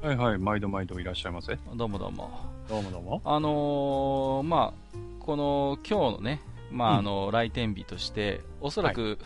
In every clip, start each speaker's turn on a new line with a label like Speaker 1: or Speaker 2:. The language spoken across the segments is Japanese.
Speaker 1: はいはい、毎度毎度いらっしゃいませ。
Speaker 2: どうもどうも
Speaker 1: どうもどうも。
Speaker 2: あのーまあこの今日のねまああの、来店日としておそらく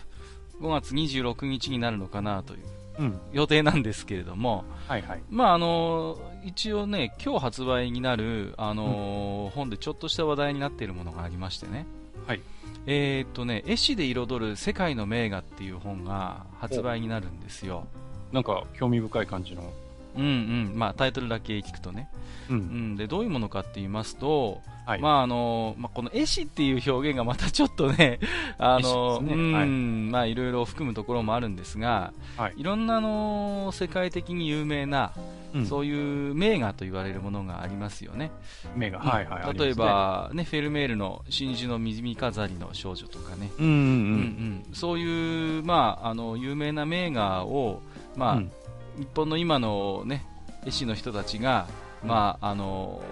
Speaker 2: 5月26日になるのかなという
Speaker 1: うん。
Speaker 2: 予定なんですけれども、
Speaker 1: はいはい。
Speaker 2: まああの一応ね、今日発売になる、あの本でちょっとした話題になっているものがありましてね、
Speaker 1: はい。
Speaker 2: えーっとね、絵師で彩る世界の名画っていう本が発売になるんですよ。
Speaker 1: なんか、興味深い感じの。
Speaker 2: うんうん、まあタイトルだけ聞くとね。
Speaker 1: う。
Speaker 2: うんん、で、どういうものかって言いますと、
Speaker 1: はい。
Speaker 2: まああのまあ、この絵師っていう表現がまたちょっとね、あの、
Speaker 1: ね
Speaker 2: うん、
Speaker 1: はい
Speaker 2: まあいろいろ含むところもあるんですが、
Speaker 1: はい。
Speaker 2: いろんなあの世界的に有名な、
Speaker 1: うん
Speaker 2: そういう名画と言われるものがありますよね。
Speaker 1: 目が。はいはい。ありますね
Speaker 2: 例え、ば、ね、フェルメールの真珠の耳飾りの少女とかね。
Speaker 1: うんうん
Speaker 2: うんうんそういう、まあ、あの有名な名画を、まあ
Speaker 1: うん
Speaker 2: 日本の今の、ね、絵師の人たちが、まああの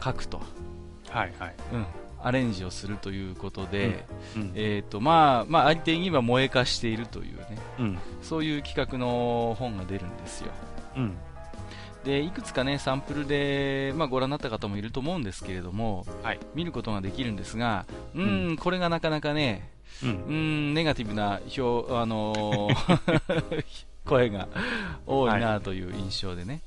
Speaker 2: 描くと、
Speaker 1: はいはい。
Speaker 2: うん、アレンジをするということで、
Speaker 1: うん。
Speaker 2: えーとまあまあ、相手に言えば萌え化しているというね
Speaker 1: うん。
Speaker 2: そういう企画の本が出るんですよ。
Speaker 1: うん。
Speaker 2: でいくつかねサンプルで、まあ、ご覧になった方もいると思うんですけれども、
Speaker 1: はい
Speaker 2: 見ることができるんですが、うーん、
Speaker 1: うん
Speaker 2: これがなかなかね、
Speaker 1: う。
Speaker 2: うーん、ネガティブな表、あのー 声が多いなという印象でね。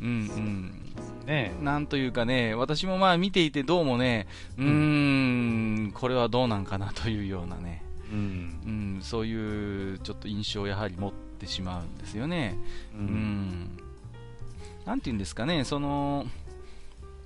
Speaker 2: うん
Speaker 1: ね
Speaker 2: うん、なんというかね、私もまあ見ていてどうもね、うーん、これはどうなんかなというようなね、
Speaker 1: うん。
Speaker 2: うん、そういうちょっと印象をやはり持ってしまうんですよね。
Speaker 1: う。
Speaker 2: うんん、なんていうんですかね、その、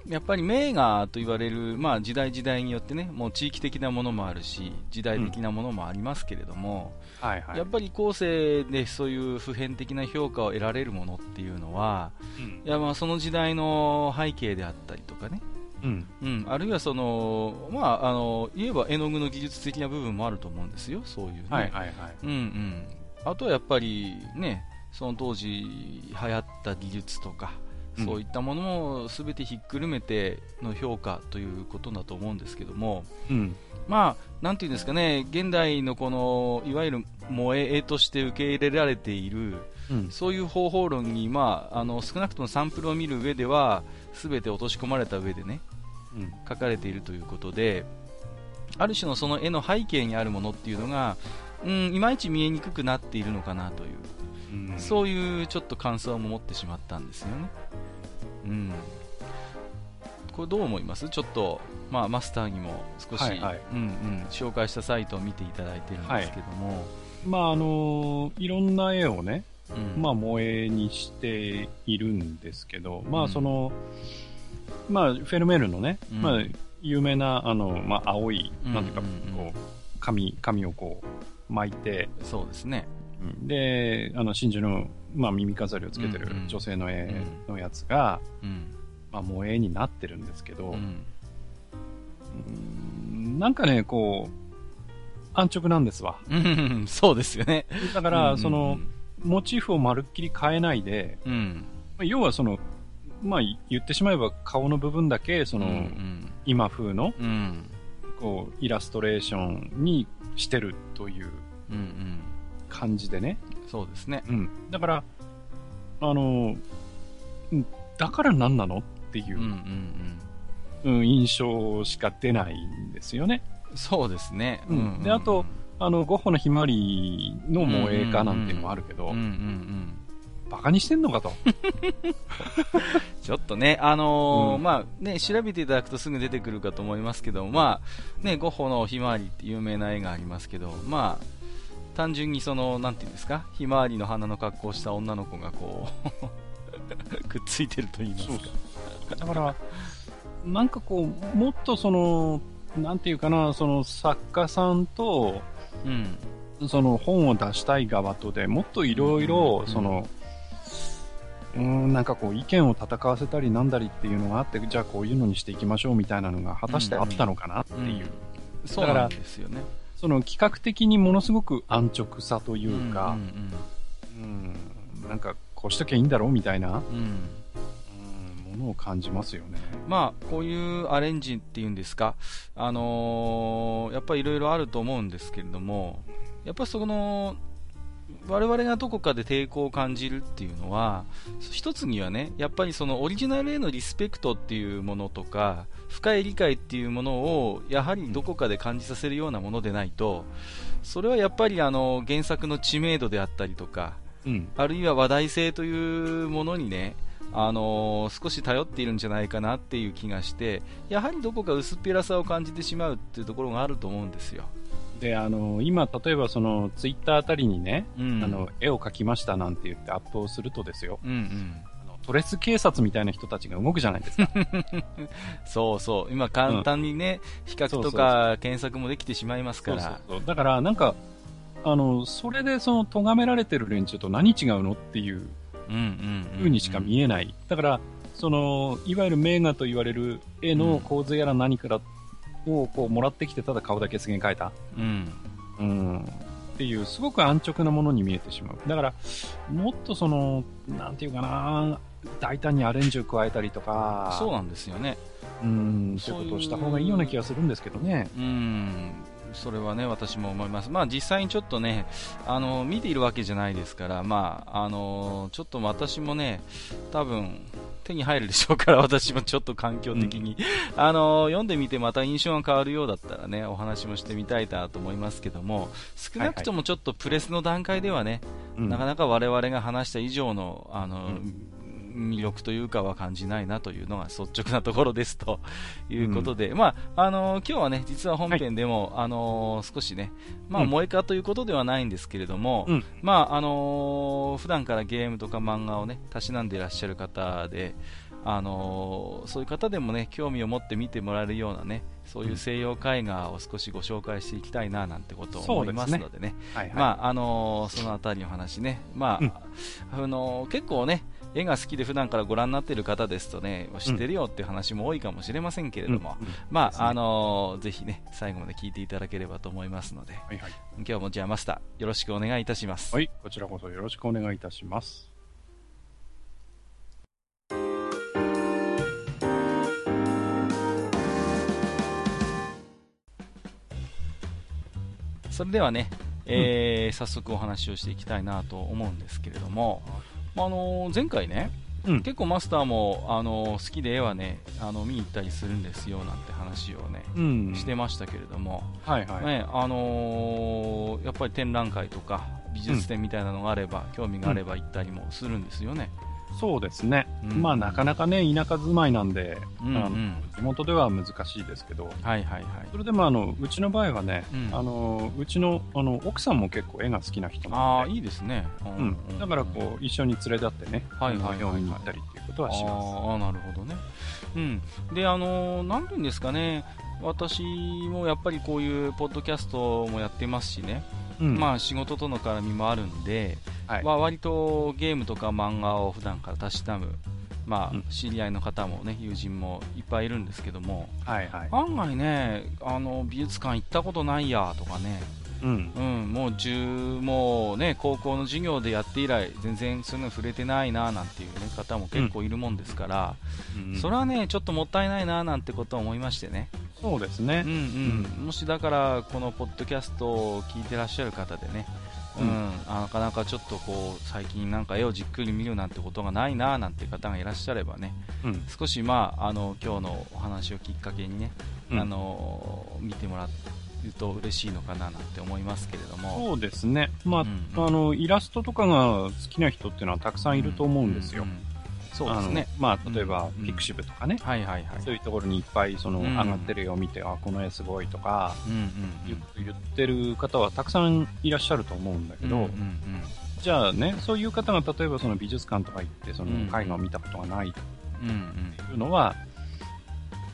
Speaker 2: やっぱり名画と言われる、まあ、時代時代によってね、もう地域的なものもあるし、時代的なものもありますけれども、
Speaker 1: はいはい。
Speaker 2: やっぱり後世でそういう普遍的な評価を得られるものっていうのは、
Speaker 1: うん
Speaker 2: いやまあその時代の背景であったりとかね、
Speaker 1: うん。
Speaker 2: うん、あるいはその、まあ、あの言えば絵の具の技術的な部分もあると思うんですよ、そういうね。
Speaker 1: はいはいはい。
Speaker 2: うんうん、あとはやっぱりね、その当時流行った技術とか、
Speaker 1: うん
Speaker 2: そういったものも全てひっくるめての評価ということだと思うんですけども、
Speaker 1: うん。
Speaker 2: まあ、なんていうんですかね、現代のこのいわゆる萌え絵として受け入れられている、
Speaker 1: うん。
Speaker 2: そういう方法論に、まあ、あの少なくともサンプルを見る上では、全て落とし込まれた上でね、
Speaker 1: うん。
Speaker 2: 書かれているということで、ある種のその絵の背景にあるものっていうのが、うん、いまいち見えにくくなっているのかなという、
Speaker 1: うん。
Speaker 2: そういうちょっと感想も持ってしまったんですよね。うん。これどう思います？ちょっと、まあ、マスターにも少し、
Speaker 1: はいはい。
Speaker 2: うんうん、紹介したサイトを見ていただいてるんですけども、
Speaker 1: まああの、いろんな絵をね、
Speaker 2: うん。
Speaker 1: まあ、萌えにしているんですけど、ま
Speaker 2: うん。
Speaker 1: あ、その、まあ、フェルメールのね、
Speaker 2: うん。
Speaker 1: まあ、有名な、あの、まあ、青い、
Speaker 2: うん
Speaker 1: なんていうか、
Speaker 2: うん
Speaker 1: こう、紙、紙をこう、巻いて、
Speaker 2: そうですね。
Speaker 1: で、あの、真珠の、まあ、耳飾りをつけてる女性の絵のやつが、
Speaker 2: うん
Speaker 1: まあ、萌えになってるんですけど、
Speaker 2: うん
Speaker 1: うんなんかね、こう、安直なんですわ。
Speaker 2: うん、そうですよね。
Speaker 1: だか、
Speaker 2: から
Speaker 1: その、、モチーフをまるっきり変えないで、
Speaker 2: うん、
Speaker 1: まあ要はその、まあ、言ってしまえば顔の部分だけ、そ
Speaker 2: そ
Speaker 1: の、
Speaker 2: うん、
Speaker 1: 今風の、
Speaker 2: うん、
Speaker 1: こう、イラストレーションにしてるという
Speaker 2: うん、うん、
Speaker 1: 感じでね。
Speaker 2: そうですね。
Speaker 1: うん。だから、あの、うんだから何なのってい
Speaker 2: うん、う
Speaker 1: う、
Speaker 2: ん、
Speaker 1: うん印象しか出ないんですよね。
Speaker 2: うん。そうですね。
Speaker 1: うんであと、あの、ゴッホのひまわりの萌え画なんていうのもあるけど、
Speaker 2: うん、うん、うん。
Speaker 1: バカにしてんのかと。
Speaker 2: ちょっとね、あのー
Speaker 1: うん
Speaker 2: まあね、調べていただくとすぐ出てくるかと思いますけど、まあ、ね、ゴッホのひまわりって有名な絵がありますけど、まあ、単純にその、なんていうんですか、ひまわりの花の格好をした女の子がこう、くっついてると言いますか。
Speaker 1: だから、なんかこう、もっとその、なんていうかな、その作家さんと、
Speaker 2: うん。
Speaker 1: その本を出したい側とでもっといろいろ
Speaker 2: うん、
Speaker 1: その、ううん、なんかこう意見を戦わせたりなんだりっていうのがあって、じゃあこういうのにしていきましょうみたいなのが果たしてあったのかなっていう。
Speaker 2: そうなんですよね。
Speaker 1: その企画的にものすごく安直さというか、
Speaker 2: うんうん
Speaker 1: うん、なんかこうしときゃいいんだろうみたいな、
Speaker 2: うんうん
Speaker 1: うん、ものを感じますよね。
Speaker 2: まあ、こういうアレンジっていうんですか、あのーやっぱりいろいろあると思うんですけれども、やっぱその、我々がどこかで抵抗を感じるっていうのは、一つにはね、やっぱりそのオリジナルへのリスペクトっていうものとか、深い理解っていうものを、やはりどこかで感じさせるようなものでないと、それはやっぱりあの、原作の知名度であったりとか、
Speaker 1: うん。
Speaker 2: あるいは話題性というものにね、あのー少し頼っているんじゃないかなっていう気がして、やはりどこか薄っぺらさを感じてしまうっていうところがあると思うんですよ。
Speaker 1: で、あの、今、例えばその、ツイッターあたりにね、
Speaker 2: うん。
Speaker 1: あの、絵を描きましたなんて言ってアップをするとですよ、
Speaker 2: うんうん。
Speaker 1: あのトレス警察みたいな人たちが動くじゃないですか。
Speaker 2: そうそう。今簡単にね、比較とか検索もできてしまいますから。
Speaker 1: だから、なんか、あの、それでその、咎められてる連中と何違うのっていう
Speaker 2: うんうんうん。
Speaker 1: 風にしか見えない。だから、その、いわゆる名画と言われる絵の構図やら何からをこうもらってきて、ただ顔だけすげに描いた。
Speaker 2: うん。
Speaker 1: うん。っていう、すごく安直なものに見えてしまう。だから、もっとその、なんていうかな、大胆にアレンジを加えたりとか、
Speaker 2: そうなんですよね。
Speaker 1: うん、
Speaker 2: そう
Speaker 1: いうことをした方がいいような気がするんですけどね。
Speaker 2: うん。それはね、私も思います。まあ実際にちょっとね、あの、見ているわけじゃないですから、まあ、あの、ちょっと私もね、多分、手に入るでしょうから、私もちょっと環境的に、あの、読んでみてまた印象が変わるようだったらね、お話もしてみたいなと思いますけども、少なくともちょっとプレスの段階ではね、
Speaker 1: うん。
Speaker 2: なかなか我々が話した以上の、あの、
Speaker 1: うん
Speaker 2: 魅力というかは感じないなというのが率直なところですということで、まあ、あの今日はね、実は本編でも、あの少しね、まあ、
Speaker 1: うん。
Speaker 2: 萌えかということではないんですけれども、
Speaker 1: うん。
Speaker 2: まあ、あの普段からゲームとか漫画をね、たしなんでいらっしゃる方で、あのそういう方でもね、興味を持って見てもらえるようなね、そういう西洋絵画を少しご紹介していきたいななんてことを思いますのでね、そのあたりの話ね、まああの結構ね、絵が好きで普段からご覧になっている方ですとね、知ってるよっていう話も多いかもしれませんけれども、
Speaker 1: うんうん
Speaker 2: まあ、
Speaker 1: ね
Speaker 2: あのぜひね、最後まで聞いていただければと思いますので、
Speaker 1: はいはい。
Speaker 2: 今日もじゃあマスター、よろしくお願いいたします。
Speaker 1: はい、こちらこそよろしくお願いいたします。
Speaker 2: それではね、えー早速お話をしていきたいなと思うんですけれども、あの前回ね、
Speaker 1: うん。
Speaker 2: 結構マスターも、あの好きで絵はね、あの見に行ったりするんですよなんて話をね、
Speaker 1: うん。
Speaker 2: してましたけれども、
Speaker 1: はいはい。
Speaker 2: ねあのーやっぱり展覧会とか美術展みたいなのがあれば、興味があれば行ったりもするんですよね。
Speaker 1: そうですね。
Speaker 2: うん
Speaker 1: まあなかなかね、田舎住まいなんで、
Speaker 2: うんうん
Speaker 1: 地元では難しいですけど、
Speaker 2: はいはいはい。
Speaker 1: それでもあの、うちの場合はね、
Speaker 2: うん
Speaker 1: あの、うちのあの奥さんも結構絵が好きな人
Speaker 2: ああ、
Speaker 1: なので、
Speaker 2: いいですね。う
Speaker 1: うん。だからこう、一緒に連れ立ってね、
Speaker 2: はいはいはいはい
Speaker 1: あの絵を見に行ったりっていうことはします。
Speaker 2: ああ、なるほどね。うん。で、あのーなんていうんですかね、私もやっぱりこういうポッドキャストもやってますしね、
Speaker 1: うん。
Speaker 2: まあ仕事との絡みもあるんで、
Speaker 1: はい。
Speaker 2: まあ割とゲームとか漫画を普段からたしなむ、ま
Speaker 1: うん。
Speaker 2: あ知り合いの方もね、友人もいっぱいいるんですけども、
Speaker 1: はいはい。
Speaker 2: 案外ね、あの美術館行ったことないやとかね、
Speaker 1: うん。
Speaker 2: うん、もう10もうね、高校の授業でやって以来、全然そういうの触れてないななんていう、ね、方も結構いるもんですから、
Speaker 1: うん。
Speaker 2: それはね、ちょっともったいないななんてことを思いましてね、
Speaker 1: そうですね。
Speaker 2: うん。うん。もしだから、このポッドキャストを聞いてらっしゃる方でね、う
Speaker 1: うん。
Speaker 2: んあなかなかちょっとこう最近なんか絵をじっくり見るなんてことがないななんて方がいらっしゃればね。
Speaker 1: うん。
Speaker 2: 少しまああの今日のお話をきっかけにね、
Speaker 1: うん。
Speaker 2: あの見てもらうと嬉しいのかななんて思いますけれども。
Speaker 1: そうですね。まあ、
Speaker 2: うん
Speaker 1: あの、イラストとかが好きな人っていうのはたくさんいると思うんですよ。
Speaker 2: んんそうですね。
Speaker 1: まあ、例えば、
Speaker 2: うん。
Speaker 1: ピクシブとかね、
Speaker 2: はいはいはい。
Speaker 1: そういうところにいっぱいその、
Speaker 2: うん。
Speaker 1: 上がってる絵を見て、あ、この絵すごいとか、
Speaker 2: うんうん
Speaker 1: 言言ってる方はたくさんいらっしゃると思うんだけど、
Speaker 2: うんうんうん。
Speaker 1: じゃあね、そういう方が例えばその美術館とか行って、その
Speaker 2: うん。
Speaker 1: 絵画を見たことがないと
Speaker 2: うんうん
Speaker 1: いうのは、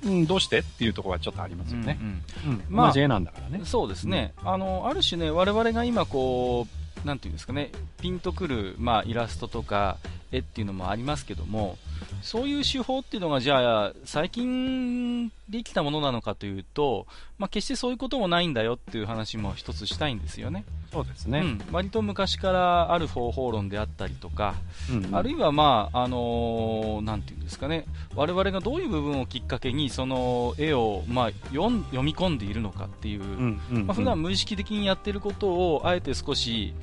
Speaker 1: うん、どうしてっていうところはちょっとありますよね。
Speaker 2: うん
Speaker 1: うん。
Speaker 2: まあ
Speaker 1: 同じ絵なんだからね。
Speaker 2: うん。そうですね、あのある種ね、我々が今こう、なんていうんですかね、ピンとくる、まあ、イラストとか絵っていうのもありますけども、そういう手法っていうのが、じゃあ、最近できたものなのかというと、まあ、決してそういうこともないんだよっていう話も一つしたいんですよね。
Speaker 1: そうですね。
Speaker 2: うん、割と昔からある方法論であったりとか、
Speaker 1: うんうん、
Speaker 2: あるいは、まあ、あのー、なんていうんですかね、我々がどういう部分をきっかけに、その絵を、まあ、読み込んでいるのかっていう、うんうんうん、まあ、普段無意識的にやってることを、あえて少し、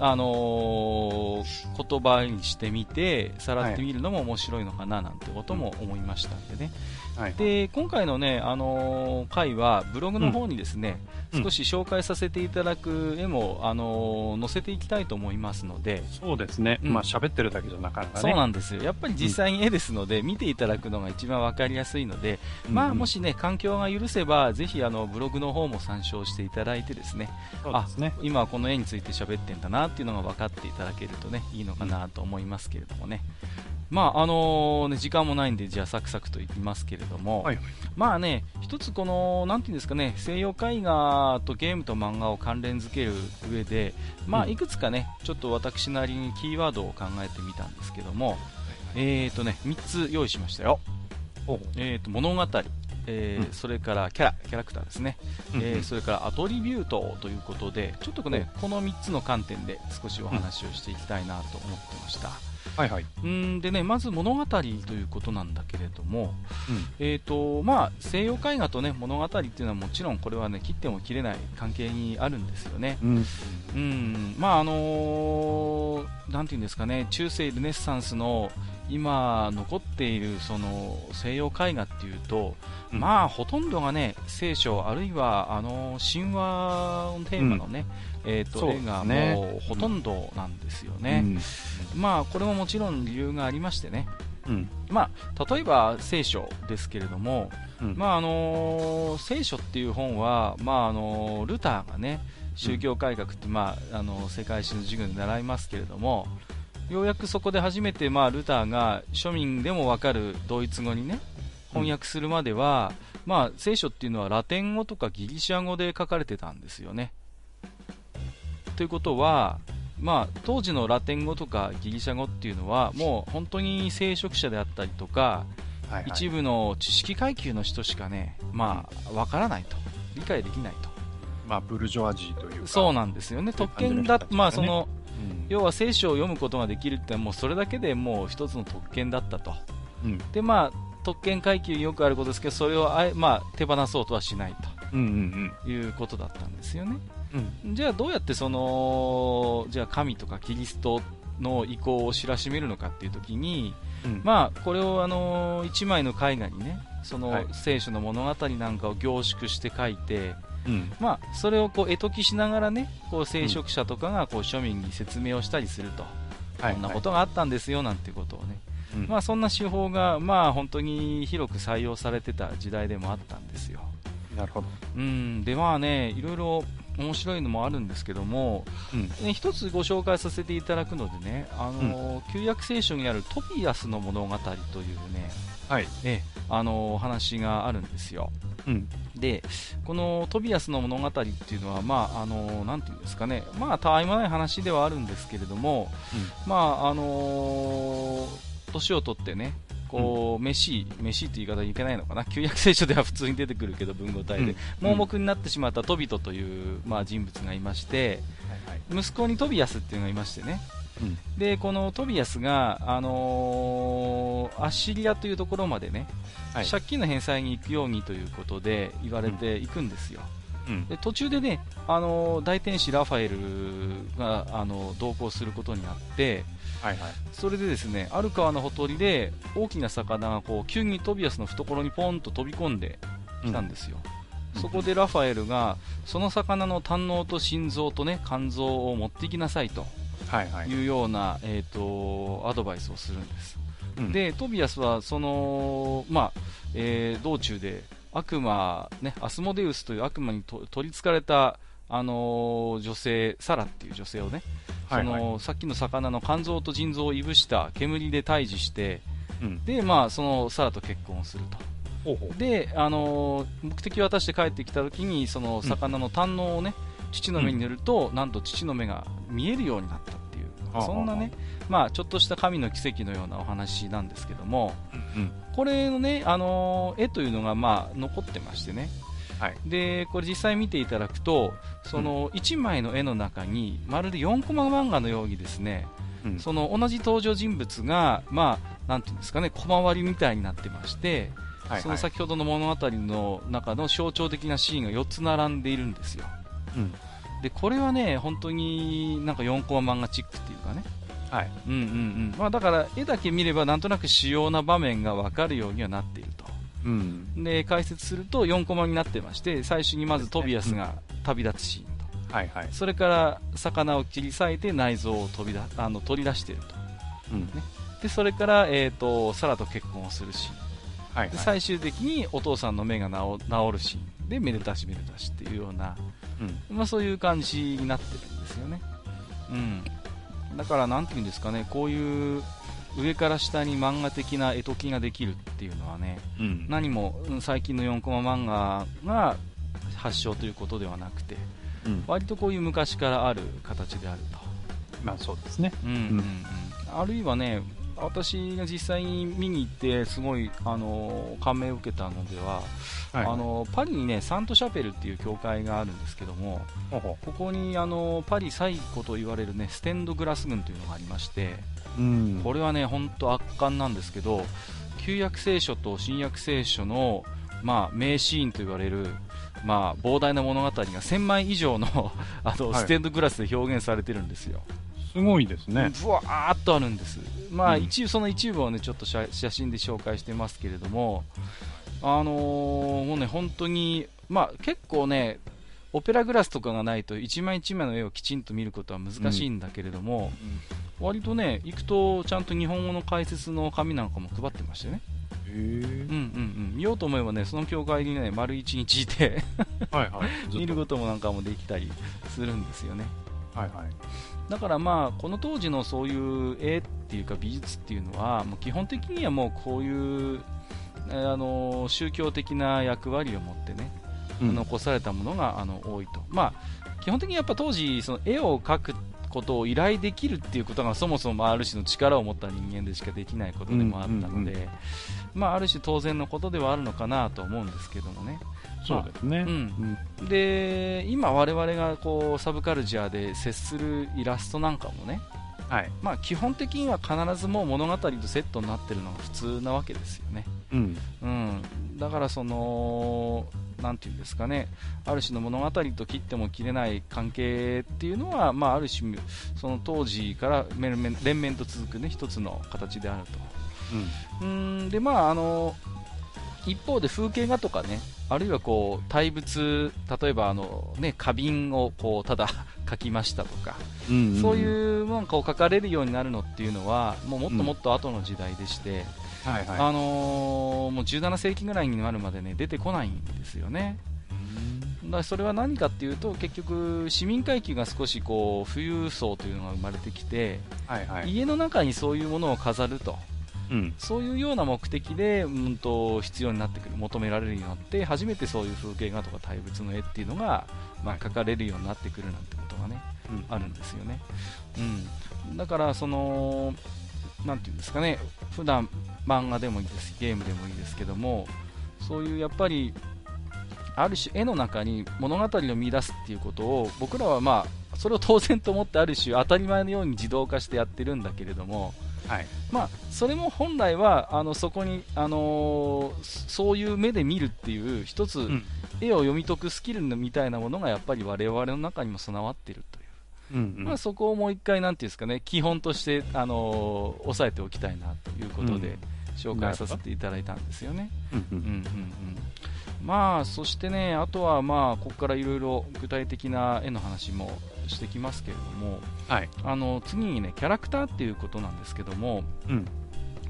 Speaker 2: あのー、言葉にしてみて、さらってみるのも面白いのかななんてことも思いましたんでね。はい、で今回のね、あのー、回はブログの方にですね、うん、少し紹介させていただく絵も、あのー、載せていきたいと思いますので、
Speaker 1: そうですね、うん、まあ喋ってるだけじゃなかなか、ね、
Speaker 2: そうなんですよ、やっぱり実際に絵ですので、うん、見ていただくのが一番分かりやすいので、うん。まあ、もしね、環境が許せば、ぜひあのブログの方も参照していただいて、ですね
Speaker 1: そうですね。
Speaker 2: あ今この絵について喋ってんだなっていうのが分かっていただけるとねいいのかなと思いますけれどもね。まああのー、ね、時間もないんで、じゃあサクサクといきますけれども、はい、まあね、一つこの、なんていうんですかね、西洋絵画とゲームと漫画を関連づける上で、まあ、いくつかね、ちょっと私なりにキーワードを考えてみたんですけども、えーとね、3つ用意しましたよ。えーと、物語、えーうん、それからキャラ、キャラクターですね、うんうん、えー、それからアトリビュートということで、ちょっとね、この3つの観点で少しお話をしていきたいなと思ってました。
Speaker 1: はいはい、
Speaker 2: うんでね、まず物語ということなんだけれども、うん、えーとまあ、西洋絵画と、ね、物語っていうのはもちろんこれは、ね、切っても切れない関係にあるんですよね。うん、うん。まああのー、なんていうんですかね中世ルネッサンスの今残っているその西洋絵画っていうと、うん、まあほとんどがね聖書あるいはあの神話のテーマのね、うん、えーと、絵がもうほとんどなんですよね、うん、まあこれももちろん理由がありましてね、まあ、例えば聖書ですけれども、まああの聖書っていう本は、まああのルターがね宗教改革って、まあ、あの世界史の授業で習いますけれども、ようやくそこで初めて、まあ、ルターが庶民でもわかるドイツ語にね翻訳するまでは、うん、まあ、聖書っていうのはラテン語とかギリシャ語で書かれてたんですよね。ということは、まあ、当時のラテン語とかギリシャ語っていうのはもう本当に聖職者であったりとか、はいはい、一部の知識階級の人しかね、まあ、わからないと。理解できないと。
Speaker 1: まあ、ブルジョアジーというか。
Speaker 2: そうなんですよね、特権だ、ね、まあその要は聖書を読むことができるってもうそれだけでもう一つの特権だったと、うん、でまあ特権階級によくあることですけどそれをあえ、まあ、手放そうとはしないと、うんうん、いうことだったんですよね、うん、じゃあどうやってそのじゃあ神とかキリストの意向を知らしめるのかっていう時に、うん、まあこれをあの1枚の絵画にねその聖書の物語なんかを凝縮して書いて、うん、まあ、それをこう絵解きしながらねこう聖職者とかがこう庶民に説明をしたりすると、うん、こんなことがあったんですよなんてことをね、はい、まあ、そんな手法が、まあ、本当に広く採用されてた時代でもあったんですよ。
Speaker 1: なるほど。
Speaker 2: うん。でまあねいろいろ面白いのもあるんですけども、うん、ね、一つご紹介させていただくのでね、あの、うん、旧約聖書にあるトビアスの物語というね、
Speaker 1: はい、
Speaker 2: えあの話があるんですよ。うん、でこのトビアスの物語っていうのは、まあ、あのなんていうんですかね、まあ、たわいもない話ではあるんですけれども、うん、まああの年を取ってね、こう、うん、飯、飯って言い方いけないのかな、旧約聖書では普通に出てくるけど、文語体で、うん、盲目になってしまったトビトという、まあ、人物がいまして、息子にトビアスっていうのがいましてね、うん、でこのトビアスが、あのー、アッシリアというところまでね、はい、借金の返済に行くようにということで言われていくんですよ。うん、で途中でね、あのー、大天使ラファエルが、あのー、同行することになって、はいはい、それでですねある川のほとりで大きな魚がこう急にトビアスの懐にポンと飛び込んできたんですよ。うん、そこでラファエルがその魚の胆のと心臓とね肝臓を持ってきなさいというような、はいはい、えーと、アドバイスをするんです、うん、でトビアスはその、まあえー、道中で悪魔、ね、アスモデウスという悪魔に取りつかれた、あのー、女性サラっていう女性をね、はいはい、そのさっきの魚の肝臓と腎臓をいぶした煙で退治して、うん、でまあ、そのサラと結婚をすると。で、あのー、目的を果たして帰ってきた時にその魚の胆のをね、父の目に塗ると、うん、なんと父の目が見えるようになったっていう。か、そんなね、まあ、ちょっとした神の奇跡のようなお話なんですけども、
Speaker 1: うん。
Speaker 2: これのね、あのー絵というのが、まあ、残ってましてね、
Speaker 1: はい。
Speaker 2: で、これ実際見ていただくと、その1枚の絵の中に、まるで4コマ漫画のようにですね、
Speaker 1: うん。
Speaker 2: その同じ登場人物が、まあ、なんていうんですかね、小回りみたいになってまして、
Speaker 1: はい。
Speaker 2: その先ほどの物語の中の象徴的なシーンが4つ並んでいるんですよ。
Speaker 1: うん。
Speaker 2: で、これはね、本当になんか4コマ漫画チックっていうかね。
Speaker 1: はい。
Speaker 2: うんうんうん。まあだから絵だけ見ればなんとなく主要な場面がわかるようにはなっていると。
Speaker 1: うん。
Speaker 2: で、解説すると4コマになってまして、最初にまずトビアスが旅立つシーンと。
Speaker 1: はいはい。
Speaker 2: それから魚を切り裂いて内臓を飛びだあの取り出していると。
Speaker 1: うん。
Speaker 2: で、それから、えっ、と、サラと結婚をするシーン。
Speaker 1: はいはい。
Speaker 2: で最終的にお父さんの目が治治るシーンでめでたしめでたしっていうような、
Speaker 1: うん。
Speaker 2: まあ、そういう感じになってるんですよね、うん、だからなんていうんですかねこういう上から下に漫画的な絵解きができるっていうのはね
Speaker 1: うん。
Speaker 2: 何もうん最近の4コマ漫画が発祥ということではなくて
Speaker 1: うん。
Speaker 2: 割とこういう昔からある形であると、
Speaker 1: まあそうですね。
Speaker 2: うんうんうん、あるいはね私が実際に見に行ってすごい、あの感銘を受けたのでは、
Speaker 1: はい。
Speaker 2: あ、のパリにねサントシャペルっていう教会があるんですけどもここにあのパリ最古と言われるねステンドグラス群というのがありまして
Speaker 1: う。うん。
Speaker 2: これはね本当圧巻なんですけど旧約聖書と新約聖書のまあ名シーンと言われるまあ膨大な物語が1000枚以上の あの、
Speaker 1: はい
Speaker 2: ステンドグラスで表現されてるんですよ。
Speaker 1: すごいですね。
Speaker 2: ぶわーっとあるんです、まあ
Speaker 1: うん
Speaker 2: 一部その一部をねちょっと写写真で紹介してますけれども、あのーもうね本当に、まあ、結構ね、オペラグラスとかがないと一枚一枚の絵をきちんと見ることは難しいんだけれども、割とね、行くとちゃんと日本語の解説の紙なんかも配ってましてね、うんうんうん、見ようと思えばね、その教会にね、丸一日いて
Speaker 1: はいはい。
Speaker 2: 見ることもなんかもできたりするんですよね。
Speaker 1: はいはい。
Speaker 2: だからまあこの当時のそういう絵っていうか美術っていうのはもう基本的にはもうこういうえーあの宗教的な役割を持ってね、
Speaker 1: うん。
Speaker 2: 残されたものがあの多いと、まあ、基本的にやっぱ当時その絵を描くことを依頼できるっていうことがそもそもある種の力を持った人間でしかできないことでもあったので、まあ、ある種当然のことではあるのかなと思うんですけどもね。
Speaker 1: そうですね。
Speaker 2: うん。で今、我々がこうサブカルチャーで接するイラストなんかもね、
Speaker 1: はい。
Speaker 2: まあ、基本的には必ずもう物語とセットになってるのが普通なわけですよね、
Speaker 1: うん。
Speaker 2: うん、だからそのなんていうんですかね。ある種の物語と切っても切れない関係っていうのは、まあ、ある種その当時から連綿と続くね一つの形であると。うん。でまああの一方で風景画とかねあるいはこう対物例えばあの、ね、花瓶をこうただ 描きましたとか
Speaker 1: うん。
Speaker 2: そう
Speaker 1: う
Speaker 2: いうなんかを書かれるようになるのっていうのはもうもっともっと後の時代でして、
Speaker 1: ん。はいはい。
Speaker 2: あのーもう17世紀ぐらいになるまでね出てこないんですよね。だそれは何かっていうと結局市民階級が少しこう富裕層というのが生まれてきて、
Speaker 1: はいはい。
Speaker 2: 家の中にそういうものを飾ると
Speaker 1: うん。
Speaker 2: そういうような目的で、うん、と必要になってくる求められるようになって初めてそういう風景画とか対物の絵っていうのが、まあ、描かれるようになってくるなんてことがねあるんですよね。うん、だから、その、なんていうんですかね、普段漫画でもいいですゲームでもいいですけども、そういうやっぱり、ある種絵の中に物語を見出すっていうことを、僕らはまあ、それを当然と思ってある種当たり前のように自動化してやってるんだけれども、
Speaker 1: はい。
Speaker 2: まあ、それも本来はあのそこに、あのーそういう目で見るっていう一つ、
Speaker 1: うん。
Speaker 2: 絵を読み解くスキルみたいなものがやっぱり我々の中にも備わっているという。
Speaker 1: うんうん。
Speaker 2: まあ、そこをもう一回、なんていうんですかね、基本として、あのー押さえておきたいなということで、
Speaker 1: うん
Speaker 2: 紹介させていただいたんですよね。
Speaker 1: うんう
Speaker 2: うんんうんうんまあ、そしてね、あとは、まあ、ここからいろいろ具体的な絵の話もしてきますけれども、
Speaker 1: はい。
Speaker 2: あの次にね、キャラクターっていうことなんですけども、
Speaker 1: うん。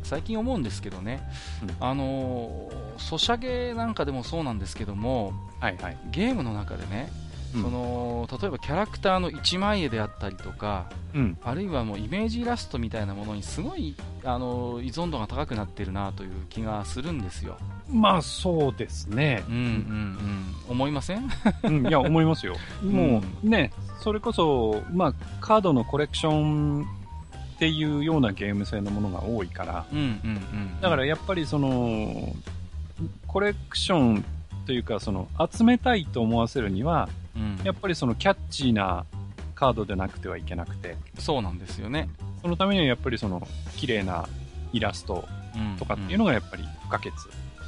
Speaker 2: 最近思うんですけどね、
Speaker 1: うん
Speaker 2: あのーソシャゲなんかでもそうなんですけども、
Speaker 1: はいはい。
Speaker 2: ゲームの中でね、
Speaker 1: うん
Speaker 2: その例えばキャラクターの一枚絵であったりとか、
Speaker 1: うん。
Speaker 2: あるいはもうイメージイラストみたいなものにすごいあの依存度が高くなってるなという気がするんですよ。
Speaker 1: まあ、そうですね
Speaker 2: うん。うんうん、思いません？
Speaker 1: うん、いや、思いますよ。もうね、それこそ、まあ、カードのコレクションっていうようなゲーム性のものが多いから、
Speaker 2: うんうんうん。
Speaker 1: だからやっぱりその、コレクションというか、その、集めたいと思わせるには、
Speaker 2: うん、
Speaker 1: やっぱりそのキャッチーなカードでなくてはいけなくて、
Speaker 2: そうなんですよね。
Speaker 1: そのためにはやっぱりその、綺麗なイラスト
Speaker 2: うん
Speaker 1: とかっていうのがやっぱり不可欠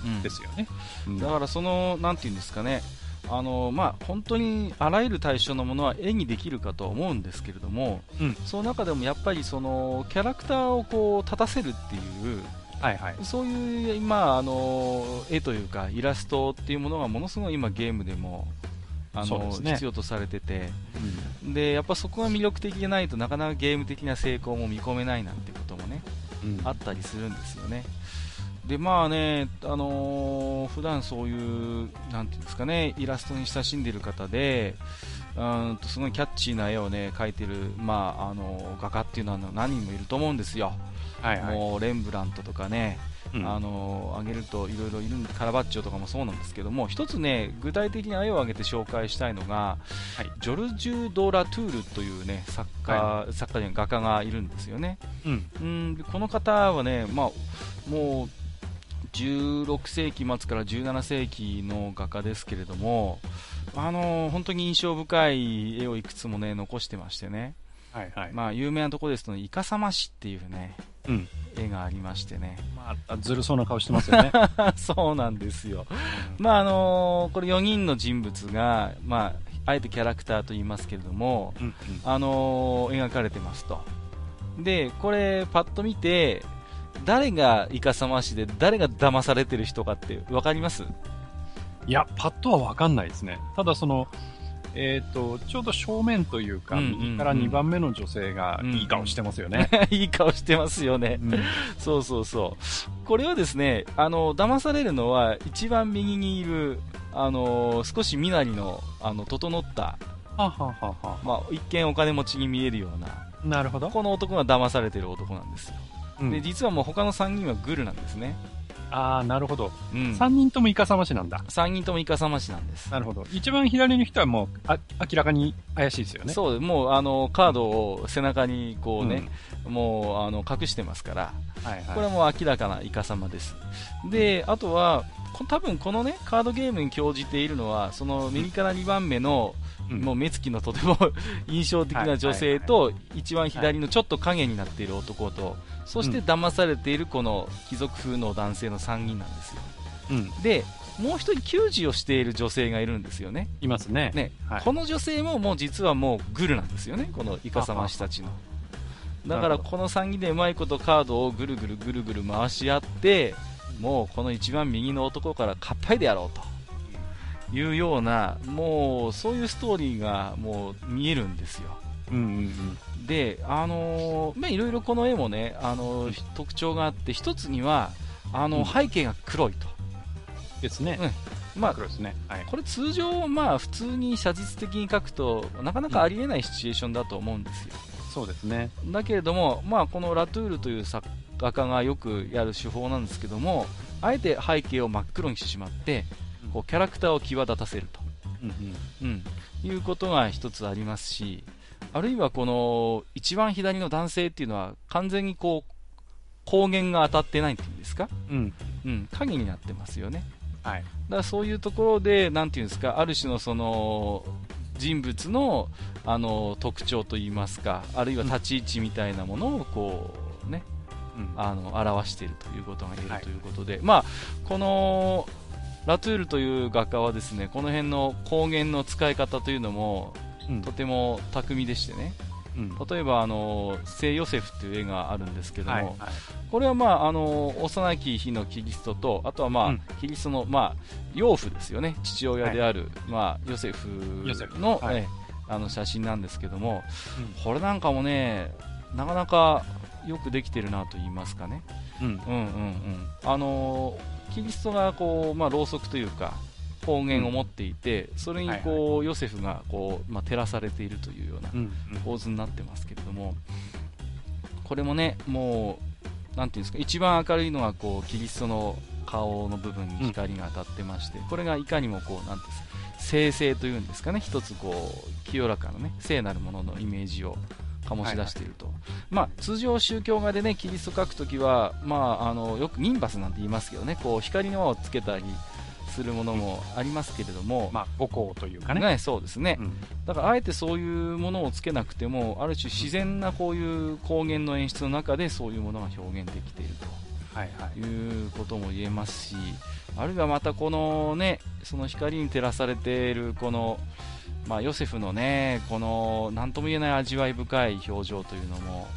Speaker 2: うん。
Speaker 1: ですよね。うん。
Speaker 2: だからその、なんていうんですかね、あのまあ、本当にあらゆる対象のものは絵にできるかとは思うんですけれども、
Speaker 1: うん。
Speaker 2: その中でもやっぱりそのキャラクターをこう立たせるっていう、
Speaker 1: はいはい。
Speaker 2: そういう今あの絵というかイラストっていうものがものすごい今ゲームでもあの、
Speaker 1: ね。
Speaker 2: 必要とされてて。
Speaker 1: うん。
Speaker 2: でやっぱそこが魅力的でないとなかなかゲーム的な成功も見込めないなんてこともね
Speaker 1: うん。
Speaker 2: あったりするんですよね。でまあね、あのー普段そういう、なんていうんですかね、イラストに親しんでいる方で、うーんとすごいキャッチーな絵をね描いてる、まああの画家っていうのは何人もいると思うんですよ、
Speaker 1: はいはい。
Speaker 2: もうレンブラントとかね、
Speaker 1: うん
Speaker 2: あの挙げるといろいろいるんで、カラバッチョとかもそうなんですけども、一つね、具体的に絵を挙げて紹介したいのが、
Speaker 1: はい
Speaker 2: ジョルジュ・ド・ラトゥールというね作家、
Speaker 1: は
Speaker 2: 作家画家がいるんですよね。
Speaker 1: うん。
Speaker 2: うんでこの方はね、まあ、もう16世紀末から17世紀の画家ですけれども、あの本当に印象深い絵をいくつもね残してましてね、
Speaker 1: はいはい。
Speaker 2: まあ、有名なところですと、イカサマシっていうね
Speaker 1: うん。
Speaker 2: 絵がありましてね、
Speaker 1: まあ、ずるそうな顔してますよね。
Speaker 2: そうなんですよ、まああのこれ4人の人物が、まあ、あえてキャラクターと言いますけれども、
Speaker 1: うんうん。
Speaker 2: あのー描かれてますと。で、これ、パッと見て、誰がイカサマしで、誰が騙されてる人かって分かります？
Speaker 1: いや、パッとはわかんないですね。ただその、えっ、と、ちょうど正面というか、右から2番目の女性がいい顔してますよね。
Speaker 2: いい顔してますよね。
Speaker 1: うん
Speaker 2: そうそうそう。これはですね、あの、騙されるのは、一番右にいる、あの少し身なりの、あの、整った、
Speaker 1: はははは
Speaker 2: まあ、一見お金持ちに見えるような、
Speaker 1: なるほど。
Speaker 2: この男が騙されてる男なんですよ。
Speaker 1: うん
Speaker 2: で、実はもう他の3人はグルなんですね。
Speaker 1: ああ、なるほど。
Speaker 2: うん。
Speaker 1: 3人ともイカサマしなんだ。
Speaker 2: 3人ともイカサマしなんです。
Speaker 1: なるほど。一番左の人はもう、あ明らかに怪しいですよね。
Speaker 2: そう、もうあのカードを背中にこうね、もうあの隠してますから、
Speaker 1: はいはい。
Speaker 2: これはもう明らかなイカ様です。で、あとは、こ多分このね、カードゲームに興じているのは、その右から2番目の、
Speaker 1: うん
Speaker 2: もう目つきのとても 印象的な女性と、一番左のちょっと影になっている男と、そして騙されているこの貴族風の男性の3人なんですよ。
Speaker 1: うん。
Speaker 2: で、もう一人給仕をしている女性がいるんですよね。
Speaker 1: いますね。
Speaker 2: ね、
Speaker 1: はい
Speaker 2: この女性ももう実はもうグルなんですよね、このイカサマ師たちの。だからこの3人でうまいことカードをぐるぐるぐるぐる回し合って、もうこの一番右の男からかっぱいでやろうというような、もうそういうストーリーがもう見えるんですよ。
Speaker 1: うんうんうん。
Speaker 2: で、あのーまあ、いろいろこの絵もね、あのー特徴があって、一つには、あの
Speaker 1: うん
Speaker 2: 背景が黒いと。
Speaker 1: ですね。
Speaker 2: まあ、
Speaker 1: 黒ですね。はい。
Speaker 2: これ通常、まあ普通に写実的に描くとなかなかありえないシチュエーションだと思うんですよ。
Speaker 1: そうですね。
Speaker 2: だけれども、まあ、このラトゥールという作画家がよくやる手法なんですけども、あえて背景を真っ黒にしてしまって、こうキャラクターを際立たせると、
Speaker 1: うんうん。
Speaker 2: うん、いうことが一つありますし、あるいはこの一番左の男性っていうのは完全にこう光源が当たってないっていうんですか、
Speaker 1: うん。
Speaker 2: うん、影になってますよね。
Speaker 1: はい。
Speaker 2: だからそういうところで、なんていうんですか、ある種のその人物のあの特徴といいますか、あるいは立ち位置みたいなものをこう、ね、
Speaker 1: うん。
Speaker 2: あの表しているということが言え
Speaker 1: はい
Speaker 2: るということで、まあ、このラトゥールという画家はですねこの辺の光源の使い方というのも
Speaker 1: うん。
Speaker 2: とても巧みでしてね、
Speaker 1: うん。
Speaker 2: 例えばあの聖ヨセフという絵があるんですけども、
Speaker 1: はいはい。
Speaker 2: これは、まあ、あの幼き日のキリストと、あとは、まあ
Speaker 1: うん。
Speaker 2: キリストの、まあ、養父ですよね、父親である、まあ、
Speaker 1: ヨセフ
Speaker 2: の,、
Speaker 1: はい。
Speaker 2: えあの写真なんですけども、
Speaker 1: うん。
Speaker 2: これなんかもね、なかなかよくできてるなと言いますかね、
Speaker 1: うん。
Speaker 2: うんうんうん、あのキリストがこう、まあ、ろうそくというか、方言を持っていて、それにこう、ヨセフがこう、まあ、照らされているというような
Speaker 1: うん。
Speaker 2: 構図になってますけれども、これもね、もう、なんていうんですか、一番明るいのがこうキリストの顔の部分に光が当たってまして、これがいかにもこう、なんていうんですか、聖聖というんですかね、一つこう、清らかなね、聖なるもののイメージを醸し出していると、はいはい、まあ、通常宗教画でねキリスト描くときは、まあ、あのよくニンバスなんて言いますけどねこう光の輪をつけたりするものもありますけれども、
Speaker 1: まあ、五行というかね、
Speaker 2: ね、そうですね、うん、だからあえてそういうものをつけなくてもある種自然なこういう光源の演出の中でそういうものが表現できていると、はいはい、いうことも言えますしあるいはまたこのねその光に照らされているこのまあ、ヨセフのねこの何とも言えない味わい深い表情というのも、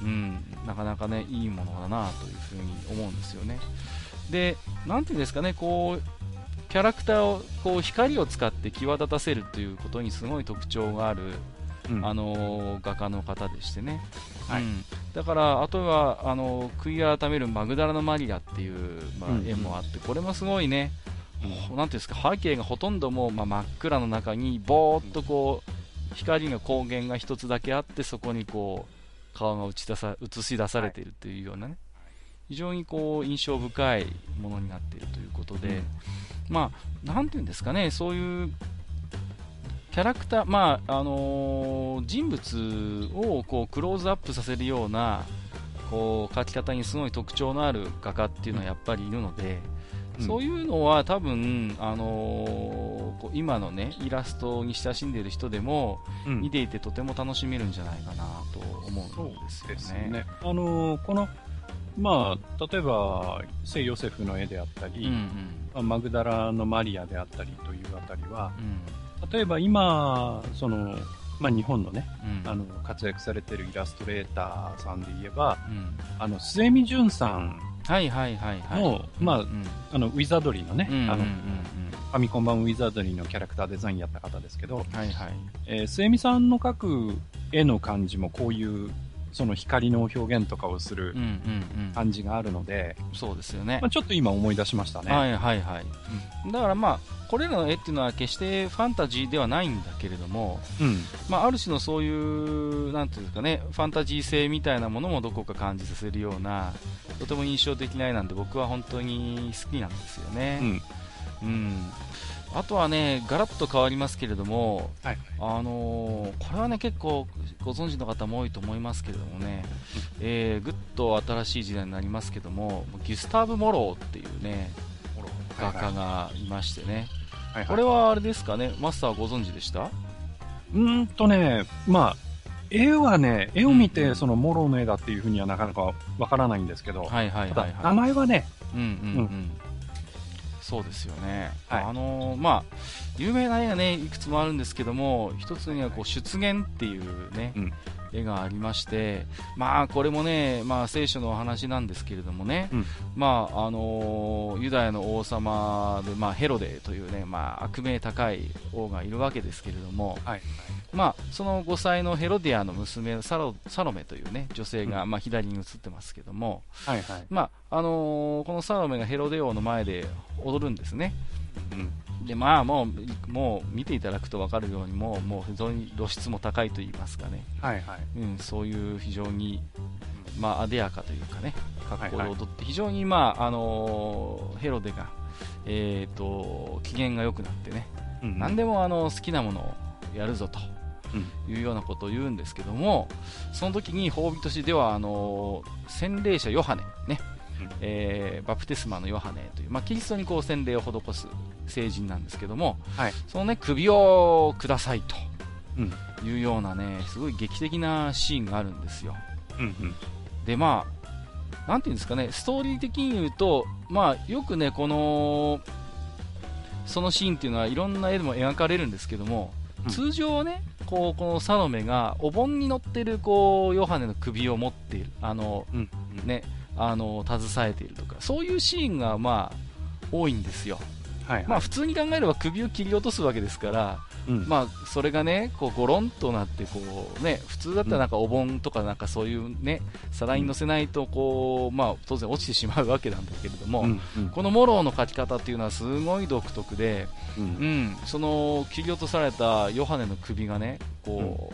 Speaker 2: うん、うん、なかなかねいいものだなというふうに思うんですよね。で、なんていうんですかね、こうキャラクターをこう光を使って際立たせるということにすごい特徴がある、うん、あの画家の方でしてね、はい、うん、だからあとはあの悔い改めるマグダラのマリアっていう、まあ、絵もあって、これもすごいね、うん、なんていうんですか背景がほとんどもう、まあ、真っ暗の中にぼーっとこう光の光源が一つだけあってそこにこう顔が映し出さ映し出されているというようなね、非常にこう印象深いものになっているということで、まあ、なんていうんですかね、そういうキャラクター、まああのー、人物をこうクローズアップさせるようなこう描き方にすごい特徴のある画家っていうのはやっぱりいるので、うん、そういうのは多分、あのー、今のねイラストに親しんでいる人でも、見ていてとても楽しめるんじゃないかなと思うんですよね。ね。
Speaker 1: あのー、このまあ、例えば聖ヨセフの絵であったり、うんうん、マグダラのマリアであったりというあたりは、うん、例えば今その、まあ、日本のね、うん、あの活躍されているイラストレーターさんで言えば、うん、あの末見淳さん
Speaker 2: はいはいはいはい。
Speaker 1: の、まあ、あのウィザードリーのね、あのファミコン版ウィザードリーのキャラクターデザインやった方ですけど、はいはい。えー、末見さんの描く絵の感じもこういうその光の表現とかをする感じがあるので、
Speaker 2: うんうんうん、そうですよね、
Speaker 1: まあ、ちょっと今思い出しましたね。
Speaker 2: はいはいはい。うん、だからまあ、これらの絵っていうのは決してファンタジーではないんだけれども、うん、まあ、ある種のそういう、なんていうかね、ファンタジー性みたいなものもどこか感じさせるような、とても印象的な絵なんで僕は本当に好きなんですよね。うん、うんあとはね、ガラッと変わりますけれども、はい、あのー、これはね、結構ご存知の方も多いと思いますけれどもね、えー、ぐっと新しい時代になりますけども、ギュスターブ・モローっていうね、画家がいましてね、はいはい、これはあれですかね、マスターご存知でした？
Speaker 1: うんとね、まあ、絵はね、絵を見て、そのモローの絵だっていうふうにはなかなかわからないんですけど、はいはいはい、はい、名前はね、うんうん、うん
Speaker 2: そうですよね、はい、あのー、まあ、有名な絵がねいくつもあるんですけども、一つにはこう出現っていうね、うん、絵がありまして、まあこれもね、まあ聖書のお話なんですけれどもね、うん、まああのー、ユダヤの王様でまあヘロデというね、まあ悪名高い王がいるわけですけれども、はい、まあその5歳のヘロディアの娘サロサロメというね女性が、うん、まあ左に映ってますけども、はいはい、まああのー、このサロメがヘロデ王の前で踊るんですね。うん、でまあもうもう見ていただくと分かるようにもうもう非常に露出も高いといいますかね、はいはい。うん、そういう非常に、まあ、艶やかというかね格好で踊って、はいはい、非常に、まああのー、ヘロデが、えーと、機嫌が良くなってね、うん、何でもあの好きなものをやるぞと。いうようなことを言うんですけども、その時に褒美としてではあの洗礼者ヨハネ、ねえー、バプテスマのヨハネという、まあ、キリストにこう洗礼を施す聖人なんですけども、はい、その、ね、首をくださいというようなねすごい劇的なシーンがあるんですよ。うんうん、でまあなんていうんですかねストーリー的に言うと、まあ、よくねこのそのシーンっていうのはいろんな絵でも描かれるんですけども、通常はねこうこのサロメがお盆に乗ってるこうヨハネの首を持っているあの、うんうん、ねあの携えているとかそういうシーンがまあ多いんですよ、はいはい、まあ、普通に考えれば首を切り落とすわけですから、うん、まあ、それがねこうゴロンとなってこう、ね、普通だったらなんかお盆とかなんかそういうね皿に乗せないとこう、まあ、当然落ちてしまうわけなんだけれども、うんうん、このモローの描き方っていうのはすごい独特で、うん、うん、その切り落とされたヨハネの首がねこ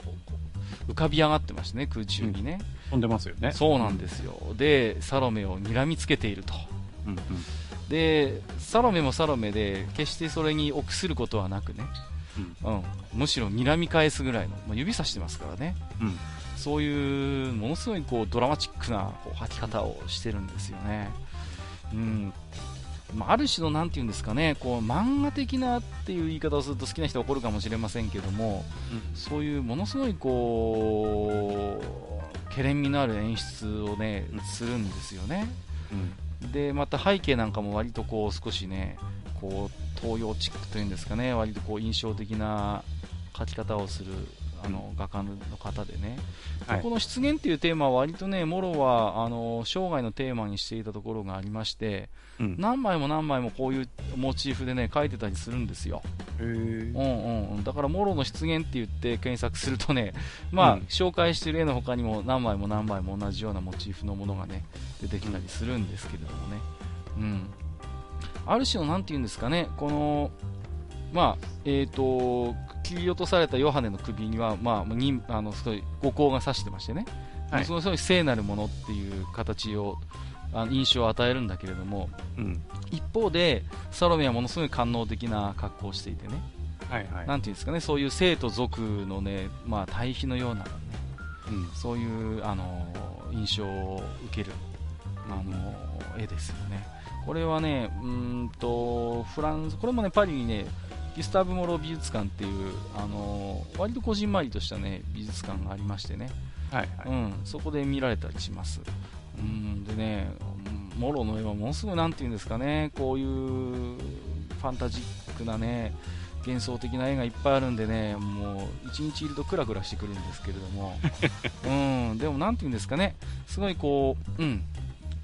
Speaker 2: う、浮かび上がってましてね、空中にね。
Speaker 1: 飛んでますよね。
Speaker 2: そうなんですよ。で、サロメを睨みつけていると。うんうん、で、サロメもサロメで、決してそれに臆することはなくね、うん、うん、むしろ睨み返すぐらいの、まあ、指さしてますからね、うん、そういうものすごいこうドラマチックなこう履き方をしてるんですよね。うん。まあ、ある種の何て言うんですかねこう漫画的なっていう言い方をすると好きな人は怒るかもしれませんけども、うん、そういうものすごいこうけれんみのある演出をねするんですよね。うん、でまた背景なんかも割とこう少しねこう東洋チックというんですかね割とこう印象的な描き方をするあの画家の方でね、はい、この出現っていうテーマは割とね、モロはあの生涯のテーマにしていたところがありまして、うん、何枚も何枚もこういうモチーフでね描いてたりするんですよ。うんうん、だからモロの出現って言って検索するとね、まあ、うん、紹介している絵の他にも何枚も何枚も同じようなモチーフのものがね出てきたりするんですけれどもね。うん、ある種の何て言うんですかね、このまあえーと切り落とされたヨハネの首には、まあ、にあのすごい五光が刺してましてね、はい、そのすごい聖なるものっていう形をあの印象を与えるんだけれども、うん、一方でサロメはものすごい官能的な格好をしていてね、はいはい、なんていうんですかねそういう生と族のね、まあ、対比のような、ね、うん、そういうあの印象を受けるあの絵ですよね。これはね、うんとフランス、これもねパリにねギスタブ・モロ美術館っていう、あのー、割とこじんまりとした、ね、美術館がありましてね、はいはい、うん、そこで見られたりします。うんでね、モロの絵はものすごい、なんていうんですかね、こういうファンタジックなね、幻想的な絵がいっぱいあるんでね、もう一日いるとクラクラしてくるんですけれども、うん、でもなんていうんですかね、すごいこう、うん、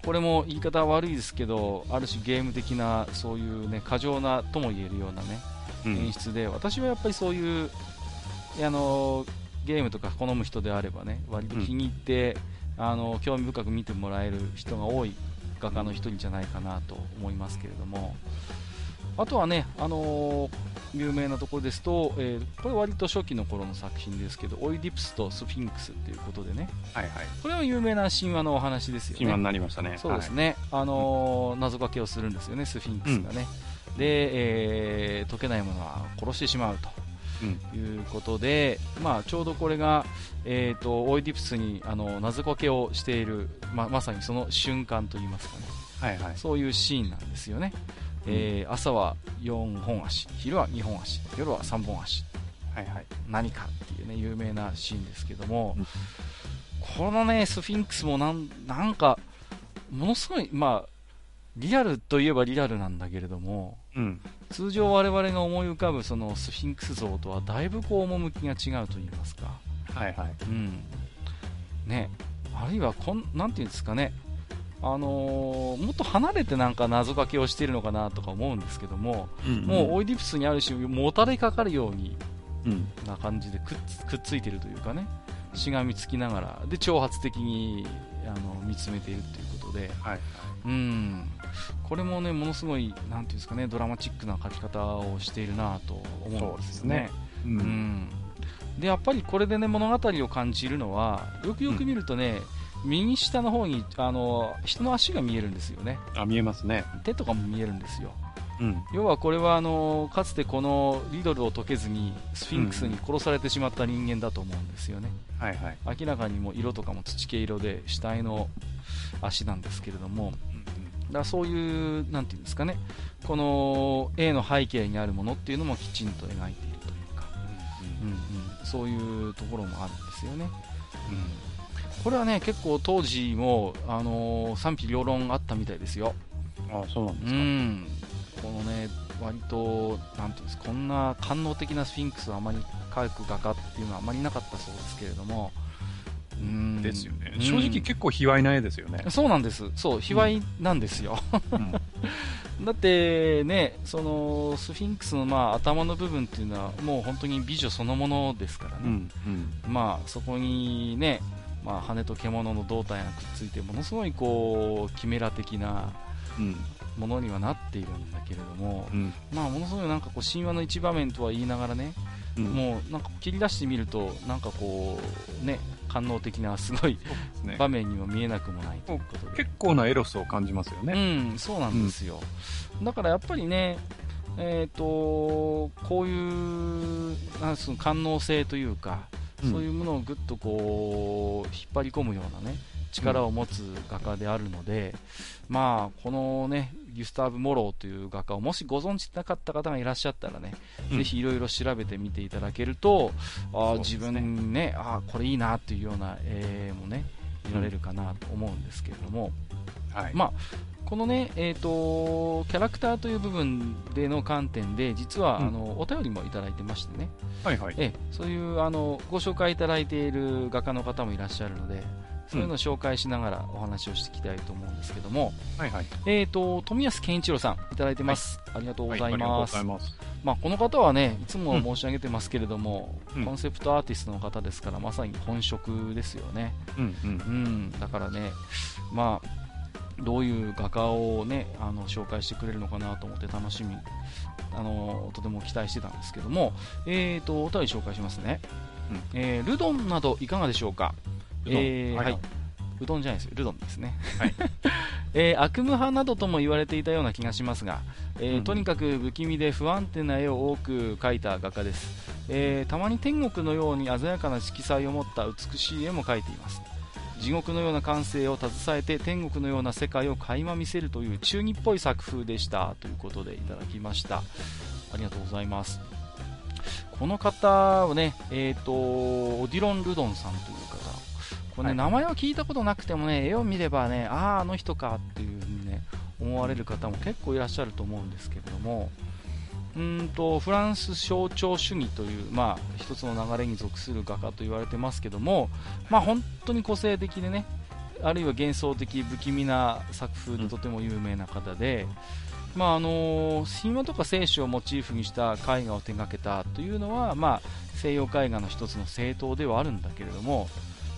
Speaker 2: これも言い方は悪いですけど、ある種ゲーム的な、そういうね、過剰なとも言えるようなね、演出で、うん、私はやっぱりそういうあのゲームとか好む人であればね割と気に入って、うん、あの興味深く見てもらえる人が多い画家の一人じゃないかなと思いますけれどもあとはね、あの有名なところですと、えー、これ割と初期の頃の作品ですけど、オイディプスとスフィンクスっていうことでね、はいはい、これは有名な神話のお話ですよね。
Speaker 1: 神話になりましたね。
Speaker 2: そうですね。はい、あのー、謎かけをするんですよね、スフィンクスがね。うんで、えー、解けないものは殺してしまうということで、うん、まあ、ちょうどこれが、えーと、オイディプスにあの謎かけをしている、ままさにその瞬間といいますかね、はいはい、そういうシーンなんですよね、うん、えー、朝は4本足昼は2本足夜は3本足、はいはい、何かっていう、ね、有名なシーンですけども、うん、このねスフィンクスもなんなんかものすごい、まあ、リアルといえばリアルなんだけれども、うん、通常我々が思い浮かぶそのスフィンクス像とはだいぶこう趣が違うと言いますか。はいはい。うん。ね、あるいはこん、なんていうんですかね、あのー、もっと離れてなんか謎かけをしているのかなとか思うんですけども、うんうん、もうオイディプスにある種もたれかかるように、うん、な感じでくっくっついてるというかね、しがみつきながら、で、挑発的にあの見つめているということで、はいはい、うん、これもね、ものすごい、なんていうんですかね、ドラマチックな書き方をしているなと思うんですよね。うね。うん、うん、で、やっぱりこれでね、物語を感じるのは、よくよく見るとね、うん、右下の方にあの人の足が見えるんですよね。
Speaker 1: あ、見えますね。
Speaker 2: 手とかも見えるんですよ。うん、要はこれはあのかつてこのリドルを解けずにスフィンクスに殺されてしまった人間だと思うんですよね、うん、はいはい、明らかにも色とかも土系色で死体の足なんですけれども、だそういうなんていうんですかね。この A の背景にあるものっていうのもきちんと描いているというか、うんうん、そういうところもあるんですよね、うん、これはね結構当時も、あのー、賛否両論あったみたいですよ。
Speaker 1: あそうなんですか、うん、
Speaker 2: このね割となんていうんですこんな官能的なスフィンクスをあまり描く画家っていうのはあまりなかったそうですけれども、
Speaker 1: ですよね、正直結構卑猥な絵ですよね。
Speaker 2: そうなんです。そう、卑猥なんですよ。だってね、そのスフィンクスのまあ頭の部分っていうのはもう本当に美女そのものですからね。うんうん、まあそこにね、まあ羽と獣の胴体がくっついてものすごいこうキメラ的なものにはなっているんだけれども、うん、まあものすごいなんかこう神話の一場面とは言いながらね、うん、もうなんか切り出してみるとなんかこうね官能的なすごい、ね、場面にも見えなくもないということ
Speaker 1: で。結構なエロスを感じますよね。
Speaker 2: うんそうなんですよ、うん、だからやっぱりねえーと、こういうなんその官能性というか、うん、そういうものをぐっとこう引っ張り込むようなね力を持つ画家であるので、うん、まあ、このねギュスターブ・モローという画家をもしご存知なかった方がいらっしゃったらね、うん、ぜひいろいろ調べてみていただけると、あ、ね、自分ねあこれいいなっていうような絵もね見られるかなと思うんですけれども、はい、まあこのね、えーと、キャラクターという部分での観点で、実は、うん、あのお便りもいただいてましてね、
Speaker 1: はいはい、
Speaker 2: えそういうあのご紹介いただいている画家の方もいらっしゃるので、そういうのを紹介しながらお話をしていきたいと思うんですけども、
Speaker 1: はいはい、
Speaker 2: えーと、富安健一郎さん、いただいてます、はい、ありがとうございます。はい、まあ、この方はね、いつも申し上げてますけれども、うん、コンセプトアーティストの方ですから、まさに本職ですよね。
Speaker 1: うん、うん。うん、
Speaker 2: だからね、まあどういう画家をねあの紹介してくれるのかなと思って楽しみあのとても期待してたんですけども、えーと、お便り紹介しますね、うん、えー、ルドンなどいかがでしょうか？えー、はい、うどんじゃないですよ、ルドンですね。はい、えー、悪夢派などとも言われていたような気がしますが、えー、うん、とにかく不気味で不安定な絵を多く描いた画家です、えー、たまに天国のように鮮やかな色彩を持った美しい絵も描いています。地獄のような感性を携えて天国のような世界を垣間見せるという中二っぽい作風でしたということでいただきました。ありがとうございます。この方はね、えーと、オディロン・ルドンさんという方。これね、はい、名前は聞いたことなくてもね絵を見ればねあああの人かっていう風にね思われる方も結構いらっしゃると思うんですけれどもうんとフランス象徴主義という、まあ、一つの流れに属する画家と言われてますけども、まあ、本当に個性的でねあるいは幻想的不気味な作風でとても有名な方で、まああの神話とか聖書をモチーフにした絵画を手がけたというのは、まあ、西洋絵画の一つの正統ではあるんだけれども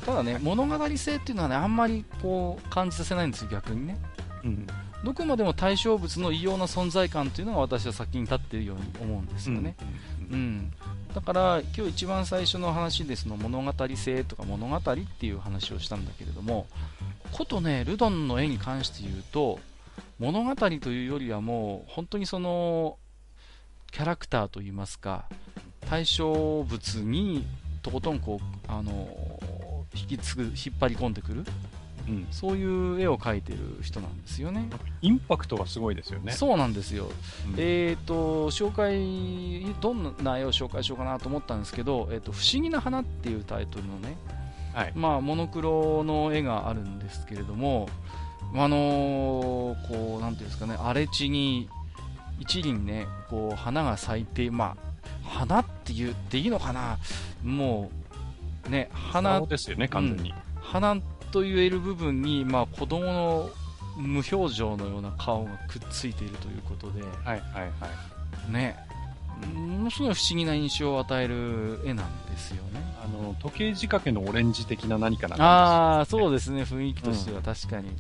Speaker 2: ただね物語性っていうのはねあんまりこう感じさせないんですよ逆にね、うん、どこまでも対象物の異様な存在感というのが私は先に立っているように思うんですよね、うん、うん、だから今日一番最初の話ですの物語性とか物語っていう話をしたんだけれどもことねルドンの絵に関して言うと物語というよりはもう本当にそのキャラクターといいますか対象物にとことんこうあの引き継ぐ引っ張り込んでくるうん、そういう絵を描いてる人なんですよね。
Speaker 1: インパクトがすごいですよね。
Speaker 2: そうなんですよ。うん、えっ、ー、と、紹介、どんな絵を紹介しようかなと思ったんですけど、えっ、ー、と、不思議な花っていうタイトルのね、はい、まあ、モノクロの絵があるんですけれども、あのー、こう、なんていうんですかね、荒れ地に、一輪ね、こう、花が咲いて、まあ、花って言っていいのかな？もう、ね、花。
Speaker 1: ですよね、完全に。
Speaker 2: うん、花と言える部分に、まあ、子供の無表情のような顔がくっついているということで、はいはいはい、ね、ものすごい不思議な印象を与える絵なんですよね。
Speaker 1: あの時計仕掛けのオレンジ的な何かな、
Speaker 2: ね、ああ、そうですね、雰囲気としては確かに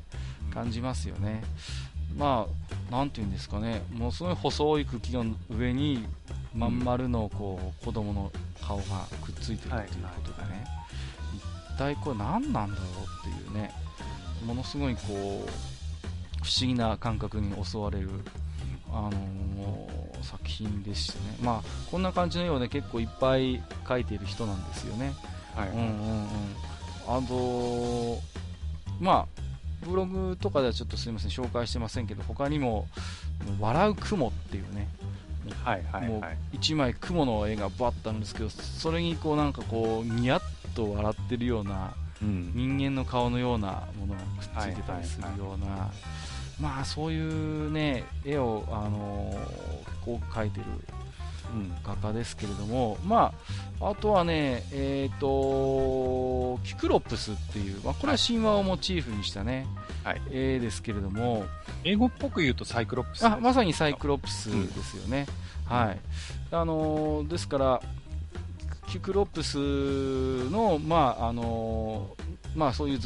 Speaker 2: 感じますよね。うん、まあ、なんていうんですかね、ものすごい細い茎の上に、まん丸のこう子供の顔がくっついてるということでね。体これ何なんだろうっていうねものすごいこう不思議な感覚に襲われる、あのー、作品でしてね、まあ、こんな感じの絵をね結構いっぱい描いている人なんですよね。はい、うんうんうん、あと、まあ、ブログとかではちょっとすみません紹介してませんけど他にも「笑う雲」っていうね
Speaker 1: はいはいはい、も
Speaker 2: う1枚雲の絵がバッとあるんですけどそれにこうなんかこうニヤッと笑ってるような、うん、人間の顔のようなものがくっついてたりするような、はいはいはい、まあそういうね絵を、あのー、結構描いてる画家ですけれども、まあ、あとはね、えっ、ー、と、キクロプスっていう、まあ、これは神話をモチーフにしたね、はい、絵ですけれども、
Speaker 1: 英語っぽく言うとサイクロプス。
Speaker 2: あまさにサイクロプスですよね。うん、はい。あのー、ですから、キクロプスの、まああのー、まあ、そういう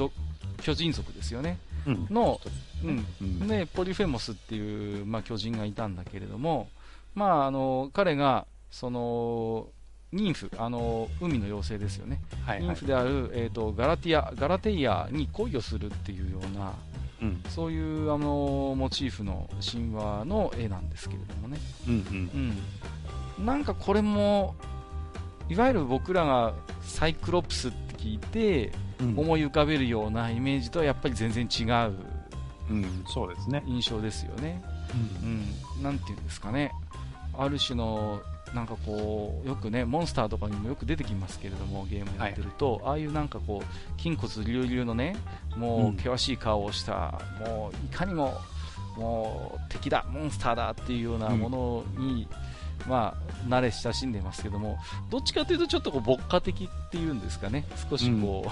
Speaker 2: 巨人族ですよね、うん、の、うん。うん、でポリフェモスっていう、まあ、巨人がいたんだけれども、まあ、あの彼がそのニンフ、あの海の妖精ですよね、はいはい、ニンフである、えーと、ガラティアガラテイアに恋をするっていうようなうん、そういうあのモチーフの神話の絵なんですけれどもね、うんうん。うん、なんかこれもいわゆる僕らがサイクロプスって聞いて、思い浮かべるようなイメージとはやっぱり全然違う、
Speaker 1: うん、そうですね。
Speaker 2: 印象ですよね。うん、うん、なんていうんですかね。ある種のなんかこうよくねモンスターとかにもよく出てきますけれどもゲームやってると、はい、ああいうなんかこう筋骨隆々のねもう険しい顔をした、うん、もういかにももう敵だモンスターだっていうようなものに、うん、まあ慣れ親しんでますけどもどっちかというとちょっとこう牧歌的っていうんですかね。少しこ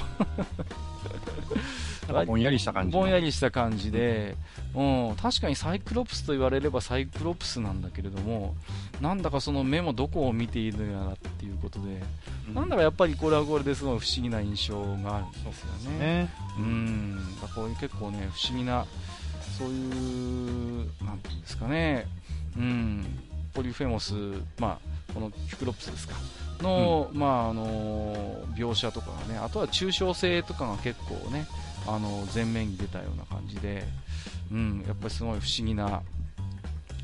Speaker 2: う、
Speaker 1: うん、ぼんやりした感じ
Speaker 2: ぼんやりした感じで、うん、確かにサイクロプスと言われればサイクロプスなんだけれどもなんだかその目もどこを見ているのやらっていうことで、うん、なんだかやっぱりこれはこれですごい不思議な印象があるんですよね。ね。うん、だから結構ね不思議なそういうなんていうんですかね、うん、ポリフェモス、まあこのキクロプスですか。の、うん、まああの描写とかがね、あとは抽象性とかが結構ね、あの前面に出たような感じで、うん、やっぱりすごい不思議な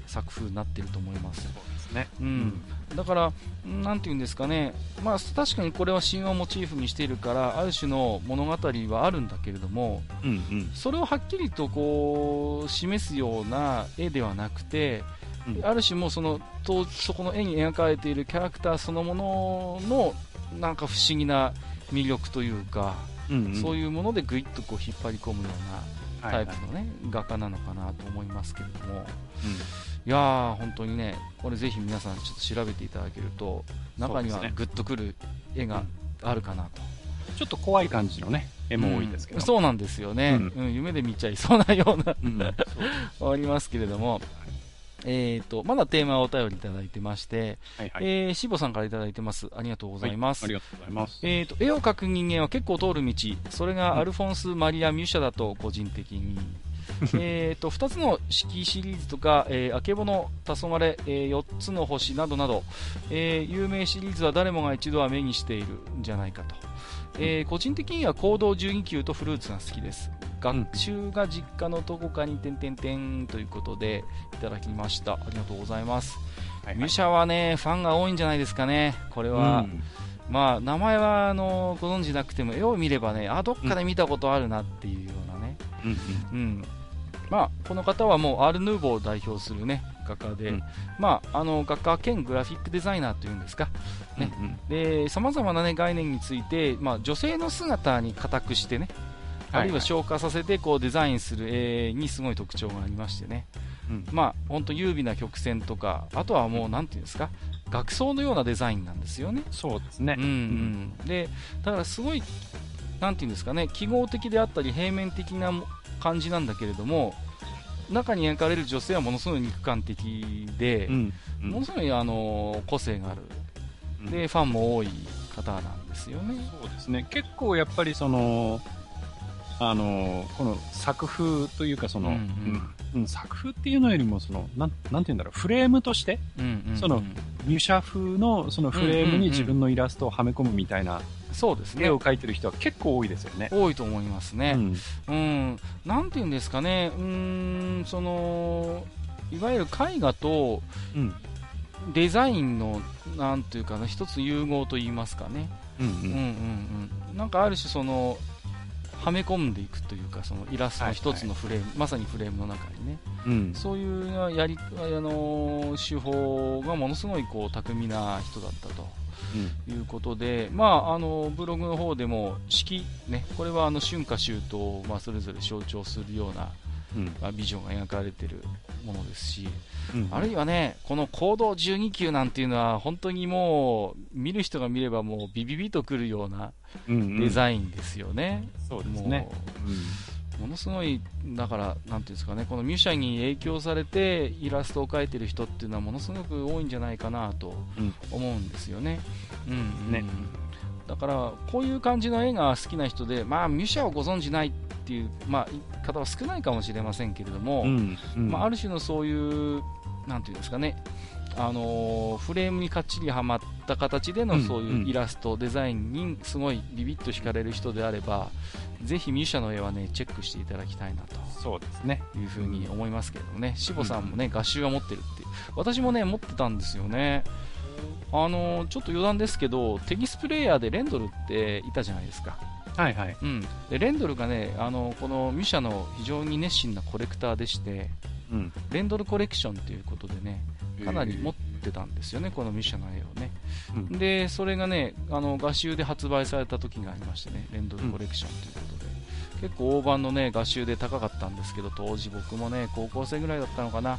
Speaker 2: 作風になっていると思います。ね、うん、だから、なんていうんですかね、まあ、確かにこれは神話をモチーフにしているから、ある種の物語はあるんだけれども、うんうん、それをはっきりとこう示すような絵ではなくて、うん、ある種もそのとそこの絵に描かれているキャラクターそのもののなんか不思議な魅力というか、うんうん、そういうものでぐいっとこう引っ張り込むようなタイプのね、はいはい、画家なのかなと思いますけれども。うん。いやー、本当にね、これぜひ皆さんちょっと調べていただけると、中にはグッとくる絵があるかなと。
Speaker 1: ちょっと怖い感じのね、絵も多いですけど、
Speaker 2: うん、そうなんですよね、うん、うん、夢で見ちゃいそうなような、うん、あ りますけれども、えーと、まだテーマをお便りいただいてまして、はいはい、えー、しぼさんからいただいてます。ありがとうございます。
Speaker 1: はい、ありがとうございます。
Speaker 2: えーと、絵を描く人間は結構通る道、それがアルフォンス・マリア・ミュシャだと個人的に えと2つの式シリーズとか、えー、あけぼの、黄昏、えー、4つの星などなど、えー、有名シリーズは誰もが一度は目にしているんじゃないかと、えー、個人的には行動12級とフルーツが好きです学習が実家のどこかに点々点ということでいただきました。ありがとうございます、はいはい、ミュシャはねファンが多いんじゃないですかね。これは、うん。まあ、名前はあのご存知なくても絵を見ればねあどっかで見たことあるなっていうようなね、うん、うん、まあ、この方はもうアール・ヌーボーを代表する、ね、画家で、うん、まあ、あの画家兼グラフィックデザイナーというんですか、ね。でさまざまな、ね、概念について、まあ、女性の姿に固くしてね、あるいは消化させてこうデザインする絵にすごい特徴がありましてね、うん、まあ本当優美な曲線とかあとはもうなんていうんですか？学装のようなデザインなんですよね。
Speaker 1: そうですね、
Speaker 2: うんうん、でだからすごいなんていうんですかね？記号的であったり平面的な感じなんだけれども中に描かれる女性はものすごい肉感的で、うん。うん、ものすごいあの個性がある、うん、でファンも多い方なんですよね。
Speaker 1: そうですね。結構やっぱりそのあのこの作風というかその、うんうん、作風っていうのよりもそのなんなんて言うんだろうフレームとして、うんうんうん、その入社風のそのフレームに自分のイラストをはめ込むみたいな
Speaker 2: そうですね。
Speaker 1: 絵を描いてる人は結構多いですよね。
Speaker 2: 多いと思いますね。うん。うん、なんていうんですかね、うん、その、いわゆる絵画と、デザインの、なんていうかな、一つ融合と言いますかね。うんうん。うんうんうん。なんかある種その、はめ込んでいくというか、そのイラストの一つのフレーム、はいはい、まさにフレームの中にね、うん、そういうやり、あの手法がものすごいこう巧みな人だったと。いうことで、うん、まあ、あのブログの方でも式、ね、これはあの春夏秋冬を、まあ、それぞれ象徴するような、うんまあ、ビジョンが描かれているものですし、うん、あるいはね、この行動12級なんていうのは、本当にもう、見る人が見ればもうビビビとくるようなデザインですよね。
Speaker 1: うんうん、そうですね。
Speaker 2: ものすごい、だから、なんていうんですかね、このミュシャに影響されてイラストを描いてる人っていうのはものすごく多いんじゃないかなと思うんですよね。うん、うん、ね。だから、こういう感じの絵が好きな人で、まあ、ミュシャをご存じないっていう、まあ、方は少ないかもしれませんけれども、うんうん、まあ、ある種のそういう、なんていうんですかね、あのー、フレームにかっちりはまった形でのそういうイラスト、うんうん、デザインにすごいビビッと惹かれる人であればぜひミュシャの絵はねチェックしていただきたいなと。
Speaker 1: そうですね。
Speaker 2: いうふうに思いますけどね、しぼさんもね、画集は持ってるって私もね持ってたんですよねあのー、ちょっと余談ですけどテキスプレイヤーでレンドルっていたじゃないですか。
Speaker 1: はいはい。
Speaker 2: うん、でレンドルがねあのこのミュシャの非常に熱心なコレクターでして、うん、レンドルコレクションということでねかなり持ってたんですよね、このミッションの絵をね。うん、で、それがね、あの画集で発売された時がありましてね、レンドルコレクションということで、うん、結構大判のね、画集で高かったんですけど、当時僕もね、高校生ぐらいだったのかな。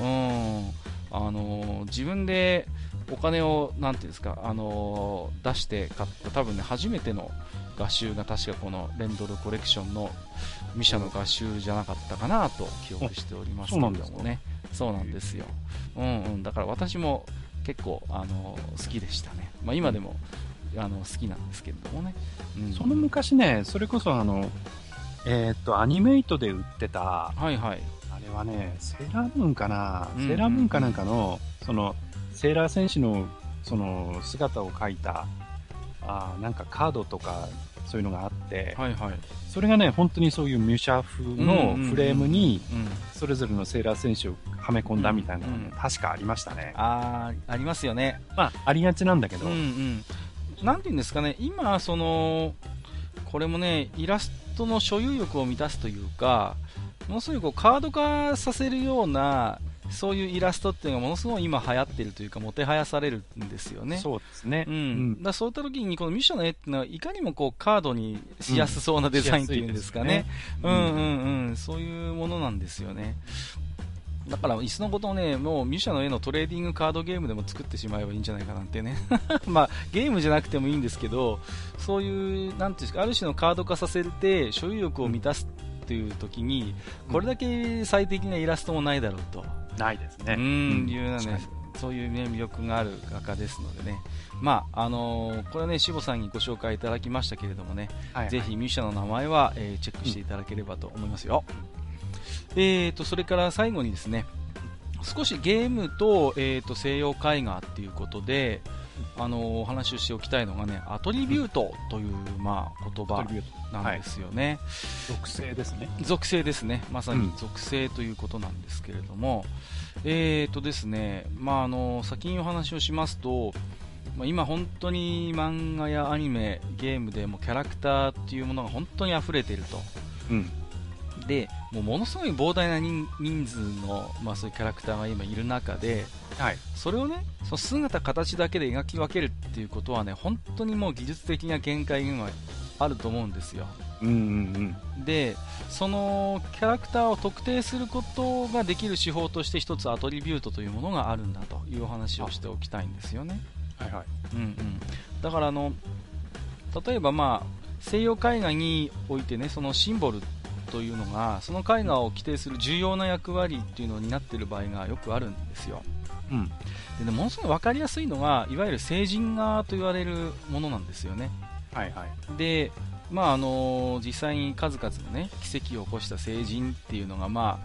Speaker 2: うん、あの自分でお金を、なんていうんですか、あの出して買った、多分ね、初めての画集が確かこのレンドルコレクションのミシャの画集じゃなかったかなと記憶しておりますけれどもね。そうなんですよ。うんうん。だから私も結構、あの好きでしたね。まあ、今でも、あの好きなんですけれどもね。
Speaker 1: うん、その昔ね、それこそあの、えー、っと、アニメイトで売ってた、
Speaker 2: はいはい。
Speaker 1: あれはね、セーラームーンかな、セーラームーンかなんかの、その、セーラー戦士の、その、姿を描いた、あなんかカードとかそういうのがあって、
Speaker 2: はいはい、
Speaker 1: それがね、本当にそういうミュシャ風のフレームに、それぞれのセーラー選手をはめ込んだみたいなのが、ね、確かありましたね。
Speaker 2: ああ、ありますよね。
Speaker 1: まあ、ありがちなんだけど。うんう
Speaker 2: ん。なんていうんですかね、今、その、これもね、イラストの所有欲を満たすというか、ものすごいこうカード化させるようなそういうイラストっていうのがものすごい今流行ってるというか、もてはやされるんですよね。
Speaker 1: そうですね。
Speaker 2: うん。うん、だそういった時に、このミッションの絵っていうのは、いかにもこう、カードにしやすそうなデザインっていうんですかね。うん、うんうんうん。そういうものなんですよね。だから、いっそのことをね、もうミュシャの絵のトレーディングカードゲームでも作ってしまえばいいんじゃないかなんてね。まあ、ゲームじゃなくてもいいんですけど、そういう、なんていうんですか、ある種のカード化させて、所有欲を満たすという時に、これだけ最適なイラストもないだろうと。
Speaker 1: ないですね。
Speaker 2: うん、いうようなね、そういう、ね、魅力がある画家ですのでね、まああのー、これはね、志保さんにご紹介いただきましたけれどもね、はいはい、ぜひミュシャンの名前は、えー、チェックしていただければと思いますよ。うん、えーと、それから最後にですね、少しゲームと,、えーと、西洋絵画っていうことで、あのー、お話をしておきたいのがね、アトリビュートという、まあ、言葉なんですよね、
Speaker 1: はい、属性ですね。
Speaker 2: 属性ですね。まさに属性ということなんですけれども、うん、えーとですね、まあ、あのー、先にお話をしますと、まあ、今本当に漫画やアニメ、ゲームでもキャラクターっていうものが本当に溢れていると。うんでもうものすごい膨大な人数の、まあ、そういうキャラクターが今いる中で、はい、それをねその姿、形だけで描き分けるっていうことはね本当にもう技術的な限界が今あると思うんですよ。うんうんうん、でそのキャラクターを特定することができる手法として一つアトリビュートというものがあるんだというお話をしておきたいんですよね。はいはいうんうん、だからあの例えば、まあ、西洋絵画においてねそのシンボルというのがその絵画を規定する重要な役割っていうのを担っている場合がよくあるんですよ。うん、でねものすごい分かりやすいのがいわゆる成人画と言われるものなんですよね。はいはい、で、まああの実際に数々の、ね、奇跡を起こした成人っていうのが、ま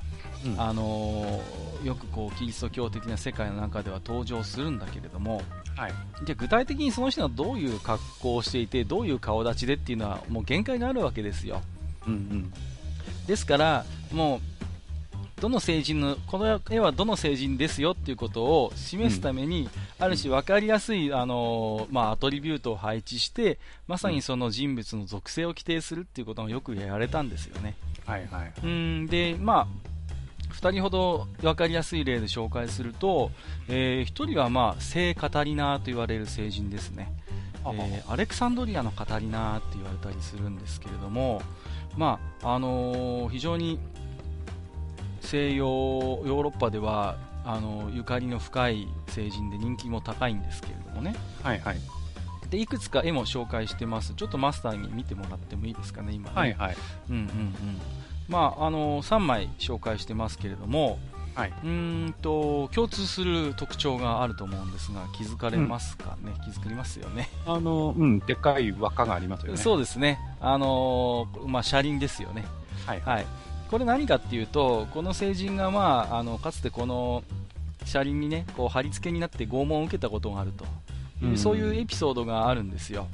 Speaker 2: あ、うん、あのよくこうキリスト教的な世界の中では登場するんだけれども、はい、じゃ具体的にその人はどういう格好をしていてどういう顔立ちでっていうのはもう限界があるわけですよ。うんうんですから、もう、どの成人の、この絵はどの成人ですよっていうことを示すために、うん、ある種分かりやすい、あのまあ、アトリビュートを配置して、まさにその人物の属性を規定するっていうことがよくやられたんですよね。はいはい。うんで、まあ、2人ほど分かりやすい例で紹介すると、えー、1人は、まあ、聖カタリナと言われる成人ですね。えー、アレクサンドリアのカタリナって言われたりするんですけれども、まああのー、非常に西洋ヨーロッパではあのゆかりの深い成人で人気も高いんですけれどもね、はいはい、でいくつか絵も紹介してます、ちょっとマスターに見てもらってもいいですかね、今ね。はいはい。うんうんうん。まああの3枚紹介してますけれども、はい、うんと共通する特徴があると思うんですが気づかれますかね、うん、気づかれますよね。
Speaker 1: あのうんでっかい輪っかがありますよね。
Speaker 2: そうですね。あのまあ車輪ですよね。はい、はい、これ何かっていうとこの成人がまああのかつてこの車輪にねこう貼り付けになって拷問を受けたことがあると。いう、うん、そういうエピソードがあるんですよ。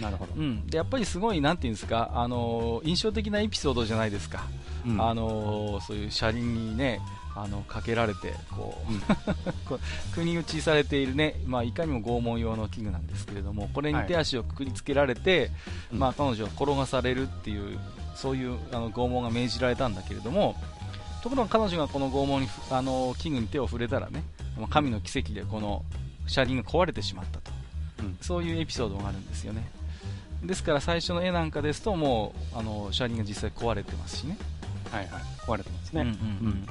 Speaker 1: なるほど、
Speaker 2: うん、でやっぱりすごい、なんていうんですか、あの印象的なエピソードじゃないですか、うん、あのそういう車輪にね、あのかけられてこう、うん、国打ちされているね、まあ、いかにも拷問用の器具なんですけれどもこれに手足をくくりつけられて、はい、まあ、彼女は転がされるっていうそういうあの拷問が命じられたんだけれどもところが彼女がこの拷問にあの器具に手を触れたらね神の奇跡でこの車輪が壊れてしまったと、うん、そういうエピソードがあるんですよね。ですから最初の絵なんかですともうあの車輪が実際壊れてますしね
Speaker 1: はいはい。壊れてますね、うんうんうん。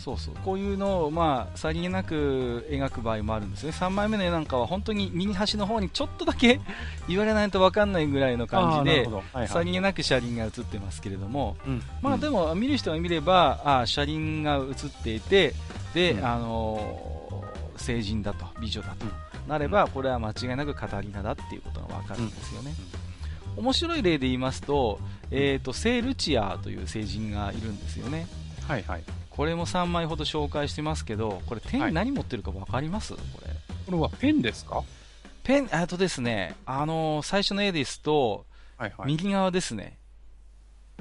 Speaker 2: そうそう。こういうのを、まあ、さりげなく描く場合もあるんですね。3枚目の絵なんかは本当に右端の方にちょっとだけ 言われないと分かんないぐらいの感じで、はいはい、さりげなく車輪が映ってますけれども、うん、まあ、でも見る人が見ればあ車輪が映っていてで、うん、あのー、成人だと美女だと、なればこれは間違いなくカタリナだっていうことが分かるんですよね。面白い例で言いますと,、えーと、聖ルチアという聖人がいるんですよね。
Speaker 1: はいはい
Speaker 2: これも3枚ほど紹介してますけど、これ手に何持ってるか分かります、はい、これ。
Speaker 1: これはペンですか？
Speaker 2: ペン、あとですね、あのー、最初の絵ですと、はいはい、右側ですね。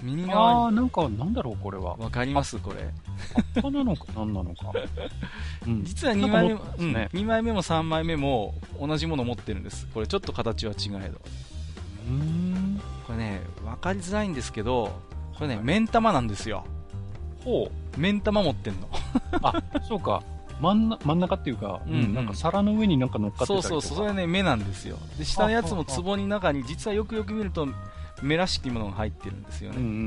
Speaker 1: 右側ああ、なんか、なんだろう、これは。
Speaker 2: わかりますこれ。
Speaker 1: 葉っぱなのか、何なのか。
Speaker 2: うん、実は2枚目も、ねうん、2枚目も3枚目も同じもの持ってるんです。これちょっと形は違えど。うん。これね、わかりづらいんですけど、これね、目ん玉なんですよ。
Speaker 1: ほ
Speaker 2: う。目ん玉持ってんの。
Speaker 1: あ、そうか。真ん真ん中っていうか、うん、うん、なんか皿の上になんか乗っかって
Speaker 2: そうそうそれね目なんですよで下のやつも壺の中に実はよくよく見ると目らしきものが入ってるんですよね、うんうんうんう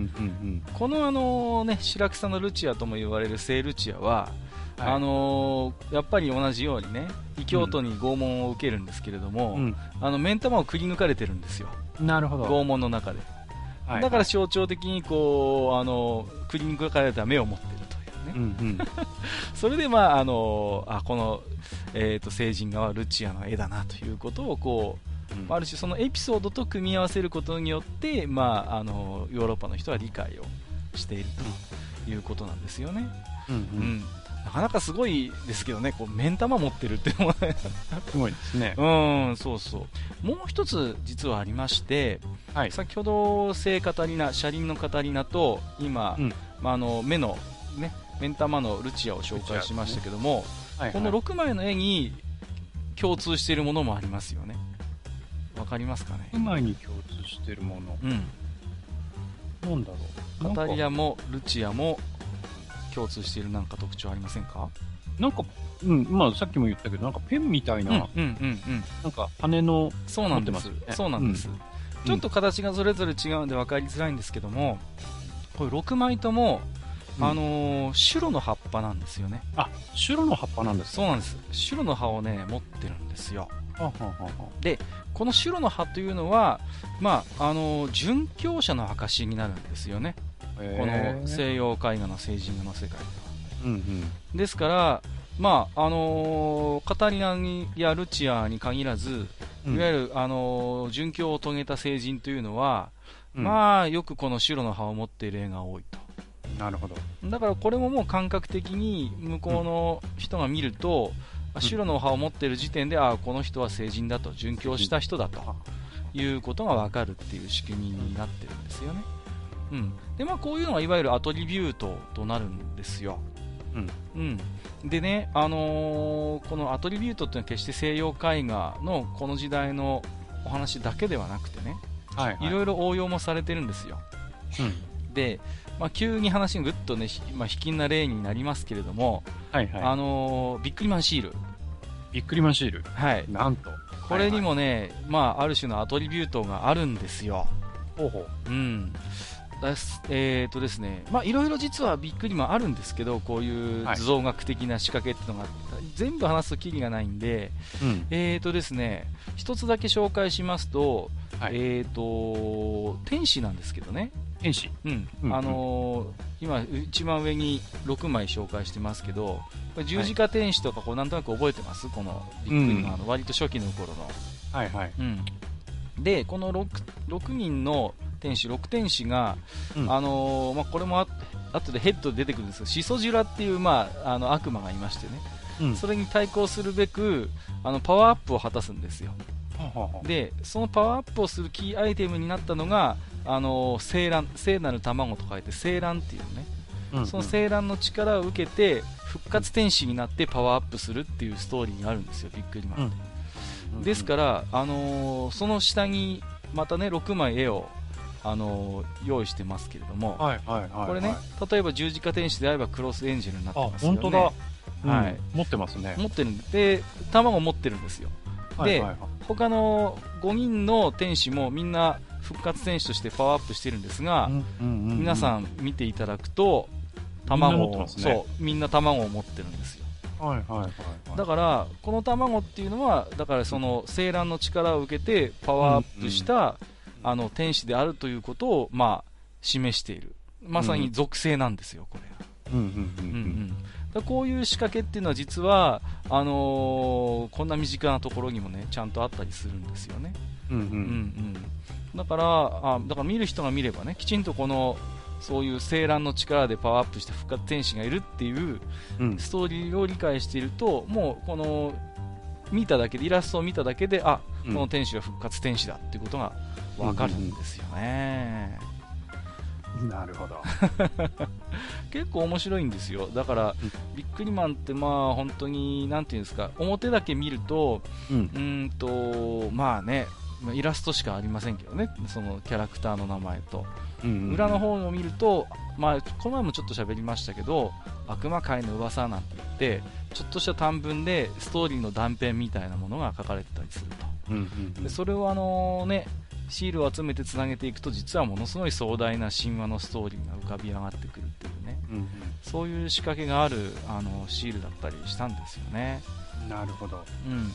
Speaker 2: ん、このあのね白草のルチアとも言われる聖ルチアは、はい、あのー、やっぱり同じようにね異教徒に拷問を受けるんですけれども、うん、あの目ん玉をくり抜かれてるんですよ
Speaker 1: なるほど。
Speaker 2: 拷問の中で。はい、だから象徴的にこうあのクリーニングかれた目を持っているというね、うんうん、それで、まあ、あのあこの、えーと、聖人画はルチアの絵だなということをこう、うん、ある種そのエピソードと組み合わせることによって、まあ、あのヨーロッパの人は理解をしているということなんですよね。うん、うんなかなかすごいですけどね、こう目ん玉持ってるっていうのは
Speaker 1: すごいですね。
Speaker 2: うん、そうそう。もう一つ実はありまして、はい、先ほど聖カタリナ、車輪のカタリナと、今、うん、まあ、あの目の、ね、目ん玉のルチアを紹介しましたけども、ねはいはい、この6枚の絵に共通しているものもありますよね。わかりますかね
Speaker 1: ?6 枚に共通しているもの。うん。なんだろ
Speaker 2: う。カタリナもルチアも共通しているなんか特徴ありませんか？
Speaker 1: なんか、うん、まあさっきも言ったけど、なんかペンみたいな、うんうんうんうん、なんか羽の、
Speaker 2: そうなんです。そうなんです、うん、ちょっと形がそれぞれ違うんで分かりづらいんですけども、これ6枚とも、あのー、シュロの葉っぱなんですよね。
Speaker 1: あ、シュロの葉っぱなんです
Speaker 2: そうなんです。シュロの葉をね、持ってるんですよ。で、このシュロの葉というのは、まあ、あのー、殉教者の証になるんですよね。この西洋絵画の聖人画の世界では、うんうん、ですからまああのー、カタリナやルチアに限らず、いわゆる、あのー、殉教を遂げた聖人というのは、うん、まあよくこの白の葉を持っている絵が多いと。
Speaker 1: なるほど。
Speaker 2: だからこれももう感覚的に向こうの人が見ると、うん、白の葉を持っている時点で、ああこの人は聖人だと殉教した人だということが分かるっていう仕組みになってるんですよね。うんでまあ、こういうのがいわゆるアトリビュートとなるんですよ。うんうん、でね、あのー、このアトリビュートっていうのは決して西洋絵画のこの時代のお話だけではなくてね、はいはい、いろいろ応用もされてるんですよ。うん、で、まあ、急に話がぐっとね、まあ、卑近な例になりますけれども、はいはい、あのー、ビックリマンシール。
Speaker 1: ビックリマンシール？
Speaker 2: はい。
Speaker 1: なんと。
Speaker 2: これにもね、はいはい、まあ、ある種のアトリビュートがあるんですよ。
Speaker 1: ほうほう。うん。
Speaker 2: えーとですね、まあ、いろいろ実はびっくりもあるんですけど、こういう図像学的な仕掛けっていうのが、はい、全部話すときりがないんで、うん、えーとですね、一つだけ紹介しますと、はい、えーと、天使なんですけどね。
Speaker 1: 天使
Speaker 2: うん。うん、あのー、今、一番上に6枚紹介してますけど、十字架天使とか、こう、なんとなく覚えてます？このびっくりの、あの、割と初期の頃の。
Speaker 1: はいはい。うん。
Speaker 2: で、この 6, 6人の天使6天使が、うん、あのー、まあ、これも後でヘッドで出てくるんですけどシソジュラっていう、まあ、あの悪魔がいましてね、うん、それに対抗するべくあのパワーアップを果たすんですよ。でそのパワーアップをするキーアイテムになったのがあの聖卵聖なる卵と書いて聖卵っていうね、うんうん、その聖卵の力を受けて復活天使になってパワーアップするっていうストーリーがあるんですよビックリマンって、うん、ですから、あのー、その下にまたね6枚絵をあの用意してますけれども、はいはいはいはい、これね、例えば十字架天使であればクロスエンジェルになってますよね。本当だ。
Speaker 1: うん、はい。持ってますね。
Speaker 2: 持ってるんで、卵持ってるんですよ。で、はいはいはい、他の5人の天使もみんな復活天使としてパワーアップしてるんですが、うんうんうんうん、皆さん見ていただくと、卵を、ね、そう、みんな卵を持ってるんですよ。はいはいはい、はい、だからこの卵っていうのはだからその精卵の力を受けてパワーアップした、あの天使であるということを、まあ、示している、まさに属性なんですよ、これ。こういう仕掛けっていうのは実はあのー、こんな身近なところにもねちゃんとあったりするんですよね。うんうん。うんうん、だからあだから見る人が見ればねきちんとこのそういう精卵の力でパワーアップした復活天使がいるっていうストーリーを理解していると、もうこの見ただけでイラストを見ただけであこの天使は復活天使だっていうことがわかるんですよね。
Speaker 1: なるほど。
Speaker 2: 結構面白いんですよ。だから、ビックリマンってまあ本当になんていうんですか表だけ見ると、うん、うんとまあねイラストしかありませんけどねそのキャラクターの名前と、うんうんうん、裏の方を見ると、まあ、この前もちょっと喋りましたけど悪魔界の噂なんて言ってちょっとした短文でストーリーの断片みたいなものが書かれてたりすると、うんうんうん、でそれをあのねシールを集めてつなげていくと実はものすごい壮大な神話のストーリーが浮かび上がってくるっていうね、うんうん、そういう仕掛けがあるあのシールだったりしたんですよね。
Speaker 1: なるほど、
Speaker 2: うん、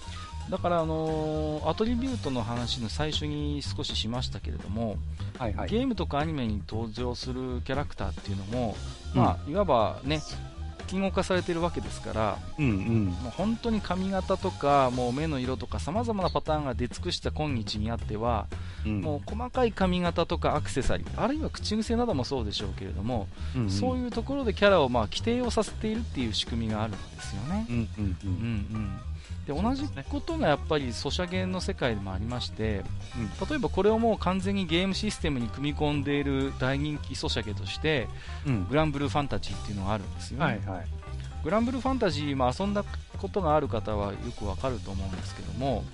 Speaker 2: だから、あのー、アトリビュートの話の最初に少ししましたけれども、はいはい、ゲームとかアニメに登場するキャラクターっていうのも、うん、まあ、いわばね、言語化されているわけですから、うんうん、もう本当に髪型とかもう目の色とかさまざまなパターンが出尽くした今日にあっては、うん、もう細かい髪型とかアクセサリーあるいは口癖などもそうでしょうけれども、うんうん、そういうところでキャラをまあ規定をさせているっていう仕組みがあるんですよね。うんうんうん。うんうんで同じことがやっぱりソシャゲの世界でもありまして、うん、例えばこれをもう完全にゲームシステムに組み込んでいる大人気ソシャゲとして、うん、グランブルーファンタジーっていうのがあるんですよね、はいはい、グランブルーファンタジー、まあ、遊んだことがある方はよくわかると思うんですけども、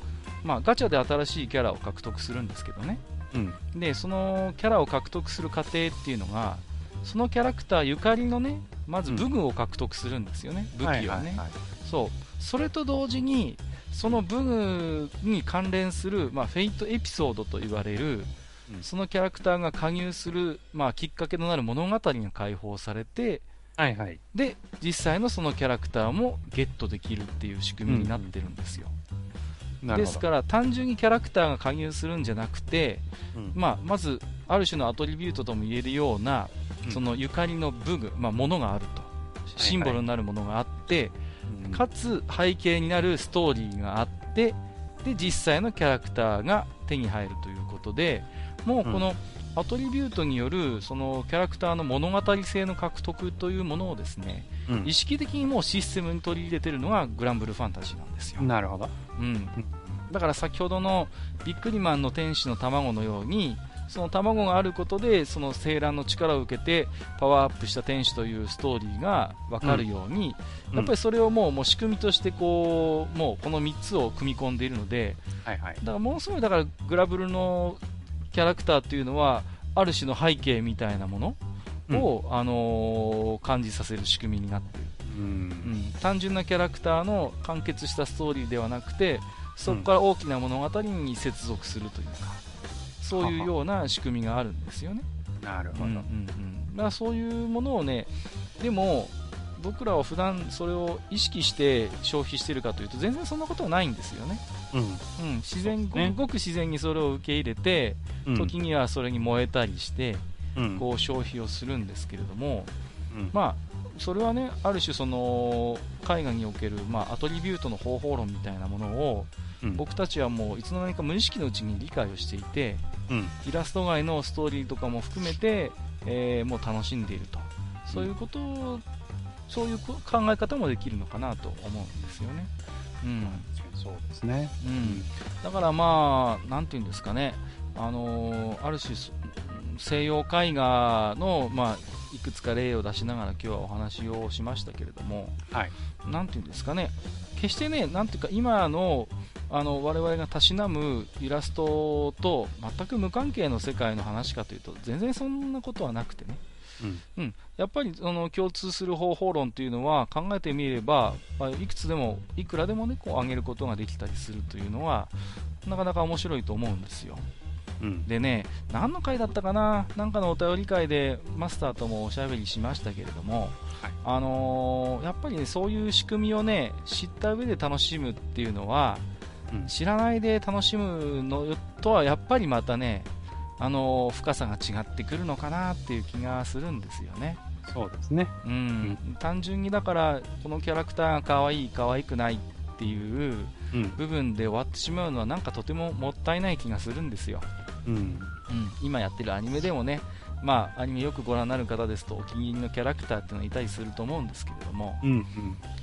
Speaker 2: まあ、ガチャで新しいキャラを獲得するんですけどね、うん、でそのキャラを獲得する過程っていうのがそのキャラクターゆかりのねまず武具を獲得するんですよね、武器をね、はいはいはい、そうそれと同時にその武具に関連する、まあ、フェイトエピソードと言われる、うん、そのキャラクターが加入する、まあ、きっかけとなる物語が解放されて、はいはい、で実際のそのキャラクターもゲットできるっていう仕組みになってるんですよ、うん、ですから単純にキャラクターが加入するんじゃなくて、うん、まあ、まずある種のアトリビュートとも言えるような、そのゆかりの武具、まあ、ものがあると。シンボルになるものがあって、はいはいかつ背景になるストーリーがあってで実際のキャラクターが手に入るということでもうこのアトリビュートによるそのキャラクターの物語性の獲得というものをですね、うん、意識的にもうシステムに取り入れているのがグランブルファンタジーなんですよ。
Speaker 1: なるほど、
Speaker 2: うん、だから先ほどのビックリマンの天使の卵のようにその卵があることでその精卵の力を受けてパワーアップした天使というストーリーが分かるように、うん、やっぱりそれをもうもう仕組みとしてこうもうこの3つを組み込んでいるので、はいはい、だからものすごいだからグラブルのキャラクターというのはある種の背景みたいなものを、うん、あのー、感じさせる仕組みになっている、うん、うん、単純なキャラクターの完結したストーリーではなくてそこから大きな物語に接続するというか、そういうような仕組みがあるんですよね。
Speaker 1: なるほど、うんうんうん、
Speaker 2: だからそういうものをねでも僕らは普段それを意識して消費しているかというと全然そんなことはないんですよね。うん、うん、自然、ね、ごく自然にそれを受け入れて、うん、時にはそれに燃えたりして、うん、こう消費をするんですけれども、まあそれはねある種その絵画における、まあ、アトリビュートの方法論みたいなものを、僕たちはもういつの間にか無意識のうちに理解をしていて、イラスト外のストーリーとかも含めて、えー、もう楽しんでいると。そういうことを、そういう考え方もできるのかなと思うんですよね。うん、
Speaker 1: そうですね、
Speaker 2: うん、だからまあ、なんていうんですかね、あのある種、西洋絵画の、まあ、いくつか例を出しながら今日はお話をしましたけれども、
Speaker 1: はい、
Speaker 2: なんていうんですかね、決してね、なんていうか今のあの我々がたしなむイラストと全く無関係の世界の話かというと全然そんなことはなくてね、うん、うん、やっぱりその共通する方法論というのは考えてみれば、まあ、いくつでもいくらでもねこう上げることができたりするというのはなかなか面白いと思うんですよ。うん、でね、何の回だったかな、なんかのお便り会でマスターともおしゃべりしましたけれども、はい、あのー、やっぱりね、そういう仕組みをね、知った上で楽しむっていうのは、うん、知らないで楽しむのとはやっぱりまたね、あのー、深さが違ってくるのかなっていう気がするんですよね。
Speaker 1: そうですね、
Speaker 2: うん、うん、単純にだからこのキャラクターが可愛い可愛くないっていう部分で終わってしまうのはなんかとてももったいない気がするんですよ。うん、うん、今やってるアニメでもね、まあ、アニメよくご覧になる方ですとお気に入りのキャラクターっていうのがいたりすると思うんですけれども、うんうん、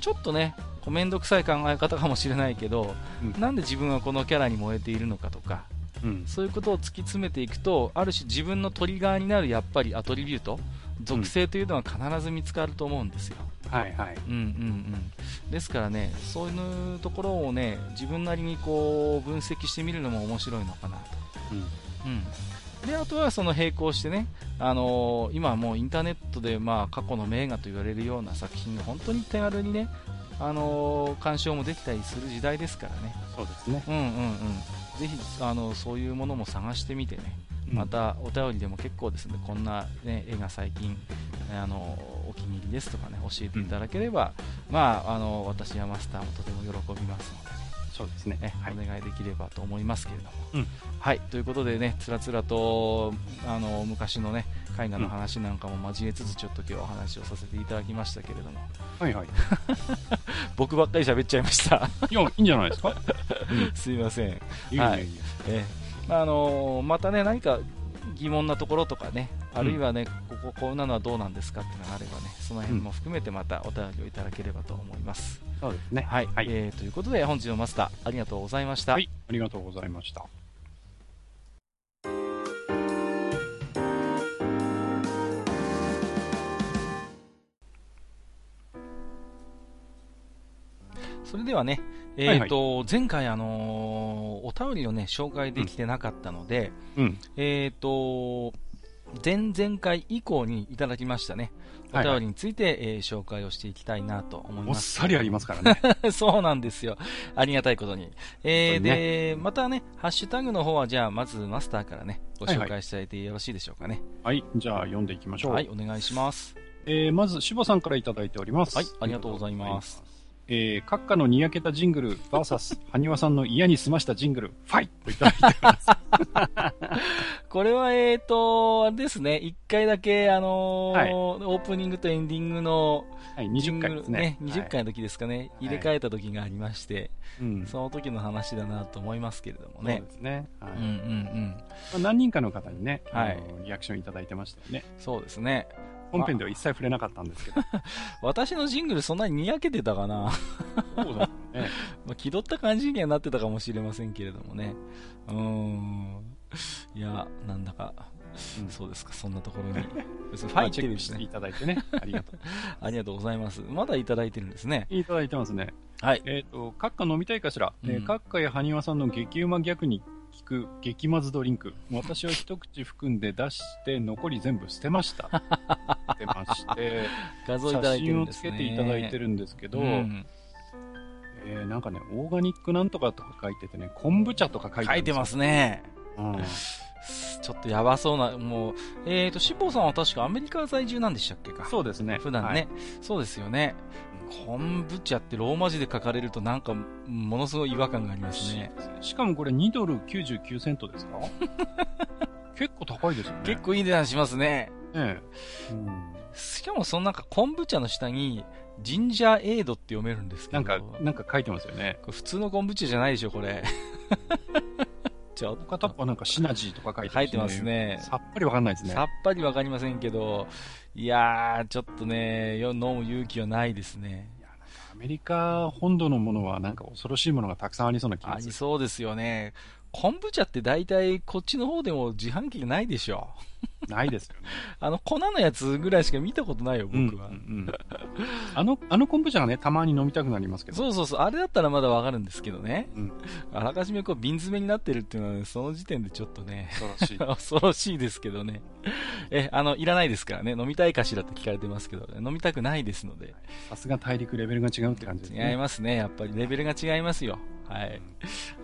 Speaker 2: ちょっとね面倒くさい考え方かもしれないけど、うん、なんで自分はこのキャラに燃えているのかとか、うん、そういうことを突き詰めていくとある種自分のトリガーになるやっぱりアトリビュート属性というのは必ず見つかると思うんですよ。
Speaker 1: はいはい。うんうんう
Speaker 2: ん。ですからね、そういうところをね、自分なりにこう分析してみるのも面白いのかなと。うん。うんであとはその並行してね、あのー、今はもうインターネットでまあ過去の名画と言われるような作品が本当に手軽にね、あのー、鑑賞もできたりする時代ですからね。
Speaker 1: そうですね。
Speaker 2: うんうんうん。ぜひあのそういうものも探してみてね、またお便りでも結構ですね、こんな、ね、絵が最近あのお気に入りですとかね教えていただければ、うん、まああの私やマスターもとても喜びますので、ね、
Speaker 1: そうですね、
Speaker 2: はい、お願いできればと思いますけれども、うん、はい。ということでねつらつらとあの昔のね絵画の話なんかも交えつつちょっと今日お話をさせていただきましたけれども、
Speaker 1: はいはい。
Speaker 2: 僕ばっかり喋っちゃいました。
Speaker 1: いやいいんじゃないですか、
Speaker 2: すいません。いやいえあのー、またね何か疑問なところとかね、あるいはね、うん、こここんなのはどうなんですかっていうのがあればね、その辺も含めてまたお便りをいただければと思います。
Speaker 1: そうですね。
Speaker 2: はい。はい、えー、ということで、本日のマスター、ありがとうございました。はい、
Speaker 1: ありがとうございました。
Speaker 2: それではね、えっ、ー、と、はいはい、前回あのー、お便りをね、紹介できてなかったので、うん、えっ、ー、と、前々回以降にいただきましたね、お便りについて、はいはい、えー、紹介をしていきたいなと思います。
Speaker 1: おっさりありますからね。
Speaker 2: そうなんですよ。ありがたいことに。えー、ね、で、またね、ハッシュタグの方は、じゃあ、まずマスターからね、ご紹介していただいてよろしいでしょうかね。
Speaker 1: はい、はい、じゃあ、読んでいきましょう。
Speaker 2: はい、お願いします。
Speaker 1: えー、まず、しぼさんからいただいております。
Speaker 2: はい、ありがとうございます。
Speaker 1: えー、閣下のにやけたジングル、バーサス、埴輪さんの嫌に済ましたジングル、ファイといただいてます。
Speaker 2: これは、えっ、ー、と、ですね、一回だけ、あのーはい、オープニングとエンディングの、
Speaker 1: はい、20回ですね。ね
Speaker 2: 20回の時ですかね、はい、入れ替えた時がありまして、はい、その時の話だなと思いますけれどもね。
Speaker 1: そうですね。
Speaker 2: はい、うんうんうん。
Speaker 1: まあ、何人かの方にね、はい、リアクションいただいてましたよね。
Speaker 2: そうですね。
Speaker 1: 本編では一切触れなかったんですけど。
Speaker 2: 私のジングルそんなににやけてたかな
Speaker 1: そうだね。
Speaker 2: まあ、気取った感じにはなってたかもしれませんけれどもね。うん。いや、なんだか、うん、そうですか、そんなところに。
Speaker 1: 別にファイてるしね。いただいてね。ありがとう。
Speaker 2: ありがとうございます。まだいただいてるんですね。
Speaker 1: いただいてますね。
Speaker 2: はい。
Speaker 1: えっ、ー、と、閣下飲みたいかしら、うん、えー、閣下や埴輪さんの激うま逆に聞く激まずドリンク。私は一口含んで出して、残り全部捨てました。捨てまして、
Speaker 2: 画像いただいてるん
Speaker 1: ですね。写真をつけていただいてるんですけど、うん、えー、なんかね、オーガニックなんとかとか書いててね、昆布茶とか書いて
Speaker 2: 書いてますね。うん。ちょっとやばそうな、もう、えっ、ー、と、しぼさんは確かアメリカ在住なんでしたっけか？
Speaker 1: そうですね。
Speaker 2: 普段ね。はい、そうですよね。昆布茶ってローマ字で書かれるとなんかものすごい違和感がありますね。
Speaker 1: しかもこれ2ドル99セントですか？結構高いですよね。
Speaker 2: 結構いい値段しますね。
Speaker 1: え
Speaker 2: え。うん、しかもそのなんか昆布茶の下にジンジャーエイドって読めるんですけど。
Speaker 1: なんか、なんか書いてますよね。
Speaker 2: 普通の昆布茶じゃないでしょ、これ。
Speaker 1: ちょっと。片っぽなんかシナジーとか書いて
Speaker 2: 書いてますね。
Speaker 1: さっぱりわかんないですね。
Speaker 2: さっぱりわかりませんけど、いやー、ちょっとね、飲む勇気はないですね。
Speaker 1: アメリカ本土のものはなんか恐ろしいものがたくさんありそうな気がする。あり
Speaker 2: そうですよね。昆布茶って大体こっちの方でも自販機ないでしょ。
Speaker 1: ないですよね。
Speaker 2: あの粉のやつぐらいしか見たことないよ、僕は。うんうん、
Speaker 1: あの、あの昆布茶がね、たまに飲みたくなりますけど。
Speaker 2: そうそうそう、あれだったらまだわかるんですけどね。うん、あらかじめこう瓶詰めになってるっていうのは、ね、その時点でちょっとね、
Speaker 1: 恐ろしい。
Speaker 2: 恐ろしいですけどね。え、あの、いらないですからね、飲みたいかしらって聞かれてますけど、飲みたくないですので。
Speaker 1: さすが大陸レベルが違うって感じです
Speaker 2: ね。違いますね、やっぱりレベルが違いますよ。はい。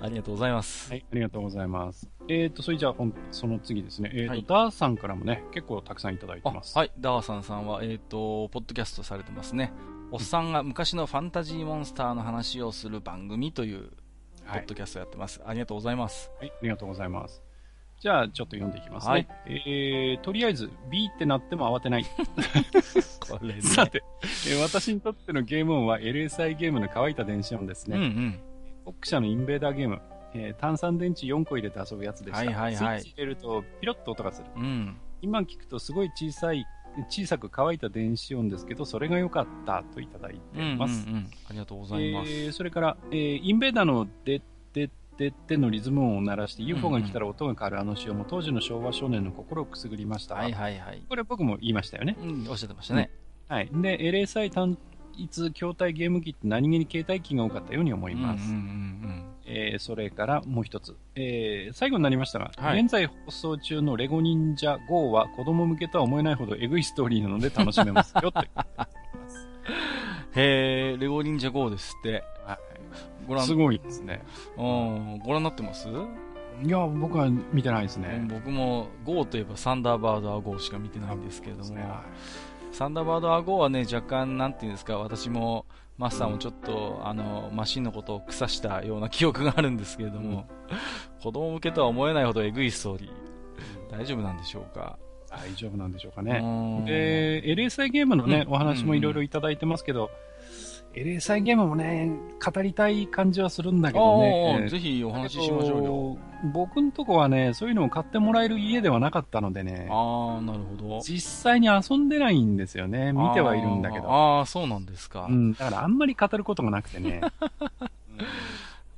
Speaker 2: ありがとうございます。
Speaker 1: はい、ありがとうございます。えっ、ー、と、それじゃあ、その次ですね。えっ、ー、と、はい、ダーさんからもね、結構たくさんいただいてます。
Speaker 2: はい、ダーさんさんは、えっ、ー、と、ポッドキャストされてますね。おっさんが昔のファンタジーモンスターの話をする番組という、ポッドキャストやってます、はい。ありがとうございます。
Speaker 1: はい、ありがとうございます。じゃあ、ちょっと読んでいきますね。はい、えー、とりあえず、B ってなっても慌てない。これね。さて、えー、私にとってのゲーム音は LSI ゲームの乾いた電子音ですね。うんうんフォック社のインベーダーゲーム、えー、炭酸電池4個入れて遊ぶやつでした。はいはいはい、スイッチ入れるとピロッと音がする。うん、今聞くとすごい小さい、小さく乾いた電子音ですけど、それが良かったといただいています。うんうんうん、
Speaker 2: ありがとうございます。え
Speaker 1: ー、それから、えー、インベーダーのででってってのリズム音を鳴らして UFO が来たら音が変わるあの仕様も当時の昭和少年の心をくすぐりました。はいはいはい。これ僕も言いましたよね。
Speaker 2: うん、おっしゃってましたね。
Speaker 1: はい。で、LSI 単一筐体ゲーム機って何気に携帯機が多かったように思います。えー、それからもう一つ、えー、最後になりましたが、はい、現在放送中のレゴ忍者 GO は子供向けとは思えないほどエグいストーリーなので楽しめますよって
Speaker 2: へえ、レゴ忍者 GO ですって。はい。
Speaker 1: ご覧すごいですね。
Speaker 2: うん、ご覧になってます？
Speaker 1: いや、僕は見てないですね。
Speaker 2: 僕も GO といえばサンダーバードは GO しか見てないんですけれども、サンダーバードは GO はね、若干、なんていうんですか、私も、マスターもちょっと、あの、マシンのことを腐したような記憶があるんですけれども、うん、子供向けとは思えないほどエグいストーリー、大丈夫なんでしょうか？
Speaker 1: 大丈夫なんでしょうかね。で、LSI ゲームのね、うん、お話もいろいろいただいてますけど、LSI ゲームもね、語りたい感じはするんだけどね。
Speaker 2: ぜひお話ししましょうよ。
Speaker 1: 僕んとこはね、そういうのを買ってもらえる家ではなかったのでね。
Speaker 2: ああ、なるほど。
Speaker 1: 実際に遊んでないんですよね。見てはいるんだけど。
Speaker 2: ああ、そうなんですか。
Speaker 1: うん、だからあんまり語ることがなくてね。
Speaker 2: う ん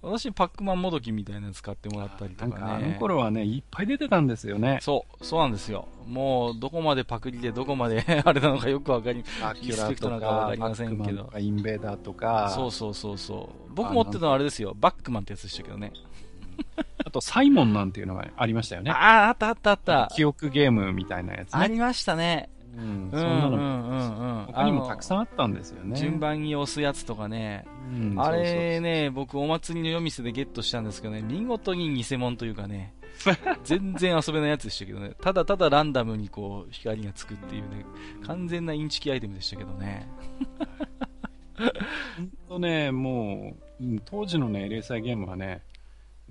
Speaker 2: 私、パックマンもどきみたいなの使ってもらったりとかね。か
Speaker 1: あの頃はね、いっぱい出てたんですよね。
Speaker 2: そう、そうなんですよ。もう、どこまでパクリでどこまで あれなのかよくわかり、
Speaker 1: アキュラとか、かりませんけど。インベーダーとか。
Speaker 2: そうそうそうそう。僕持ってたのはあれですよ。バックマンってやつでしたけどね。
Speaker 1: あと、サイモンなんていうのがありましたよね。
Speaker 2: ああ、あったあったあった。
Speaker 1: 記憶ゲームみたいなやつ、ね、
Speaker 2: ありましたね。
Speaker 1: うん、そんなのも、他にもたくさんあったんですよね。
Speaker 2: 順番に押すやつとかね。うん、あれね、僕お祭りの夜店でゲットしたんですけどね、見事に偽物というかね、全然遊べないやつでしたけどね、ただただランダムにこう光がつくっていうね、完全なインチキアイテムでしたけどね。
Speaker 1: 本当ね、もう、当時のね、零細ゲームはね、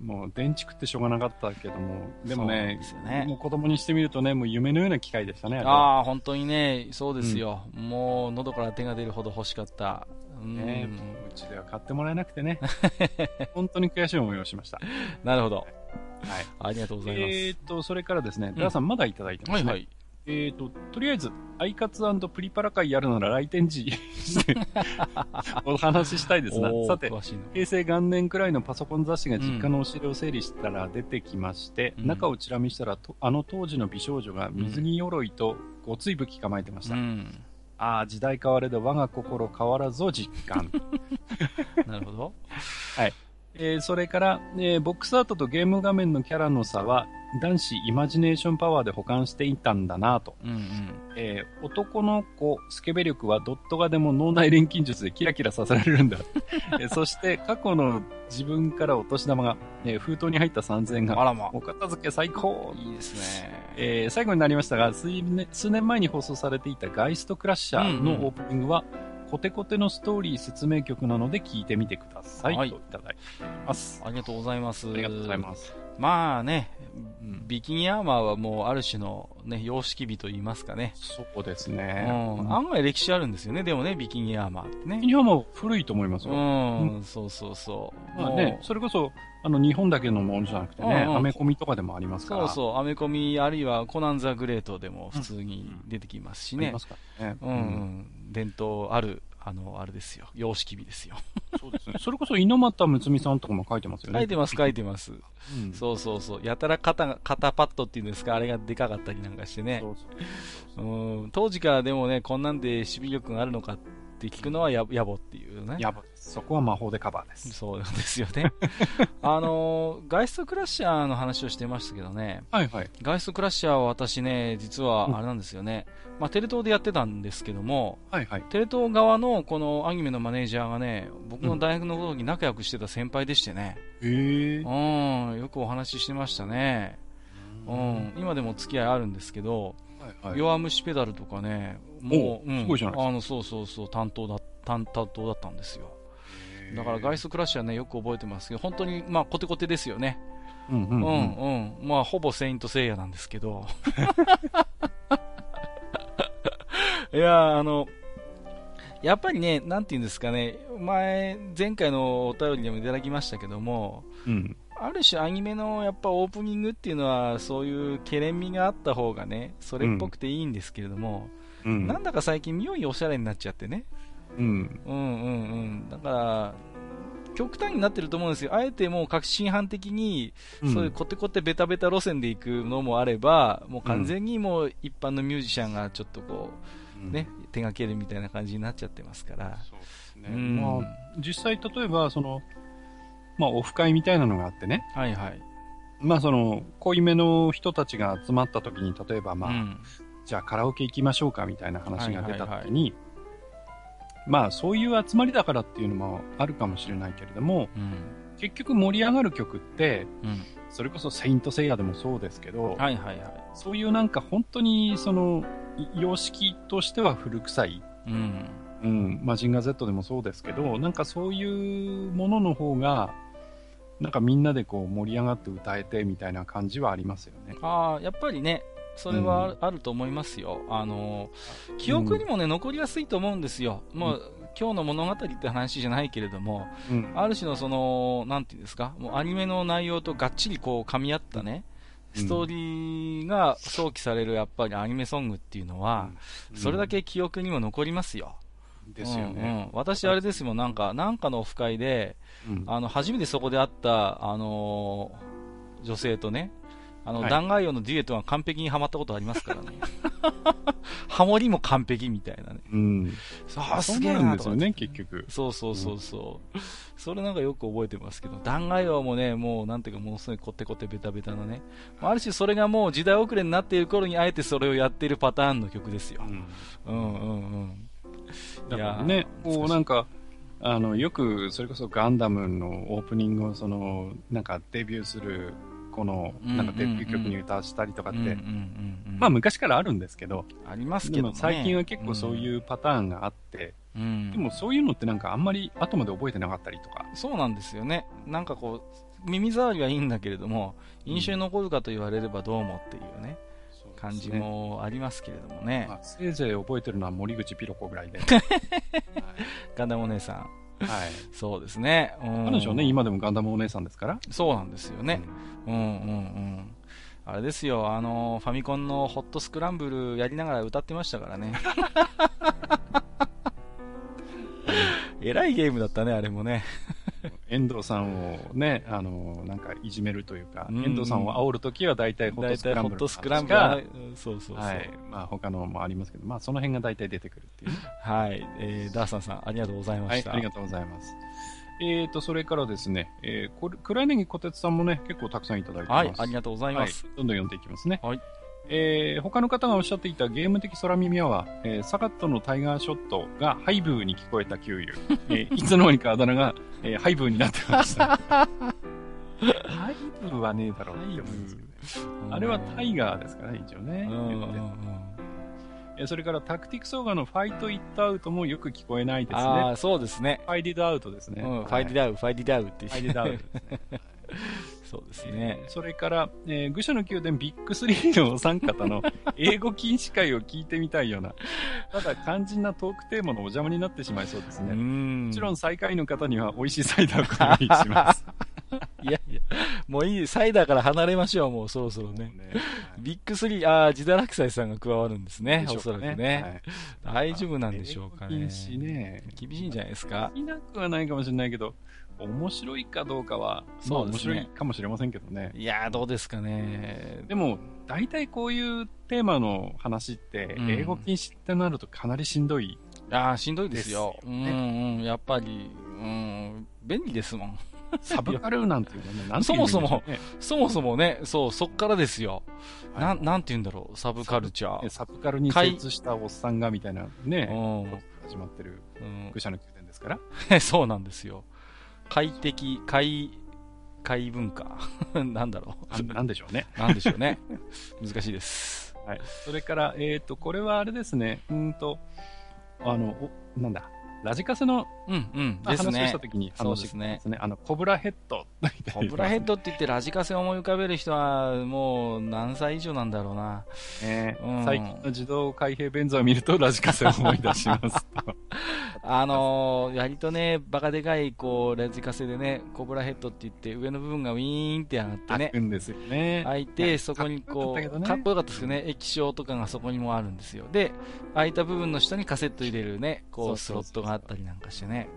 Speaker 1: もう電池食ってしょうがなかったけども、でもね、ねもう子供にしてみるとね、もう夢のような機械でしたね。
Speaker 2: ああ、本当にね、そうですよ、うん、もう喉から手が出るほど欲しかった。
Speaker 1: ね、うちでは買ってもらえなくてね、本当に悔しい思いをしました。
Speaker 2: なるほど。はい。ありがとうございます。
Speaker 1: えっ、と、それからですね、ダーさんまだいただいてますね。はいはい。えっ、ー、と、とりあえず、アイカツプリパラ会やるなら来店時 お話ししたいですな。さて、平成元年くらいのパソコン雑誌が実家のお尻を整理したら出てきまして、うん、中をチラ見したら、あの当時の美少女が水着鎧とごつい武器構えてました。うん、ああ、時代変われど我が心変わらずを実感。
Speaker 2: なるほど。
Speaker 1: はい。えー、それから、えー、ボックスアートとゲーム画面のキャラの差は、男子イマジネーションパワーで補完していたんだなと、うんうん、えー、男の子スケベ力はドット画でも脳内錬金術でキラキラさせられるんだ、えー、そして過去の自分からお年玉が、えー、封筒に入った3000円が
Speaker 2: あら、ま、
Speaker 1: お片付け最高。
Speaker 2: いいですね、
Speaker 1: えー、最後になりましたが数年数年前に放送されていたガイストクラッシャーのオープニングは、うんうんコテコテのストーリー説明曲なので聞いてみてください、はい、といただいてます。
Speaker 2: ありがとうございます。
Speaker 1: ありがとうございます。
Speaker 2: まあね、ビキニアーマーはもうある種の、ね、様式美と言いますかね。
Speaker 1: そうですね。
Speaker 2: うん、案外歴史あるんですよね、でもね、ビキニアーマーってね。ビキ
Speaker 1: ニアーマー古いと思いますよ。う
Speaker 2: ん、そうそうそ
Speaker 1: う。まあね、それこそ、あの、日本だけのものじゃなくてね、アメコミとかでもありますから。
Speaker 2: そうそう、アメコミ、あるいはコナンザグレートでも普通に出てきますしね。うん、うん、伝統あるあの、あれですよ。様式美ですよ。
Speaker 1: そうですね。それこそ猪俣睦美さんとかも書いてますよね。
Speaker 2: 書いてます、書いてます。うん、そうそうそう。やたら肩、肩パッドっていうんですか、あれがでかかったりなんかしてね。そうそううん。当時からでもね、こんなんで守備力があるのかって聞くのはや野暮っていうね。
Speaker 1: 野暮です。そこは魔法でカバーです。
Speaker 2: そうですよね。あの、ガイストクラッシャーの話をしてましたけどね。
Speaker 1: はいはい。
Speaker 2: ガイストクラッシャーは私ね、実はあれなんですよね。うんまあ、テレ東でやってたんですけども、
Speaker 1: はいはい、
Speaker 2: テレ東側のこのアニメのマネージャーがね、僕の大学の時に仲良くしてた先輩でしてね、
Speaker 1: うん、
Speaker 2: うん、よくお話ししてましたね。うん、今でも付き合いあるんですけど、はいはい、弱虫ペダルとかね、もう、うん、あの、そうそうそう、担当だ、担当だったんですよ。だからガイスクラッシュはね、よく覚えてますけど、本当に、まあ、コテコテですよね。
Speaker 1: うんうん、うん、うん、
Speaker 2: うん。まあ、ほぼセイントセイヤなんですけど。いやあの、やっぱりね、なんていうんですかね、前、前回のお便りでもいただきましたけども、
Speaker 1: うん、
Speaker 2: ある種アニメのやっぱオープニングっていうのは、そういうけれんみがあった方がね、それっぽくていいんですけれども、うん、なんだか最近妙におしゃれになっちゃってね。
Speaker 1: うん。
Speaker 2: うんうんうん。だから、極端になってると思うんですよ。あえてもう革新犯的に、そういうコテコテベタベタ路線で行くのもあれば、もう完全にもう一般のミュージシャンがちょっとこう、ね、手がけるみたいな感じになっちゃってますから。
Speaker 1: そうですね。うん、まあ、実際例えば、その、まあ、オフ会みたいなのがあってね。
Speaker 2: はいはい。
Speaker 1: まあ、その、濃いめの人たちが集まった時に、例えばまあ、うん、じゃあカラオケ行きましょうかみたいな話が出た時に、まあそういう集まりだからっていうのもあるかもしれないけれども、うん、結局盛り上がる曲って、うん、それこそセイントセイヤでもそうですけど、
Speaker 2: はいはいはい、
Speaker 1: そういうなんか本当にその様式としては古臭い、
Speaker 2: うん、
Speaker 1: うん、マジンガー Z でもそうですけど、なんかそういうものの方が、なんかみんなでこう盛り上がって歌えてみたいな感じはありますよね。
Speaker 2: ああ、やっぱりね、それはあると思いますよ。あの、記憶にもね、残りやすいと思うんですよ。もう、今日の物語って話じゃないけれども、うん、ある種のその、なんていうんですか、もうアニメの内容とがっちりこう噛み合ったね、ストーリーが想起されるやっぱりアニメソングっていうのは、それだけ記憶にも残りますよ。
Speaker 1: ですよね。
Speaker 2: うん、私あれですもん、なんか、なんかのオフ会で、あの、初めてそこで会った、あのー、女性とね、あの、はい、弾丸用のデュエットが完璧にはまったことありますからね。ハモリも完璧みたいなね。
Speaker 1: うん。
Speaker 2: ああ、すげえな
Speaker 1: ですよね、結局。
Speaker 2: そうそうそうそう。うん、それなんかよく覚えてますけど、弾丸用もね、もうなんていうか、ものすごいコテコテベタベタなね。ある種それがもう時代遅れになっている頃にあえてそれをやっているパターンの曲ですよ。うん、うんうんうん
Speaker 1: だからね、こうなんか、あの、よく、それこそガンダムのオープニングを、その、なんかデビューするこの、なんかデビュー曲に歌わしたりとかって、まあ昔からあるんですけど、
Speaker 2: ありますけど、
Speaker 1: ね、最近は結構そういうパターンがあって、うん、でもそういうのってなんかあんまり後まで覚えてなかったりとか。
Speaker 2: そうなんですよね。なんかこう、耳障りはいいんだけれども、印象に残るかと言われればどうもっていうね。感じもありますけれどもね。まあ、
Speaker 1: せいぜい覚えてるのは森口ピロコぐらいで。
Speaker 2: ガンダムお姉さん。
Speaker 1: はい。
Speaker 2: そうですね。
Speaker 1: 彼女はね、今でもガンダムお姉さんですから。
Speaker 2: そうなんですよね。うん、うん、うんうんあれですよ、あの、ファミコンのホットスクランブルやりながら歌ってましたからね。えらいゲームだったね、あれもね。
Speaker 1: 遠藤さんをね、あの、なんかいじめるというか、遠藤さんを煽るときは大体ホットスクランブル。ホットスクランブル。
Speaker 2: そうそうそう。
Speaker 1: はい。まあ他のもありますけど、まあその辺が大体出てくるっていう、
Speaker 2: はい。えー、ダーサンさん、ありがとうございました。
Speaker 1: はい、ありがとうございます。えーと、それからですね、えー、これ、暗柳小鉄さんもね、結構たくさんいただいてます。はい、
Speaker 2: ありがとうございます。
Speaker 1: はい、どんどん読んでいきますね。
Speaker 2: はい。
Speaker 1: えー、他の方がおっしゃっていたゲーム的空耳アワー、えー、サカットのタイガーショットがハイブーに聞こえた給油。えー、いつの間にかあだ名が、えー、ハイブーになってました。ハイブーはねえだろうって思うんですけど、ね、あれはタイガーですかね、一応ね。えそれからタクティクスオーガのファイト・イット・アウトもよく聞こえないですね。あ
Speaker 2: あ、そうですね。
Speaker 1: Fight It Out ですね。
Speaker 2: うん、ファイディダウ、ファイディダウって。
Speaker 1: Fight It Out ですね。
Speaker 2: そうですね。
Speaker 1: それから、えー、愚者の宮殿ビッグ3のお三方の英語禁止会を聞いてみたいような、ただ肝心なトークテーマのお邪魔になってしまいそうですね。もちろん最下位の方には美味しいサイダーをご用意します。
Speaker 2: いやいや、もういい、サイダーから離れましょう、もうそろそろね。ねビッグ3、ああ、ジダラクサイさんが加わるんですね、おそらくね、はい。大丈夫なんでしょうかね。
Speaker 1: 厳しいね。
Speaker 2: 厳しいんじゃないですか？
Speaker 1: いなくはないかもしれないけど、面白いかどうかは、そう、ね、面白いかもしれませんけどね。
Speaker 2: いやどうですかね。
Speaker 1: でも、大体こういうテーマの話って、英語禁止ってなるとかなりしんどい、
Speaker 2: うん、ああ、しんどいですよ。うんうん、やっぱり、うん、便利ですもん。
Speaker 1: サブカルなんていうのね、
Speaker 2: なんていうの、そもそも、そもそもね、そう、そっからですよ。はい、なん、なんて言うんだろう、サブカルチャー。
Speaker 1: サブカルに精通したおっさんがみたいなね、始まってる、愚者の宮殿ですから。
Speaker 2: そうなんですよ。快適、快、快文化。なんだろ
Speaker 1: う。なんでしょうね。
Speaker 2: なんでしょうね。難しいです。
Speaker 1: はい。それから、えっ、ー、と、これはあれですね。うんと、あの、お、なんだ？ラジカセの、
Speaker 2: うんうん、
Speaker 1: 話をしたときに話
Speaker 2: ですね。
Speaker 1: ねあの、コブラヘッド。
Speaker 2: コブラヘッドって言ってラジカセを思い浮かべる人はもう何歳以上なんだろうな。
Speaker 1: ね、うん、最近の自動開閉便座を見るとラジカセを思い出します
Speaker 2: あのー、割とね、バカでかい、こう、ラジカセでね、コブラヘッドって言って、上の部分がウィーンって上がってね。
Speaker 1: 開くんですよね。
Speaker 2: 開いて、そこにこう、かっこよかったですよね。液晶とかがそこにもあるんですよ。で、開いた部分の下にカセット入れるね、こう、スロットがあったりなんかしてね。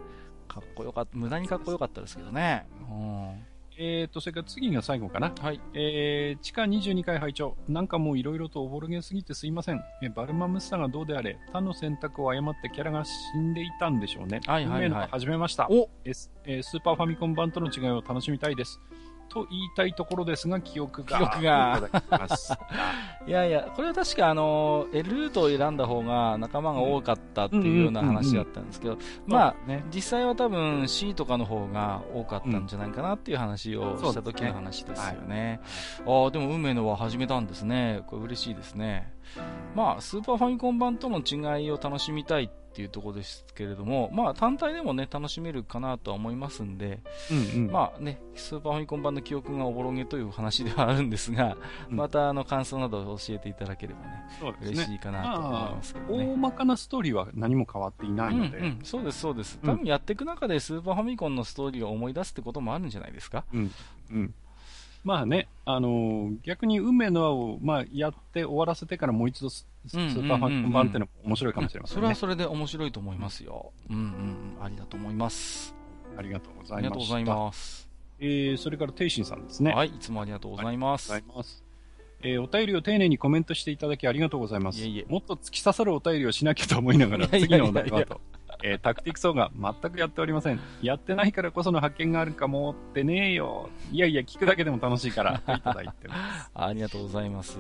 Speaker 2: かっこよかった、無駄にかっこよかったですけどね。うん。
Speaker 1: えーと、それから次が最後かな。
Speaker 2: はい。
Speaker 1: えー、地下22階拝聴なんかもういろいろとおぼろげすぎてすいません。えバルマムスタがどうであれ、他の選択を誤ってキャラが死んでいたんでしょうね。
Speaker 2: はいはいはい。
Speaker 1: 始めました。
Speaker 2: お
Speaker 1: えー、スーパーファミコン版との違いを楽しみたいです。と言いたいところですが、記憶が。
Speaker 2: 記憶が。いやいや、これは確かあの、L ルートを選んだ方が仲間が多かったっていうような話だったんですけど、まあ、ね、実際は多分 C とかの方が多かったんじゃないかなっていう話をした時の話ですよね。ああ、でも運命のは始めたんですね。これ嬉しいですね。まあ、スーパーファミコン版との違いを楽しみたいっていうところですけれども、まあ、単体でもね、楽しめるかなとは思いますんで、
Speaker 1: うんうん、
Speaker 2: まあね、スーパーファミコン版の記憶がおぼろげという話ではあるんですが、うん、またあの感想などを教えていただければね、ね嬉しいかなと思いますけどね。
Speaker 1: 大まかなストーリーは何も変わっていないので。うんうん、
Speaker 2: そうです、そうです。多分やっていく中でスーパーファミコンのストーリーを思い出すってこともあるんじゃないですか？
Speaker 1: うん。うんまあね、あのー、逆に運命の輪を、まあ、やって終わらせてからもう一度ススーパーファン版っていうのも面白いかもしれませんね、
Speaker 2: それはそれで面白いと思いますよ。うんうん、ありだと思います。
Speaker 1: ありがとうございます。あ
Speaker 2: りがとうございます。
Speaker 1: えー、それから、ていしんさんですね。
Speaker 2: はい、いつもありがとうございます。
Speaker 1: ありがとうございます。えー、お便りを丁寧にコメントしていただきありがとうございます。いえいえもっと突き刺さるお便りをしなきゃと思いながら、次のお題はと。えー、タクティクソーが全くやっておりません。やってないからこその発見があるかもってねえよ。いやいや、聞くだけでも楽しいから、と いただいてます。
Speaker 2: ありがとうございます。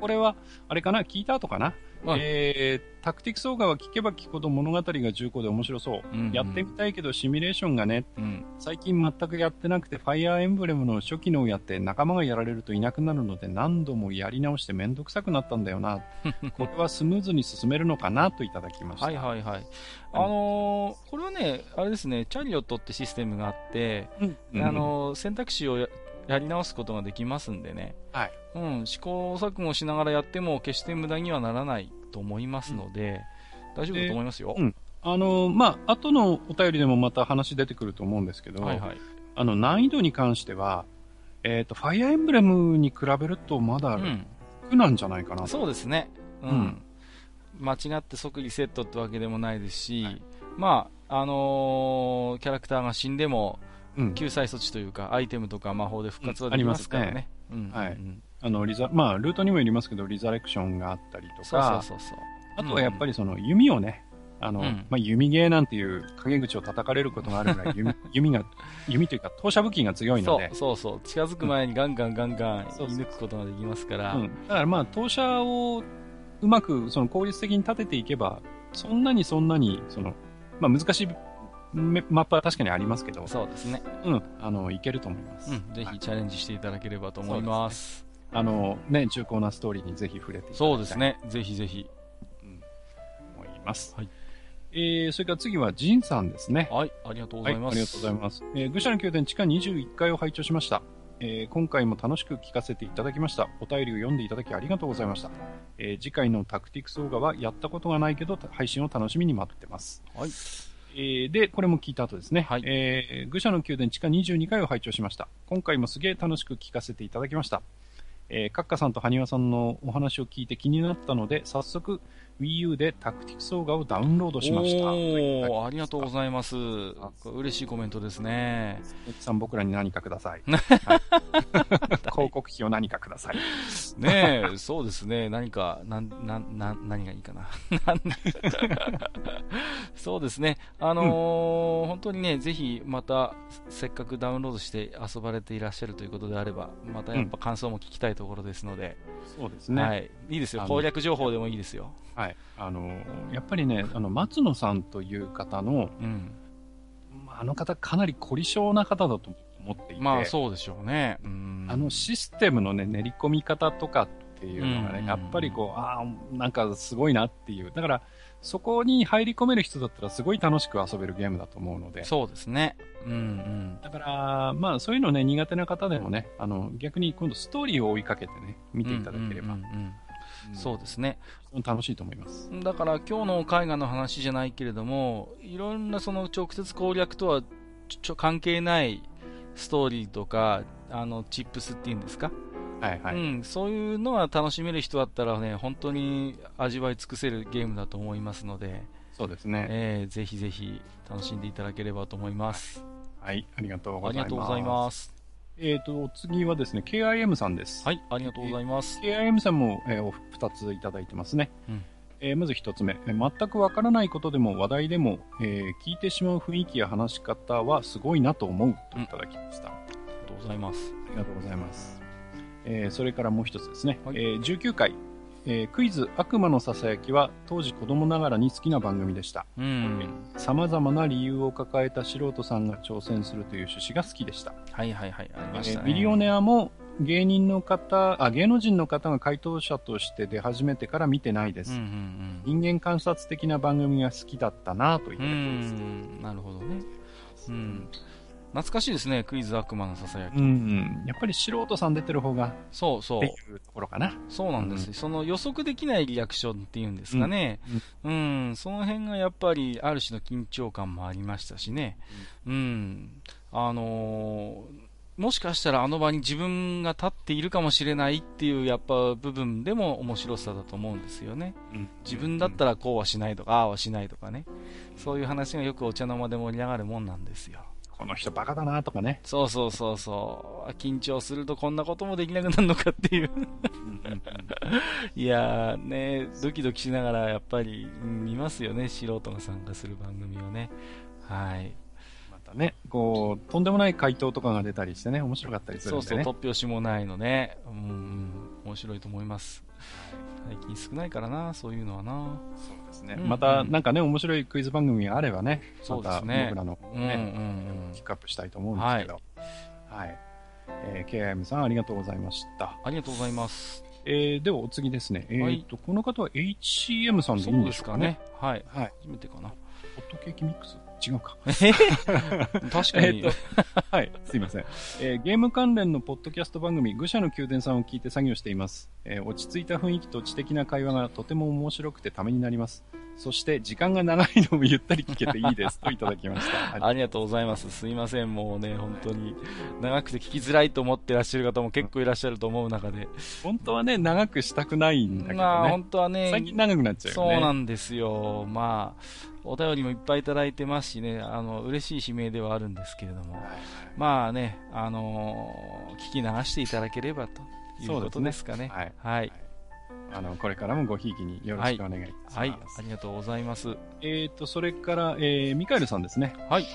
Speaker 1: これは、あれかな？聞いた後かな、うん、えー、タクティクスオーガは聞けば聞くほど物語が重厚で面白そう。うんうん、やってみたいけどシミュレーションがね、うん、最近全くやってなくてファイアーエンブレムの初期のをやって仲間がやられるといなくなるので何度もやり直してめんどくさくなったんだよな。これはスムーズに進めるのかな？といただきました。
Speaker 2: はいはいはい。あのー、これはね、あれですね、チャリオットってシステムがあって、うん、あのー、選択肢をややり直すことができますんでね、
Speaker 1: はい、
Speaker 2: うん、試行錯誤しながらやっても決して無駄にはならないと思いますので、うん、大丈夫だと思いますよ。
Speaker 1: うん、あのー、まあ、後のお便りでもまた話出てくると思うんですけど、
Speaker 2: はいはい、
Speaker 1: あの、難易度に関しては、えっ、ー、と、ファイアーエンブレムに比べるとまだ楽なんじゃないかな、
Speaker 2: そうですね。うん。間違って即リセットってわけでもないですし、はい、まあ、あのー、キャラクターが死んでも、救済措置というか、アイテムとか魔法で復活はできますからね。
Speaker 1: はい。あの、リザ、まあ、ルートにもよりますけど、リザレクションがあったりとか、そう
Speaker 2: そうそう。
Speaker 1: あとはやっぱりその弓をね、あの、うん、まあ、弓ゲーなんていう陰口を叩かれることがあるぐらい弓、弓が、弓というか投射武器が強いので。
Speaker 2: そうそうそう。近づく前にガンガンガンガン射抜くことができますから。
Speaker 1: うん、だからまあ、投射をうまくその効率的に立てていけば、そんなにそんなに、その、まあ難しいマップは確かにありますけど。
Speaker 2: そうですね。
Speaker 1: うん。あの、いけると思います。
Speaker 2: うん。ぜひチャレンジしていただければと思います。
Speaker 1: ね、あの、ね、重厚なストーリーにぜひ触れていただきたい。
Speaker 2: そうですね。ぜひぜひ。
Speaker 1: うん。思います。
Speaker 2: はい。
Speaker 1: えー、それから次はジンさんですね。
Speaker 2: はい。ありがとうございます。はい、
Speaker 1: ありがとうございます。えー、愚者の宮殿地下21階を拝聴しました。えー、今回も楽しく聞かせていただきました。お便りを読んでいただきありがとうございました。えー、次回のタクティクス動画はやったことがないけど、配信を楽しみに待ってます。はい。えー、で、これも聞いた後ですね。はい。えー、愚者の宮殿地下22回を拝聴しました。今回もすげえ楽しく聞かせていただきました。えー、カッカさんとハニワさんのお話を聞いて気になったので、早速、Wii U でタクティクス動画をダウンロードしました。
Speaker 2: おありがとうございます。嬉しいコメントですね。
Speaker 1: さん僕らに何かください。はい、広告費を何かください。
Speaker 2: ねえ、そうですね。何か、なん、なん、な何がいいかな。そうですね。あのーうん、本当にね、ぜひまた、せっかくダウンロードして遊ばれていらっしゃるということであれば、またやっぱ感想も聞きたいところですので。
Speaker 1: うん、そうですね。
Speaker 2: はい。いいですよ。攻略情報でもいいですよ。
Speaker 1: はい。あの、やっぱりね、あの、松野さんという方の、うん、あの方かなり凝り性な方だと思っていて。
Speaker 2: まあそうでしょうね。う
Speaker 1: んあのシステムのね、練り込み方とかっていうのがね、やっぱりこう、ああ、なんかすごいなっていう。だから、そこに入り込める人だったらすごい楽しく遊べるゲームだと思うので。
Speaker 2: そうですね。うんうん。
Speaker 1: だから、まあそういうのね、苦手な方でもね、あの、逆に今度ストーリーを追いかけてね、見ていただければ。うんうんうんうん
Speaker 2: そうですね。
Speaker 1: 楽しいと思います。
Speaker 2: だから今日の絵画の話じゃないけれども、いろんなその直接攻略とはちょ関係ないストーリーとか、あの、チップスっていうんですか？
Speaker 1: はいはい。う
Speaker 2: ん、そういうのは楽しめる人だったらね、本当に味わい尽くせるゲームだと思いますので、
Speaker 1: そうですね。
Speaker 2: えー、ぜひぜひ楽しんでいただければと思います。
Speaker 1: はい、ありがとうございます。えっ、ー、と、次はですね、KIM さんです。
Speaker 2: はい、ありがとうございます。
Speaker 1: KIM さんも、えー、お二ついただいてますね。うんえー、まず一つ目、全くわからないことでも話題でも、えー、聞いてしまう雰囲気や話し方はすごいなと思うといただきました。うん、あ
Speaker 2: りがとうございます。
Speaker 1: ありがとうございます。えー、それからもう一つですね、はい、えー、19回、えー、クイズ悪魔のささやきは当時子供ながらに好きな番組でした。さまざまな理由を抱えた素人さんが挑戦するという趣旨が好きでした。
Speaker 2: はいはいはい、ありました、
Speaker 1: ね、ビリオネアも芸人の方、あ、芸能人の方が回答者として出始めてから見てないです。うんうんうん、人間観察的な番組が好きだったなといったところです。
Speaker 2: なるほどね。うん懐かしいですね、クイズ悪魔のささやき。う
Speaker 1: ん、やっぱり素人さん出てる方が、
Speaker 2: そうそう。っ
Speaker 1: ていうところかな。
Speaker 2: そうなんです、うん、その予測できないリアクションっていうんですかね。うん、うん、その辺がやっぱり、ある種の緊張感もありましたしね。うん、うん、あのーもしかしたらあの場に自分が立っているかもしれないっていうやっぱ部分でも面白さだと思うんですよね。うん、自分だったらこうはしないとか、ああはしないとかね。そういう話がよくお茶の間で盛り上がるもんなんですよ。
Speaker 1: この人バカだなとかね。
Speaker 2: そうそうそうそう。緊張するとこんなこともできなくなるのかっていういやーね、ドキドキしながらやっぱり、見ますよね、素人が参加する番組をね。はい。
Speaker 1: またね、こう、とんでもない回答とかが出たりしてね、面白かったりするんで、ね、
Speaker 2: そうそう、突拍子もないのね。うん、面白いと思います。最近少ないからな、そういうのはな。
Speaker 1: ですね。うんうん、また、なんかね、面白いクイズ番組があればね、
Speaker 2: そうですね。
Speaker 1: 僕らのね、うんうんうん、ピックアップしたいと思うんですけど。はい。はい、えー、KIM さんありがとうございました。
Speaker 2: ありがとうございます。
Speaker 1: えー、ではお次ですね。えー、と、この方は HCM さんでいいんですかね。
Speaker 2: かねはい。はい。初めてかな。ホ
Speaker 1: ットケーキミックス違うか。
Speaker 2: 確かに。
Speaker 1: はい、すいません、えー、ゲーム関連のポッドキャスト番組、愚者の宮殿さんを聞いて作業しています。えー、落ち着いた雰囲気と知的な会話がとても面白くてためになります。そして時間が長いのもゆったり聞けていいですといただきまし
Speaker 2: た。ありがとうございます。すいません、もうね、本当に長くて聞きづらいと思ってらっしゃる方も結構いらっしゃると思う中で。
Speaker 1: 本当はね、長くしたくないんだけどね。
Speaker 2: まあ本当はね、
Speaker 1: 最近長くなっちゃうよ
Speaker 2: ね。そうなんですよ。まあ、お便りもいっぱいいただいてますしね、あの、嬉しい悲鳴ではあるんですけれども、はいはい、まあね、あのー、聞き流していただければということですかね。ねはい、はい。
Speaker 1: あの、これからもごひいきによろしくお願いします。はい、はい、
Speaker 2: ありがとうございます。
Speaker 1: えっ、ー、と、それから、えー、ミカエルさんですね。
Speaker 2: はい。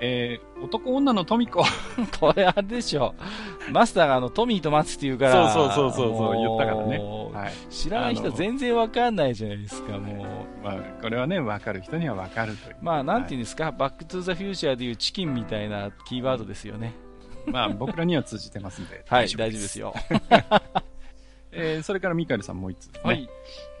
Speaker 1: えー、男女のトミコ。
Speaker 2: これあれでしょ。マスターがあの、トミーとマツって言うから。
Speaker 1: そうそうそうそう、言ったからね。
Speaker 2: はい。知らない人全然わかんないじゃないですか、も
Speaker 1: う。まあ、これはね、わかる人にはわかるという。
Speaker 2: まあ、なんていうんですか、はい、バックトゥーザフューチャーでいうチキンみたいなキーワードですよね。
Speaker 1: まあ、僕らには通じてますんで。
Speaker 2: はい、大丈夫ですよ。
Speaker 1: えー、それからミカエルさんもう一つ、ね。はい。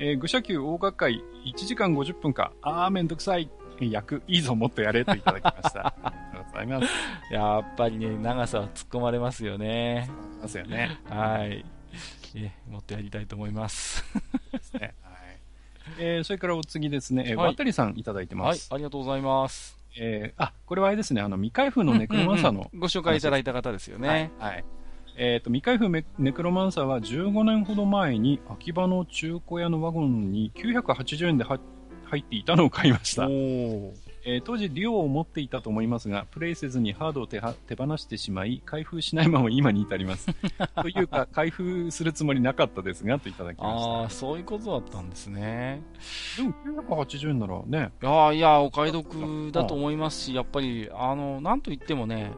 Speaker 1: えー、愚者級大学会1時間50分か。あーめんどくさい。役、いいぞ、もっとやれといただきました。ありがとうございます。
Speaker 2: やっぱりね、長さは突っ込まれますよね。
Speaker 1: ますよね。
Speaker 2: はい。え、もっとやりたいと思います。ですね。
Speaker 1: はい。えー、それからお次ですね、えー、はい、渡さんいただいてます。
Speaker 2: はい、ありがとうございます。
Speaker 1: えー、あ、これはあれですね、あの、未開封のネクロマンサーの、
Speaker 2: ご紹介いただいた方ですよね。
Speaker 1: はい。はい、えっ、ー、と、未開封ネクロマンサーは15年ほど前に秋葉の中古屋のワゴンに980円で入っていたのを買いました。おえー、当時、デュオを持っていたと思いますが、プレイせずにハードを手手放してしまい、開封しないまま今に至ります。というか、開封するつもりなかったですが、といただきました。あ
Speaker 2: あ、そういうことだったんですね。
Speaker 1: でも、980円ならね。
Speaker 2: いやいや、お買い得だと思いますし、やっぱり、あの、なんといってもね、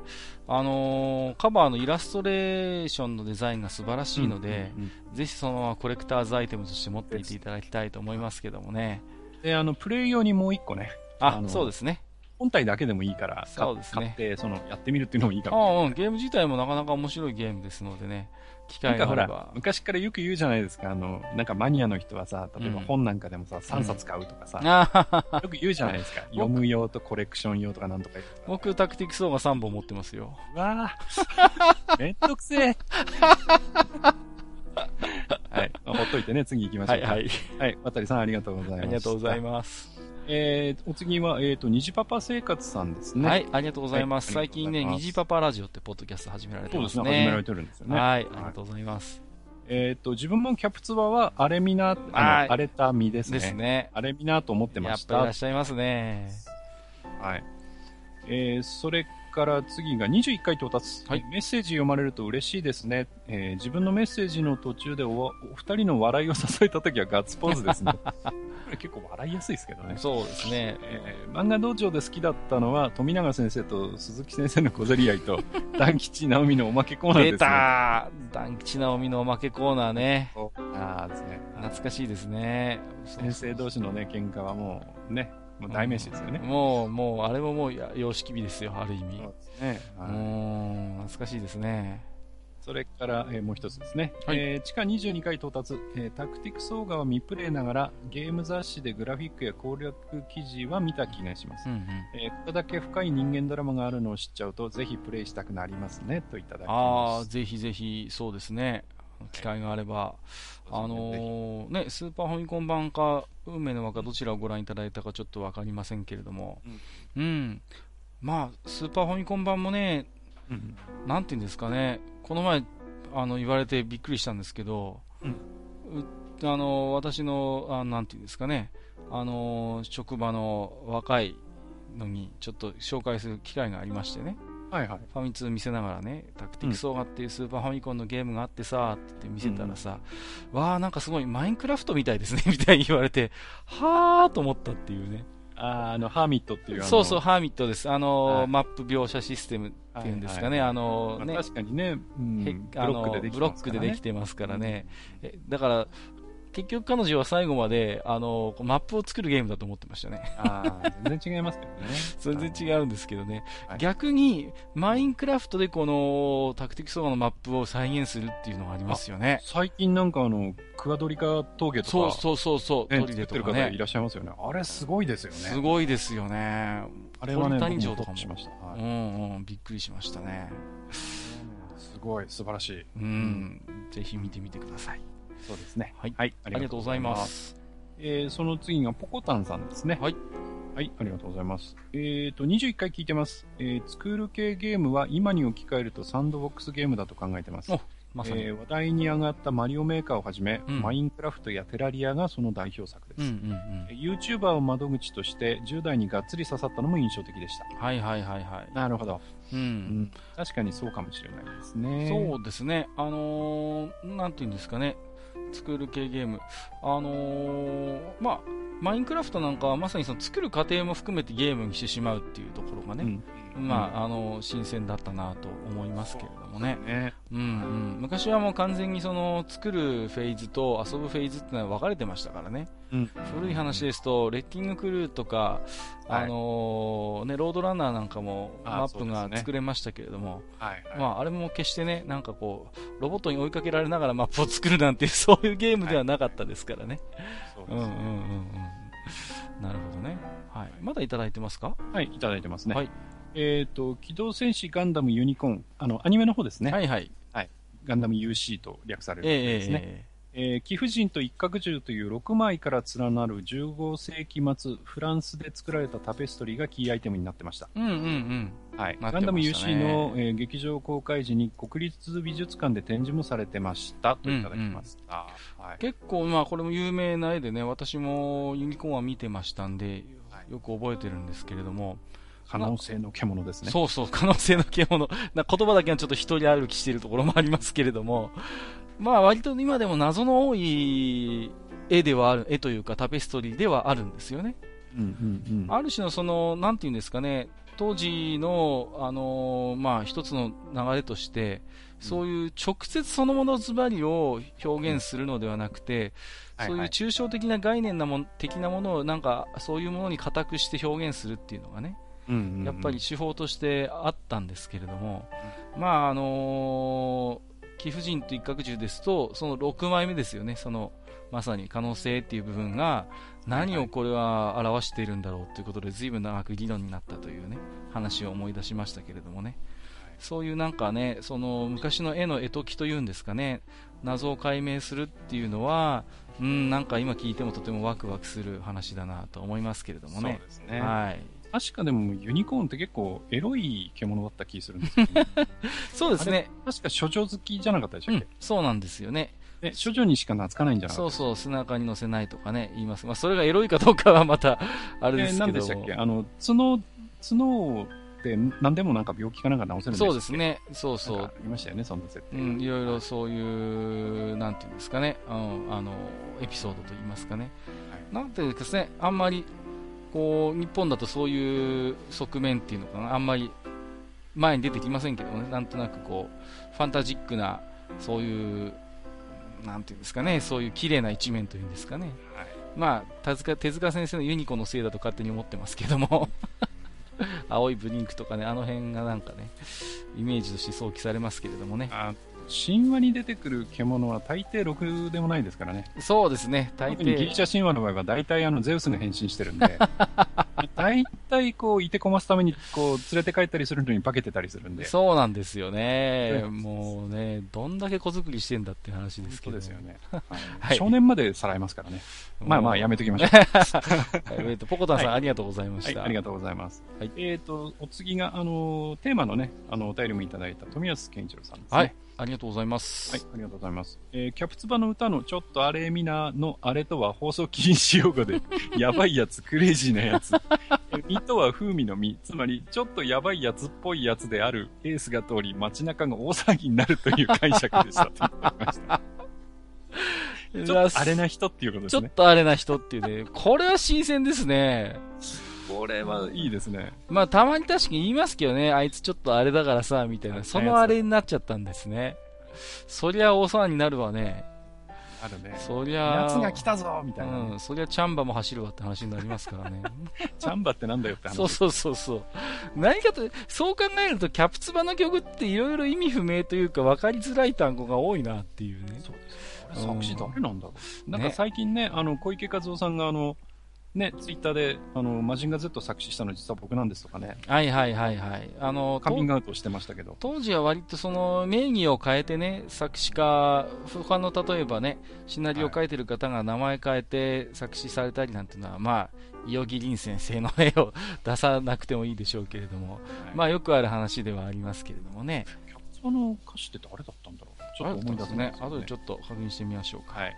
Speaker 2: あのー、カバーのイラストレーションのデザインが素晴らしいので、うんうんうん、ぜひそのままコレクターズアイテムとして持っていていただきたいと思いますけどもね。
Speaker 1: で、あの、プレイ用にもう一個ね、
Speaker 2: あ、そうですね。
Speaker 1: 本体だけでもいいから、そうですね、買って、その、やってみるっていうのもいいかも
Speaker 2: ああ、ゲーム自体もなかなか面白いゲームですのでね、機会があれば。
Speaker 1: 昔からよく言うじゃないですか、あの、なんかマニアの人はさ、例えば本なんかでもさ、うん、3冊買うとかさ、うん、よく言うじゃないですか。読む用とコレクション用とかなんとか言って。
Speaker 2: 僕、タクティクスオーが3本持ってますよ。
Speaker 1: うわぁ、めんどくせえ。はい。まあ、ほっといてね、次行きましょう。はい、はい。はい。渡さんありがとうございます。あ
Speaker 2: りがとうございます。
Speaker 1: えー、お次は、えっ、ー、と、虹パパ生活さんですね。
Speaker 2: はい、ありがとうございます。はい、最近ね、虹パパラジオってポッドキャスト始められてますね。そうですね、
Speaker 1: 始められてるんですよね。
Speaker 2: はい、ありがとうございます。
Speaker 1: えっ、ー、と、自分もキャプツバはアレミナ、あの、荒れた実ですね。ですね。アレミナと思ってました。
Speaker 2: やっぱいらっしゃいますね。
Speaker 1: はい。えー、それから次が21回到達、はい、メッセージ読まれると嬉しいですね、えー、自分のメッセージの途中でおお二人の笑いを誘えた時はガッツポーズですね。これ結構笑いやすいですけどね。
Speaker 2: そうですね、
Speaker 1: えー、漫画道場で好きだったのは富永先生と鈴木先生の小競り合いと 団吉直美のおまけコーナーです、ね、出
Speaker 2: た団吉直美のおまけコーナーね。
Speaker 1: ああですね。
Speaker 2: 懐かしいですね。
Speaker 1: 先生同士のね喧嘩はもうねもう代名詞ですよね。
Speaker 2: もう、もう、あれももう、様式美ですよ、ある意味。そうですね。はい、うん、懐かしいですね。
Speaker 1: それから、えー、もう一つですね。はい、えー、地下22回到達、えー、タクティクスオーガは未プレイながら、ゲーム雑誌でグラフィックや攻略記事は見た気がします。うんうん、えー、これだけ深い人間ドラマがあるのを知っちゃうと、ぜひプレイしたくなりますね、といただきます。ああ、
Speaker 2: ぜひぜひ、そうですね。機会があれば、あのー、ね、スーパーファミコン版か、運命の輪かどちらをご覧いただいたかちょっと分かりませんけれども、うん、うん、まあ、スーパーファミコン版もね、うん、なんていうんですかね、この前、あの、言われてびっくりしたんですけど、うん、あの、私の、あなんていうんですかね、あの、職場の若いのに、ちょっと紹介する機会がありましてね、
Speaker 1: はいはい、
Speaker 2: ファミ通見せながらね、タクティクスオーガっていうスーパーファミコンのゲームがあってさ、って言って見せたらさ、うん、わーなんかすごいマインクラフトみたいですね、みたいに言われて、はーと思ったっていうね。
Speaker 1: ああの、ハーミットっていう
Speaker 2: そうそう、ハーミットです。あの、はい、マップ描写システムっていうんですかね、はいはい、あの、ね、
Speaker 1: 確かにね、
Speaker 2: うん、ブロックでできてますからね。うん、だから、結局彼女は最後まで、あの、マップを作るゲームだと思ってましたね。
Speaker 1: ああ、全然違いますけどね。
Speaker 2: 全然違うんですけどね。はい、逆に、マインクラフトでこの、タクティクソーガのマップを再現するっていうのがありますよね。
Speaker 1: 最近なんかあの、クワドリカ峠とか、
Speaker 2: そうそうそうそう、
Speaker 1: ね、トリデとかね。いらっしゃいますよね。あれすごいですよね。
Speaker 2: すごいですよね。
Speaker 1: あれはね、
Speaker 2: 谷城とか
Speaker 1: も。しました。
Speaker 2: はい、うんうん、びっくりしましたね。
Speaker 1: すごい、素晴らしい。
Speaker 2: うん、ぜひ見てみてください。
Speaker 1: そうですね。
Speaker 2: はい。はい、ありがとうございます。
Speaker 1: えー、その次がポコタンさんですね。
Speaker 2: はい。
Speaker 1: はい、ありがとうございます。えっ、ー、と、21回聞いてます。えー、スクール系ゲームは今に置き換えるとサンドボックスゲームだと考えてます。まさに、えー、話題に上がったマリオメーカーをはじめ、うん、マインクラフトやテラリアがその代表作です。うんうんうん、YouTuber を窓口として10代にがっつり刺さったのも印象的でした。
Speaker 2: はいはいはいはい。
Speaker 1: なるほど。うん、うん、確かにそうかもしれないですね。
Speaker 2: そうですね。あのー、なんていうんですかね。作る系ゲーム。あのー、まあ、マインクラフトなんかはまさにその作る過程も含めてゲームにしてしまうっていうところがね、うん、まあ、あの、新鮮だったなと思いますけれどもね。ねうんうん。昔はもう完全にその作るフェーズと遊ぶフェーズってのは分かれてましたからね。うん、古い話ですと、レッキングクルーとか、あのー、ね、ロードランナーなんかもマップが作れましたけれども、あ、ねはいはい、まあ、あれも決してね、なんかこう、ロボットに追いかけられながらマップを作るなんて そういうゲームではなかったですからね。なるほどね。はい。まだいただいてますか？
Speaker 1: はい、いただいてますね。はい。えっ、ー、と、機動戦士ガンダムユニコーン、あの、アニメの方ですね。
Speaker 2: はいはい。
Speaker 1: はい。ガンダム UC と略されるですね。えー、えー、貴婦人と一角獣という6枚から連なる15世紀末、フランスで作られたタペストリーがキーアイテムになってました。
Speaker 2: うんうんうん。
Speaker 1: はい。ね、ガンダム UC の、えー、劇場公開時に国立美術館で展示もされてましたといただきました。
Speaker 2: うんうんはい、結構、まあこれも有名な絵でね、私もユニコーンは見てましたんで、よく覚えてるんですけれども、
Speaker 1: 可能性の獣ですね。
Speaker 2: そうそう、可能性の獣。な言葉だけはちょっと一人歩きしてるところもありますけれども、まあ割と今でも謎の多い絵ではある、絵というかタペストリーではあるんですよね。
Speaker 1: うんうんうん、
Speaker 2: ある種のその、なんていうんですかね、当時の、あのー、まあ一つの流れとして、そういう直接そのものズバリを表現するのではなくて、そういう抽象的な概念なも的なものをなんかそういうものに固くして表現するっていうのがね、やっぱり手法としてあったんですけれども、まああのー、貴婦人と一角獣ですと、その6枚目ですよね、そのまさに可能性っていう部分が何をこれは表しているんだろうということで随分長く議論になったというね話を思い出しましたけれどもね。そういうなんかねその昔の絵の絵解きというんですかね謎を解明するっていうのはうんなんか今聞いてもとてもワクワクする話だなと思いますけれどもね。
Speaker 1: ね。はい確かでもユニコーンって結構エロい獣だった気するんですけど、ね、
Speaker 2: そうですね。
Speaker 1: 確か処女好きじゃなかったでしたっけ、うん、
Speaker 2: そうなんですよね。
Speaker 1: え、処女にしか懐かないんじゃない
Speaker 2: そうそう、背中に乗せないとかね、言います。まあ、それがエロいかどうかはまた、あれですけど。えー、何
Speaker 1: でしたっけ？あの、角、角って何でもなんか病気かなんか治せるんです
Speaker 2: そうですね。そうそう。
Speaker 1: ありましたよね、そんな設定。
Speaker 2: うん、いろいろそういう、なんていうんですかね、うん、あの、エピソードといいますかね。はい、なんていうんですかね、あんまり、こう、日本だとそういう側面っていうのかな、あんまり前に出てきませんけどね、なんとなくこう、ファンタジックな、そういう、なんていうんですかね、そういう綺麗な一面というんですかね。はい、まあ、手塚手塚先生のユニコのせいだと勝手に思ってますけども。青いブリンクとかね、あの辺がなんかね、イメージとして想起されますけれどもね。
Speaker 1: 神話に出てくる獣は大抵ろくでもないですからね。
Speaker 2: そうですね、
Speaker 1: 大抵。ギリシャ神話の場合は大体あのゼウスが変身してるんで、大体こう、いてこますためにこう、連れて帰ったりするのに化けてたりするんで。
Speaker 2: そうなんですよね。もうね、どんだけ子作りしてんだって話ですけど。
Speaker 1: そうですよね。はい、少年までさらいますからね。まあまあ、やめときましょう。
Speaker 2: えっと、ポコタンさん、はい、ありがとうございました、
Speaker 1: はい。ありがとうございます。はい、えっ、と、お次が、あの、テーマのね、あの、お便りもいただいた富安健一郎さんですね。はい。
Speaker 2: ありがとうございます。
Speaker 1: はい、ありがとうございます。えー、キャプツバの歌のちょっとあれみなのあれとは放送禁止用語で、やばいやつ、クレイジーなやつ。みとは風味の実、つまりちょっとやばいやつっぽいやつであるエースが通り街中が大騒ぎになるという解釈でしたと言ってました。ちょっとあれな人っていうことです
Speaker 2: ね。ちょっとあれな人っていうね。これは新鮮ですね。
Speaker 1: これはいいですね。
Speaker 2: まあ、たまに確かに言いますけどね、あいつちょっとあれだからさ、みたいな。そのあれになっちゃったんですね。そりゃ大騒ぎになるわね。
Speaker 1: あるね。
Speaker 2: そりゃ。
Speaker 1: 夏が来たぞみたいな、
Speaker 2: うん。そりゃチャンバも走るわって話になりますからね。
Speaker 1: チャンバってなんだよって話。
Speaker 2: そうそうそうそう。何かと、そう考えるとキャプツバの曲っていろいろ意味不明というか分かりづらい単語が多いなっていうね。
Speaker 1: そうです作詞誰なんだろう。なんか最近ね、あの、小池和夫さんがあの、ね、ツイッターで、あの、マジンガ Z 作詞したの実は僕なんですとかね。
Speaker 2: はいはいはいはい。あの、
Speaker 1: カミングアウトしてましたけど。
Speaker 2: 当時は割とその、名義を変えてね、作詞家、他の例えばね、シナリオを書いてる方が名前変えて作詞されたりなんていうのは、まあ、伊予木凛先生の絵を出さなくてもいいでしょうけれども、はい、まあよくある話ではありますけれどもね。
Speaker 1: キャプツバの歌詞って誰だったんだろう？
Speaker 2: ちょっと思い出すね。後でちょっと確認してみましょうか。
Speaker 1: はい。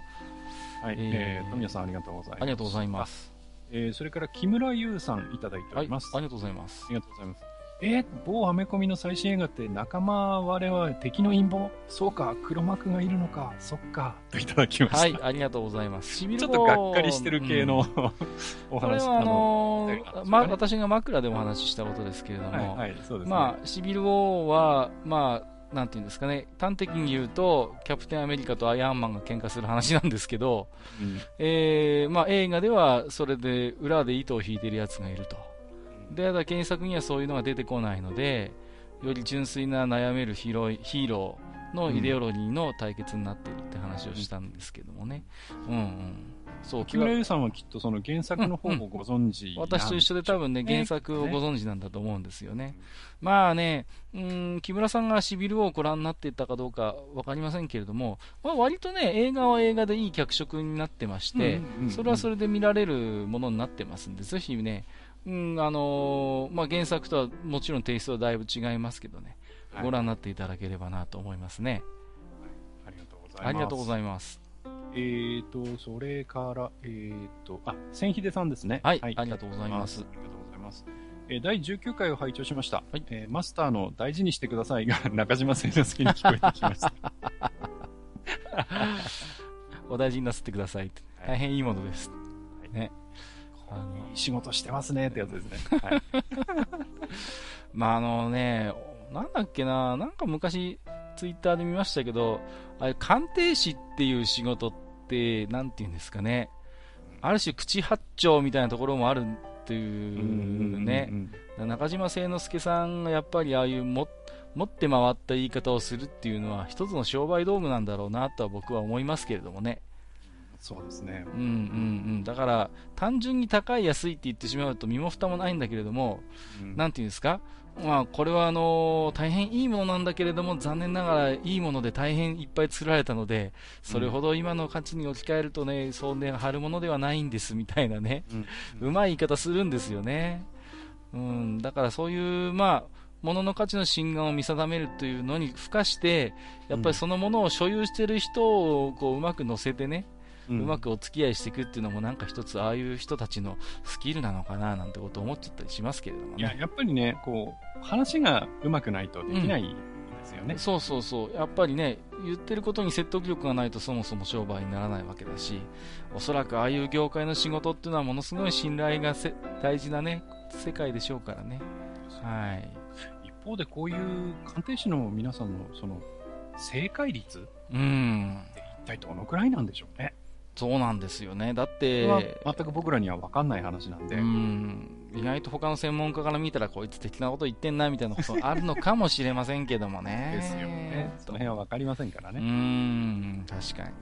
Speaker 1: はい、えー、えー、富谷さんありがとうございます。
Speaker 2: ありがとうございます。
Speaker 1: えー、それから木村優さんいただいております、
Speaker 2: はい。ありがとうございます。
Speaker 1: ありがとうございます。えー、某アメコミの最新映画って仲間我々敵の陰謀？そうか、黒幕がいるのか、そっか、といただきました。
Speaker 2: はい、ありがとうございます。
Speaker 1: ちょっとがっかりしてる系の、うん、お話
Speaker 2: これはあのー、ま、私が枕でも話したことですけれども、はい、はい、そうですね。まあ、シビル・ウォーは、まあ、なんていうんですかね、端的に言うと、キャプテンアメリカとアイアンマンが喧嘩する話なんですけど、うん、えー、まあ、映画ではそれで裏で糸を引いてるやつがいると。で、ただ原作にはそういうのが出てこないので、より純粋な悩めるヒーローヒーローのイデオロギーの対決になっているって話をしたんですけどもね。うん、うん、うん
Speaker 1: そう、木村優さんはきっとその原作の方をご存知、
Speaker 2: うんうん、私と一緒で多分ね、原作をご存知なんだと思うんですよね。まあね、うん、木村さんがシビルをご覧になっていたかどうかわかりませんけれども、まあ、割とね、映画は映画でいい脚色になってまして、それはそれで見られるものになってますんで、ぜひね、うん、あのー、まあ、原作とはもちろんテイストはだいぶ違いますけどね、はい、ご覧になっていただければなと思いますね。
Speaker 1: はい、
Speaker 2: ありがとうございます。
Speaker 1: えーと、それから、えーと、あ、千秀さんですね。
Speaker 2: はい、はい、ありがとうございます。
Speaker 1: ありがとうございます。えー、第19回を拝聴しました。はい、えー、マスターの大事にしてくださいが 中島聖之助に聞こえてきました。
Speaker 2: お大事になさってください。大変いいものです。はい、ね。
Speaker 1: あの、仕事してますねってやつですね。はい。
Speaker 2: まあ、あのね、なんだっけな、なんか昔、ツイッターで見ましたけど、あれ、鑑定士っていう仕事って、なんて言うんですかね、ある種口八丁みたいなところもあるっていうね、中島誠之助さんがやっぱりああいうも持って回った言い方をするっていうのは一つの商売道具なんだろうなとは僕は思いますけれどもね。
Speaker 1: そうですね。
Speaker 2: うんうんうん。だから、単純に高い安いって言ってしまうと身も蓋もないんだけれども、うん、なんていうんですか？まあ、これはあの大変いいものなんだけれども残念ながらいいもので大変いっぱい作られたのでそれほど今の価値に置き換えるとねそうね貼るものではないんですみたいなね、うん、うまい言い方するんですよね、うん、だからそういうまあ物の価値の真贋を見定めるというのに付加してやっぱりそのものを所有している人をこううまく乗せてね、うまくお付き合いしていくっていうのもなんか一つああいう人たちのスキルなのかななんてこと思っちゃったりしますけれどもね。
Speaker 1: いや、やっぱりね、こう、話がうまくないとできない、ですよね、
Speaker 2: そうそうそう。やっぱりね、言ってることに説得力がないとそもそも商売にならないわけだし、おそらくああいう業界の仕事っていうのはものすごい信頼が大事なね、世界でしょうからね。はい。
Speaker 1: 一方でこういう鑑定士の皆さんのその正解率
Speaker 2: うん。
Speaker 1: 一体どのくらいなんでしょうね。
Speaker 2: そうなんですよね。だって、
Speaker 1: 全く僕らには分かんない話なんで。う
Speaker 2: ん。意外と他の専門家から見たら、こいつ的なこと言ってんな、みたいなことあるのかもしれませんけどもね。
Speaker 1: ですよね。その辺は分かりませんからね。う
Speaker 2: ん、確かに。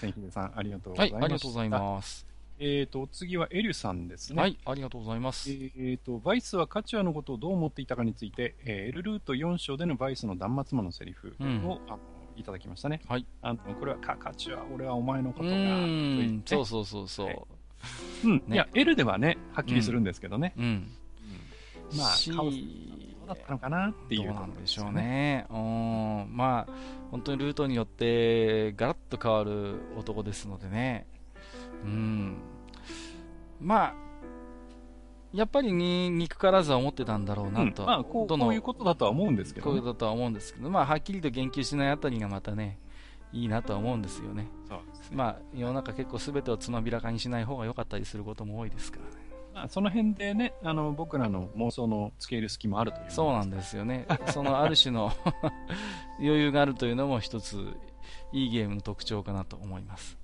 Speaker 1: 千秀さん、ありがとうございます。はい、
Speaker 2: ありがとうございます。
Speaker 1: えっ、ー、と、次はエリュさんですね。
Speaker 2: はい、ありがとうございます。
Speaker 1: えっ、ー、と、バイスはカチュアのことをどう思っていたかについて、えー、エルルート4章でのバイスの断末魔のセリフを、うん、あのいただきましたね。
Speaker 2: はい。
Speaker 1: あの、これは、カカチは俺はお前のことが、
Speaker 2: そうそうそうそう。はい、
Speaker 1: うん、ね、いや、L ではね、はっきりするんですけどね。
Speaker 2: うん。うん、
Speaker 1: まあ、カオスだったのかなっていう、
Speaker 2: ね、どうなんでしょうね。うん。まあ、本当にルートによって、ガラッと変わる男ですのでね。うん。まあ、やっぱりに憎からずは思ってたんだろうなと、
Speaker 1: うん、まあこうこういうことだとは思うんですけど、
Speaker 2: ね、こういうことだとは思うんですけど、まあ、はっきりと言及しないあたりがまたね、いいなとは思うんですよね。
Speaker 1: そうですね
Speaker 2: まあ、世の中結構すべてをつまびらかにしない方が良かったりすることも多いですからね。
Speaker 1: まあ、その辺でね、あの僕らの妄想のつける隙もあるという
Speaker 2: そうなんですよね。そのある種の 余裕があるというのも一ついいゲームの特徴かなと思います。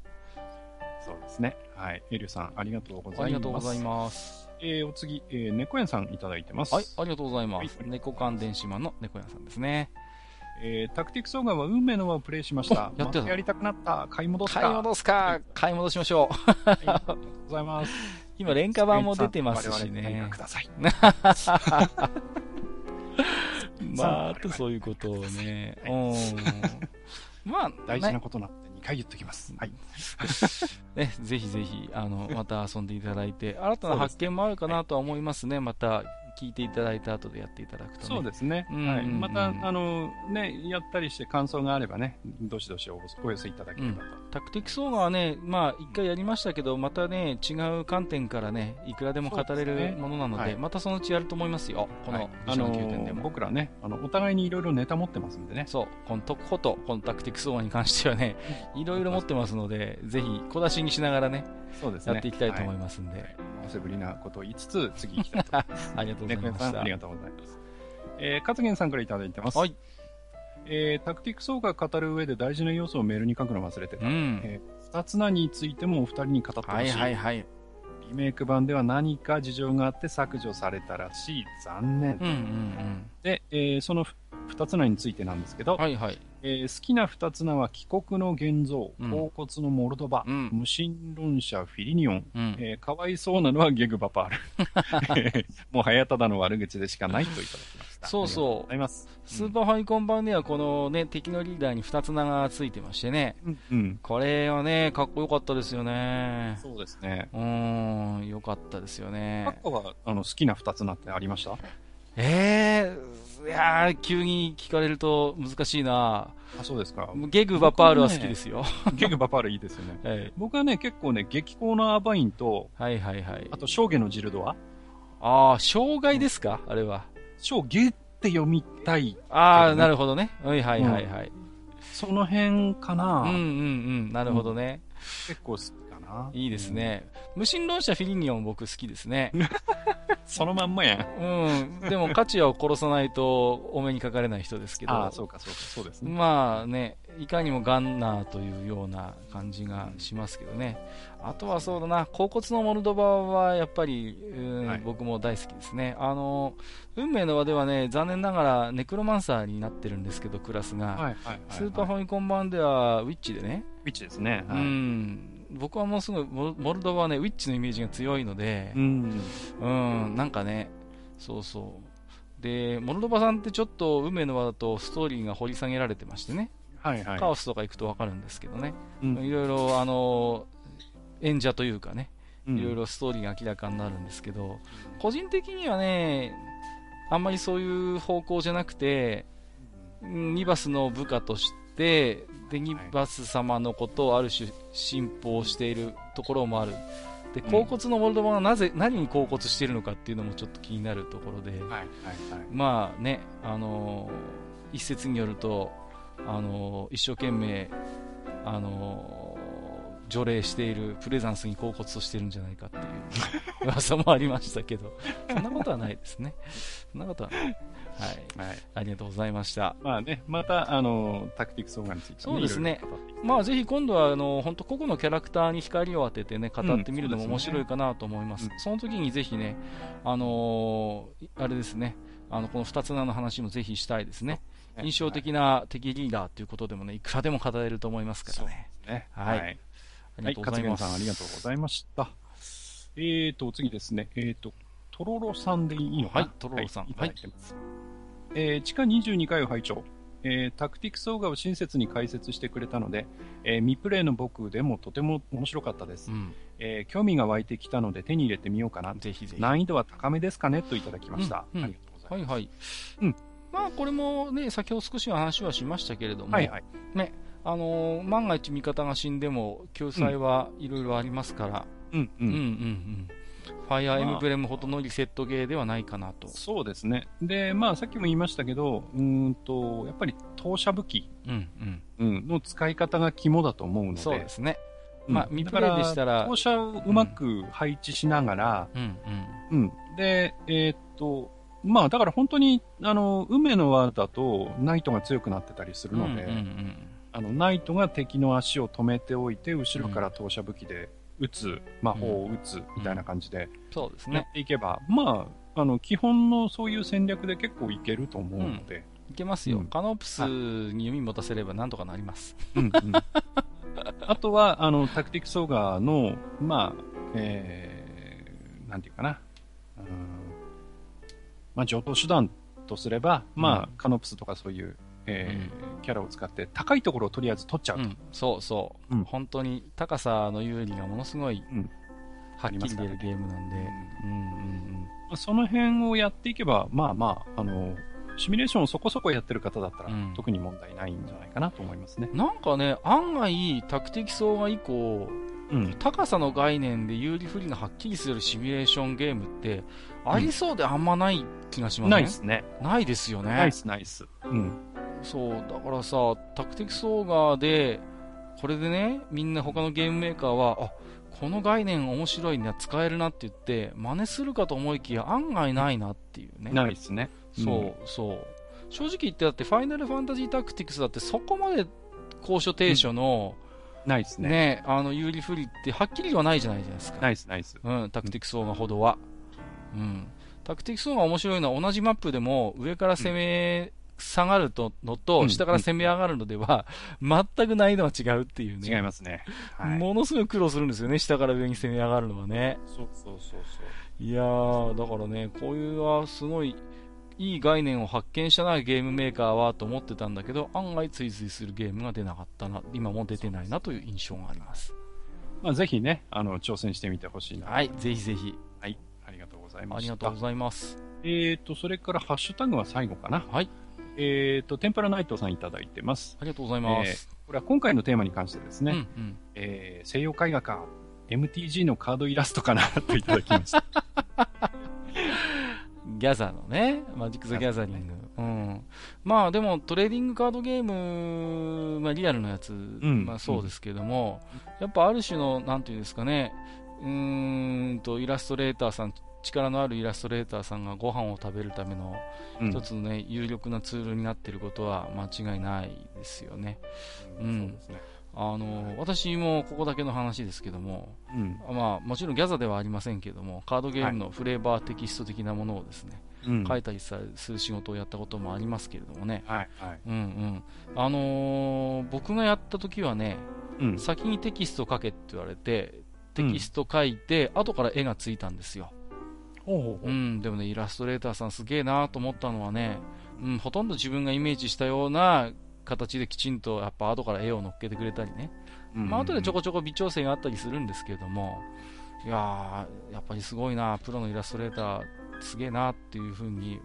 Speaker 1: そうですね。はい。エリュさん、ありがとうございます。あ
Speaker 2: りがとうございます。
Speaker 1: えー、お次、えー、猫屋さんいただいてます。
Speaker 2: はい、ありがとうございます。はい、猫関電島の猫屋さんですね。
Speaker 1: えー、タクティクスオーガは運命の輪をプレイしました。やってた。やりたくなった。買い戻すか。
Speaker 2: 買い戻すか。買い戻しましょう。
Speaker 1: ありがとうございます。
Speaker 2: 今、廉価版も出てますしね。
Speaker 1: ください。
Speaker 2: まあ、とそういうことをね。
Speaker 1: うん。まあ、大事なことな回言っときます。はい。
Speaker 2: ね、ぜひぜひ、あの、また遊んでいただいて、新たな発見もあるかなとは思いますね。また、聞いていただいた後でやっていただくと、ね、
Speaker 1: そうですね。はい。また、あの、ね、やったりして感想があればね、どしどしお寄せいただければと。うん、
Speaker 2: タクティクスオーガはね、まあ、一回やりましたけど、またね、違う観点からね、いくらでも語れるものなので、でねはい、またそのうちやると思いますよ。この、
Speaker 1: あのー、僕らね、あの、お互いにいろいろネタ持ってますんでね。
Speaker 2: そう。このとこと、このタクティクスオーガに関してはね、いろいろ持ってますので、ぜひ小出しにしながらね、そうですね。やっていきたいと思いますんで。はい、
Speaker 1: おせぶりなことを言いつつ、次行きたいと思います。
Speaker 2: ありがとうございま
Speaker 1: した。ありがとうございます。えー、勝元さんからいただいてます。はい。えー、タクティクスオーが語る上で大事な要素をメールに書くの忘れてた。うん、えー、二つ名についてもお二人に語ってほしい。はいはいはい。リメイク版では何か事情があって削除されたらしい。残念。うんうんうん、で、えー、その二つ名についてなんですけど、
Speaker 2: はいはい。
Speaker 1: えー、好きな二つ名は帰国の現像、甲骨のモルドバ、うん、無神論者フィリニオン、うん、えー、かわいそうなのはゲグバパール。もう早ただの悪口でしかないといただきま。
Speaker 2: そうそう。スーパーファイコン版ではこのね、敵のリーダーに二つ名がついてましてね。うん、うん、これはね、かっこよかったですよね。
Speaker 1: そうですね。
Speaker 2: うん、よかったですよね。
Speaker 1: カッコはあの好きな二つ名ってありました？
Speaker 2: ええー、いやー、急に聞かれると難しいな
Speaker 1: あ、そうですか。
Speaker 2: ゲグバパールは好きですよ。
Speaker 1: ね、ゲグバパールいいですよね。はい、僕はね、結構ね、激高のアバインと、
Speaker 2: はいはいはい。
Speaker 1: あと、象牙のジルドア
Speaker 2: ああ、障害ですか、うん、あれは。
Speaker 1: 象牙って読みたい、
Speaker 2: ね、ああ、なるほどね。はいはいはいはい。うん、
Speaker 1: その辺かな。
Speaker 2: うんうんうん、なるほどね。
Speaker 1: 結構好きかな。
Speaker 2: いいですね。無神論者フィリニオン僕好きですね。
Speaker 1: そのまんまや
Speaker 2: ん。うん。でも、価値を殺さないとお目にかかれない人ですけど。
Speaker 1: ああ、そうか、そうか、そうですね。
Speaker 2: まあね、いかにもガンナーというような感じがしますけどね。あとはそうだな、甲骨のモルドバはやっぱり、うんはい、僕も大好きですね。あの、運命の輪ではね、残念ながらネクロマンサーになってるんですけど、クラスが。スーパーファミコン版ではウィッチでね。
Speaker 1: ウィッチですね。
Speaker 2: はい、うん。僕はもうすぐモルドバはね、ウィッチのイメージが強いので、うん、うん、なんかね、そうそう。で、モルドバさんってちょっと運命の輪だとストーリーが掘り下げられてましてね、はいはい、カオスとか行くとわかるんですけどね、いろいろ、あの、演者というかね、いろいろストーリーが明らかになるんですけど、個人的にはね、あんまりそういう方向じゃなくて、ニバスの部下として、デニバス様のことをある種信奉しているところもある。で、甲骨のモルドバがなぜ、何に甲骨しているのかっていうのもちょっと気になるところで、はいはいはい、まあね、あのー、一説によると、あのー、一生懸命、あのー、除霊しているプレザンスに甲骨としてるんじゃないかっていう噂もありましたけど、そんなことはないですね。そんなことはない。はい。はい。ありがとうございました。
Speaker 1: まあね、また、あの、タクティクスオーガについて、ね、
Speaker 2: そうですね。まあぜひ今度は、あの、本当個々のキャラクターに光を当ててね、語ってみるのも面白いかなと思います。うんそすね、その時にぜひね、あのー、あれですね、あの、この二つ名の話もぜひしたいですね。印象的な敵リーダーということでもね、いくらでも語れると思いますからね。
Speaker 1: ねはい。はい。ありがとうございます。はい、さんありがとうございました。えーと、次ですね。えーと、とろろさんでいいのかな？
Speaker 2: はい、とろろさん。はい、いただいてます。はい
Speaker 1: えー、地下22回を拝聴。えー、タクティクスオーガを親切に解説してくれたので、えー、未プレイの僕でもとても面白かったです、うん、えー、興味が湧いてきたので手に入れてみようかな。
Speaker 2: ぜひぜひ。
Speaker 1: 難易度は高めですかね？といただきました。
Speaker 2: うんうん、ありがとうございます。はいはい。うん。まあ、これもね、先ほど少し話はしましたけれども、はいはい。ね、あの万が一味方が死んでも救済はいろいろありますから、うん、うん、うん、うん。ファイアーエムブレムほどのリセットゲーではないかなと。
Speaker 1: そうですね。で、まあ、さっきも言いましたけど、うんと、やっぱり投射武器、うんうん、の使い方が肝だと思うので。
Speaker 2: そうですね。まあ、未プレイでしたら。
Speaker 1: 投射をうまく配置しながら、うん、うん、で、えー、っと、まあ、だから本当に、あの、梅の輪だと、ナイトが強くなってたりするので、あの、ナイトが敵の足を止めておいて、後ろから投射武器で打つ、魔法を打つみたいな感じで、
Speaker 2: そうですね。
Speaker 1: やっていけば、まあ、あの、基本のそういう戦略で結構いけると思うので。
Speaker 2: いけますよ。カノープスに弓持たせればなんとかなります。うん、うん、
Speaker 1: あとは、あの、タクティクスオーガーの、まあ、えー、なんていうかな。うん、まあ、上等手段とすれば、まあ、カノプスとかそういう、えー、うん、キャラを使って高いところをとりあえず取っちゃうと、うん、
Speaker 2: そうそう、うん、本当に高さの有利がものすごい、はっきり出るゲームなんで、うんうん
Speaker 1: うん、その辺をやっていけばまあまああのシミュレーションをそこそこやってる方だったら、特に問題ないんじゃないかなと思いますね。
Speaker 2: なんかね案外タクティクスが以降うん、高さの概念で有利不利がはっきりするシミュレーションゲームってありそうであんまない気がしますね。
Speaker 1: ないですね。
Speaker 2: ないですよね。
Speaker 1: ないです、ないです。うん。
Speaker 2: そう、だからさ、タクティクスオーガーで、これでね、みんな他のゲームメーカーは、あ、この概念面白いね、使えるなって言って、真似するかと思いきや案外ないなっていうね。
Speaker 1: ないですね。
Speaker 2: そう、うん、そう。正直言ってだって、ファイナルファンタジータクティクスだってそこまで高所低所の、
Speaker 1: うん、ないですね。
Speaker 2: ね、あの、有利不利ってはっきりはないじゃないじゃないですか。
Speaker 1: ないです、ないです。
Speaker 2: うん、タクティクスオーガーほどは。うん。タクティクスオーガー面白いのは同じマップでも上から攻め下がるのと、下から攻め上がるのでは、全く難易度が違うっていうね。
Speaker 1: 違いますね。
Speaker 2: はい、ものすごい苦労するんですよね、下から上に攻め上がるのはね。
Speaker 1: そうそうそうそう。
Speaker 2: いやー、だからね、こういうはすごい、いい概念を発見したな、ゲームメーカーはと思ってたんだけど、案外追随するゲームが出なかったな、今も出てないなという印象があります。
Speaker 1: まあ、ぜひね、あの、挑戦してみてほしいな。
Speaker 2: はい、ぜひぜひ。
Speaker 1: はい、ありがとうございま
Speaker 2: す。ありがとうございます。
Speaker 1: えーと、それからハッシュタグは最後かな。
Speaker 2: はい。
Speaker 1: えーと、天ぷらナイトさんいただいてます。
Speaker 2: ありがとうございます。
Speaker 1: えー、これは今回のテーマに関してですね、うんうん、えー、西洋絵画か、MTG のカードイラストかなといただきました。
Speaker 2: ギャザーのね、マジック・ザ・ギャザリング。うん。まあでも、トレーディングカードゲーム、まあリアルのやつ、うん、まあそうですけども、うん、やっぱある種の、なんていうんですかね、うーんと、イラストレーターさん、力のあるイラストレーターさんがご飯を食べるための一つのね、うん、有力なツールになっていることは間違いないですよね。うん。あの私もここだけの話ですけども、うん、まあ、もちろんギャザではありませんけども、カードゲームのフレーバーテキスト的なものをですね、はい、書いたりする仕事をやったこともありますけれどもね、はいはい。うんうん。あのー、僕がやった時はね、うん、先にテキスト書けって言われて、テキスト書いて、うん、後から絵がついたんですよ。うん、でもね、イラストレーターさんすげえなと思ったのはね、うん、ほとんど自分がイメージしたような形できちんとやっぱ後から絵を乗っけてくれたりね、まあ後でちょこちょこ微調整があったりするんですけれども、いややっぱりすごいな、プロのイラストレーターすげえなっていうふうに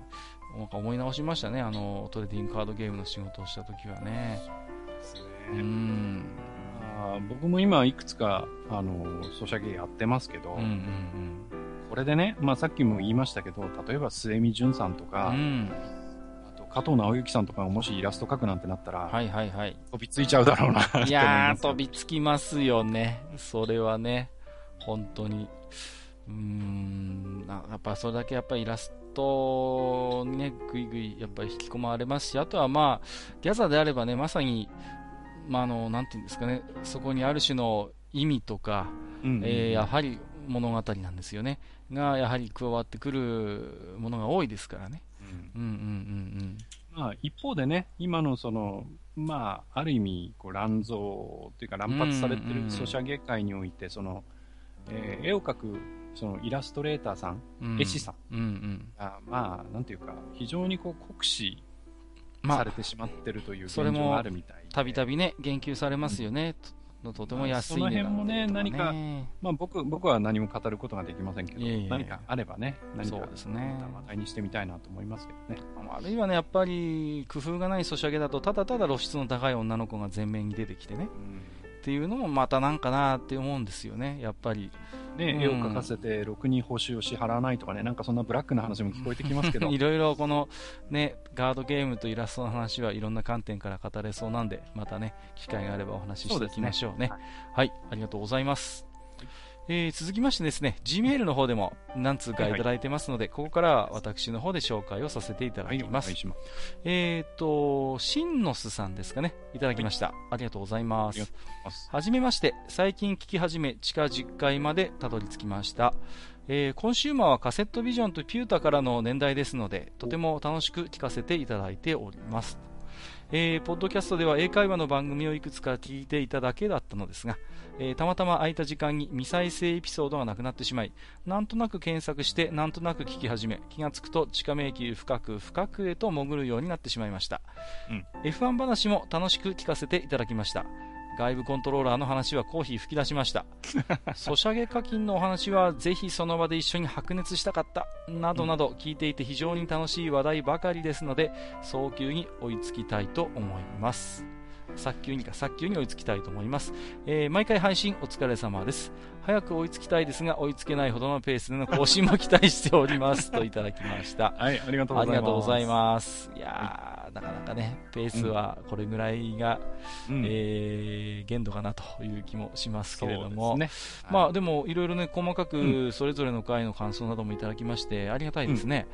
Speaker 2: なんか思い直しましたね、あのトレーディングカードゲームの仕事をした時はね。
Speaker 1: うん。あ僕も今いくつかあのソシャゲやってますけど、うんうんうん、これでね、まあ、さっきも言いましたけど例えば末見淳さんとか、うん加藤直之さんとかがもしイラスト描くなんてなったら、
Speaker 2: はいはいはい。
Speaker 1: 飛びついちゃうだろうな。
Speaker 2: いやー、飛びつきますよね。それはね、本当に。うーん、やっぱそれだけやっぱりイラストにね、ぐいぐいやっぱり引き込まれますし、あとはまあ、ギャザーであればね、まさに、まあ、あの、なんていうんですかね、そこにある種の意味とか、うんうん、えー、やはり物語なんですよね。が、やはり加わってくるものが多いですからね。うん。うんうん
Speaker 1: うんまあ、一方でね、今のその、まあ、ある意味、こう乱造というか乱発されてるソシャゲ界において、その、えー、絵を描くそのイラストレーターさん、うん、絵師さん、うんうん、あまあ、なんていうか、非常にこう酷使されてしまってるという現状があるみたい、まあ、
Speaker 2: たびたびね、言及されますよね。のとても安い、ね、その
Speaker 1: 辺もね、何か、まあ僕、僕は何も語ることができませんけど、いやいや何かあればね、何かそうですね。話題にしてみたいなと思いますけどね。
Speaker 2: あるいはね、やっぱり工夫がないソシャゲだと、ただただ露出の高い女の子が前面に出てきてね、うん、っていうのもまたなんかなって思うんですよね、やっぱり。
Speaker 1: ね、絵を描かせて、ろくに報酬を支払わないとかね、なんかそんなブラックな話も聞こえてきますけど。
Speaker 2: いろいろこの、ね、ガードゲームとイラストの話はいろんな観点から語れそうなんで、またね、機会があればお話ししていきましょうね。うねはい、ありがとうございます。えー、続きましてですね、Gmail の方でも何通かいただいてますので、はいはい、ここからは私の方で紹介をさせていただきます。はい、ますえっ、ー、と、シンノスさんですかね、いただきました。はい、ありがとうございます。はじめまして、最近聞き始め、地下10階までたどり着きました。えー、コンシューマーはカセットビジョンとピュータからの年代ですので、とても楽しく聞かせていただいております。えー、ポッドキャストでは英会話の番組をいくつか聞いていただけだったのですが、えー、たまたま空いた時間に未再生エピソードがなくなってしまい、なんとなく検索して、なんとなく聞き始め、気がつくと地下迷宮深く深くへと潜るようになってしまいました。うん、F1 話も楽しく聞かせていただきました。外部コントローラーの話はコーヒー吹き出しました。ソシャゲ課金のお話はぜひその場で一緒に白熱したかった。などなど聞いていて非常に楽しい話題ばかりですので、早急に追いつきたいと思います。早急にか、早急に追いつきたいと思います。えー、毎回配信お疲れ様です。早く追いつきたいですが、追いつけないほどのペースでの更新も期待しております といただきました。
Speaker 1: はい、ありがとうございます。ありがとうございます。
Speaker 2: いやー、なかなかね、ペースはこれぐらいが、うん、えー、限度かなという気もしますけれども、ねはい、まあでも、いろいろね、細かくそれぞれの回の感想などもいただきまして、ありがたいですね。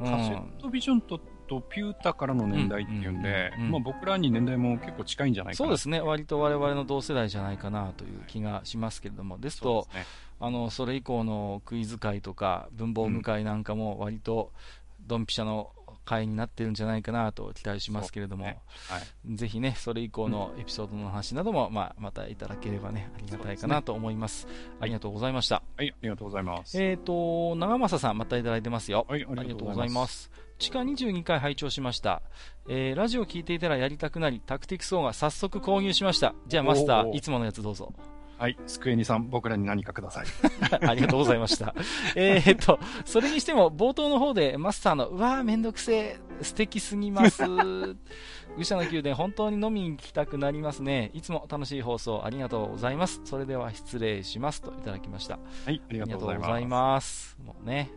Speaker 1: うん、カセットビジョンととピュータからの年代っていうんで、まあ、僕らに年代も結構近いんじゃないか
Speaker 2: なそうですね、割と我々の同世代じゃないかなという気がしますけれども、ですと、ね、あのそれ以降のクイズ会とか文房具会なんかも割とドンピシャの回になってるんじゃないかなと期待しますけれども、ねはい、ぜひね、それ以降のエピソードの話なども、まあ、またいただければね、ありがたいかなと思います。すね、ありがとうございました。
Speaker 1: はい、ありがとうございます。
Speaker 2: えっ、ー、と、長政さん、またいただいてますよ。はい、ありがとうございます。地下22回拝聴しました。えー、ラジオ聞いていたらやりたくなり、タクティクスオーが早速購入しました。じゃあマスター、いつものやつどうぞ。
Speaker 1: はい、スクエニさん、僕らに何かください。
Speaker 2: ありがとうございました。えっと、それにしても、冒頭の方でマスターの、うわーめんどくせえ、素敵すぎます。愚者の宮殿、本当に飲みに行きたくなりますね。いつも楽しい放送ありがとうございます。それでは失礼します。といただきました。
Speaker 1: はい、ありがとうございます。
Speaker 2: もうね、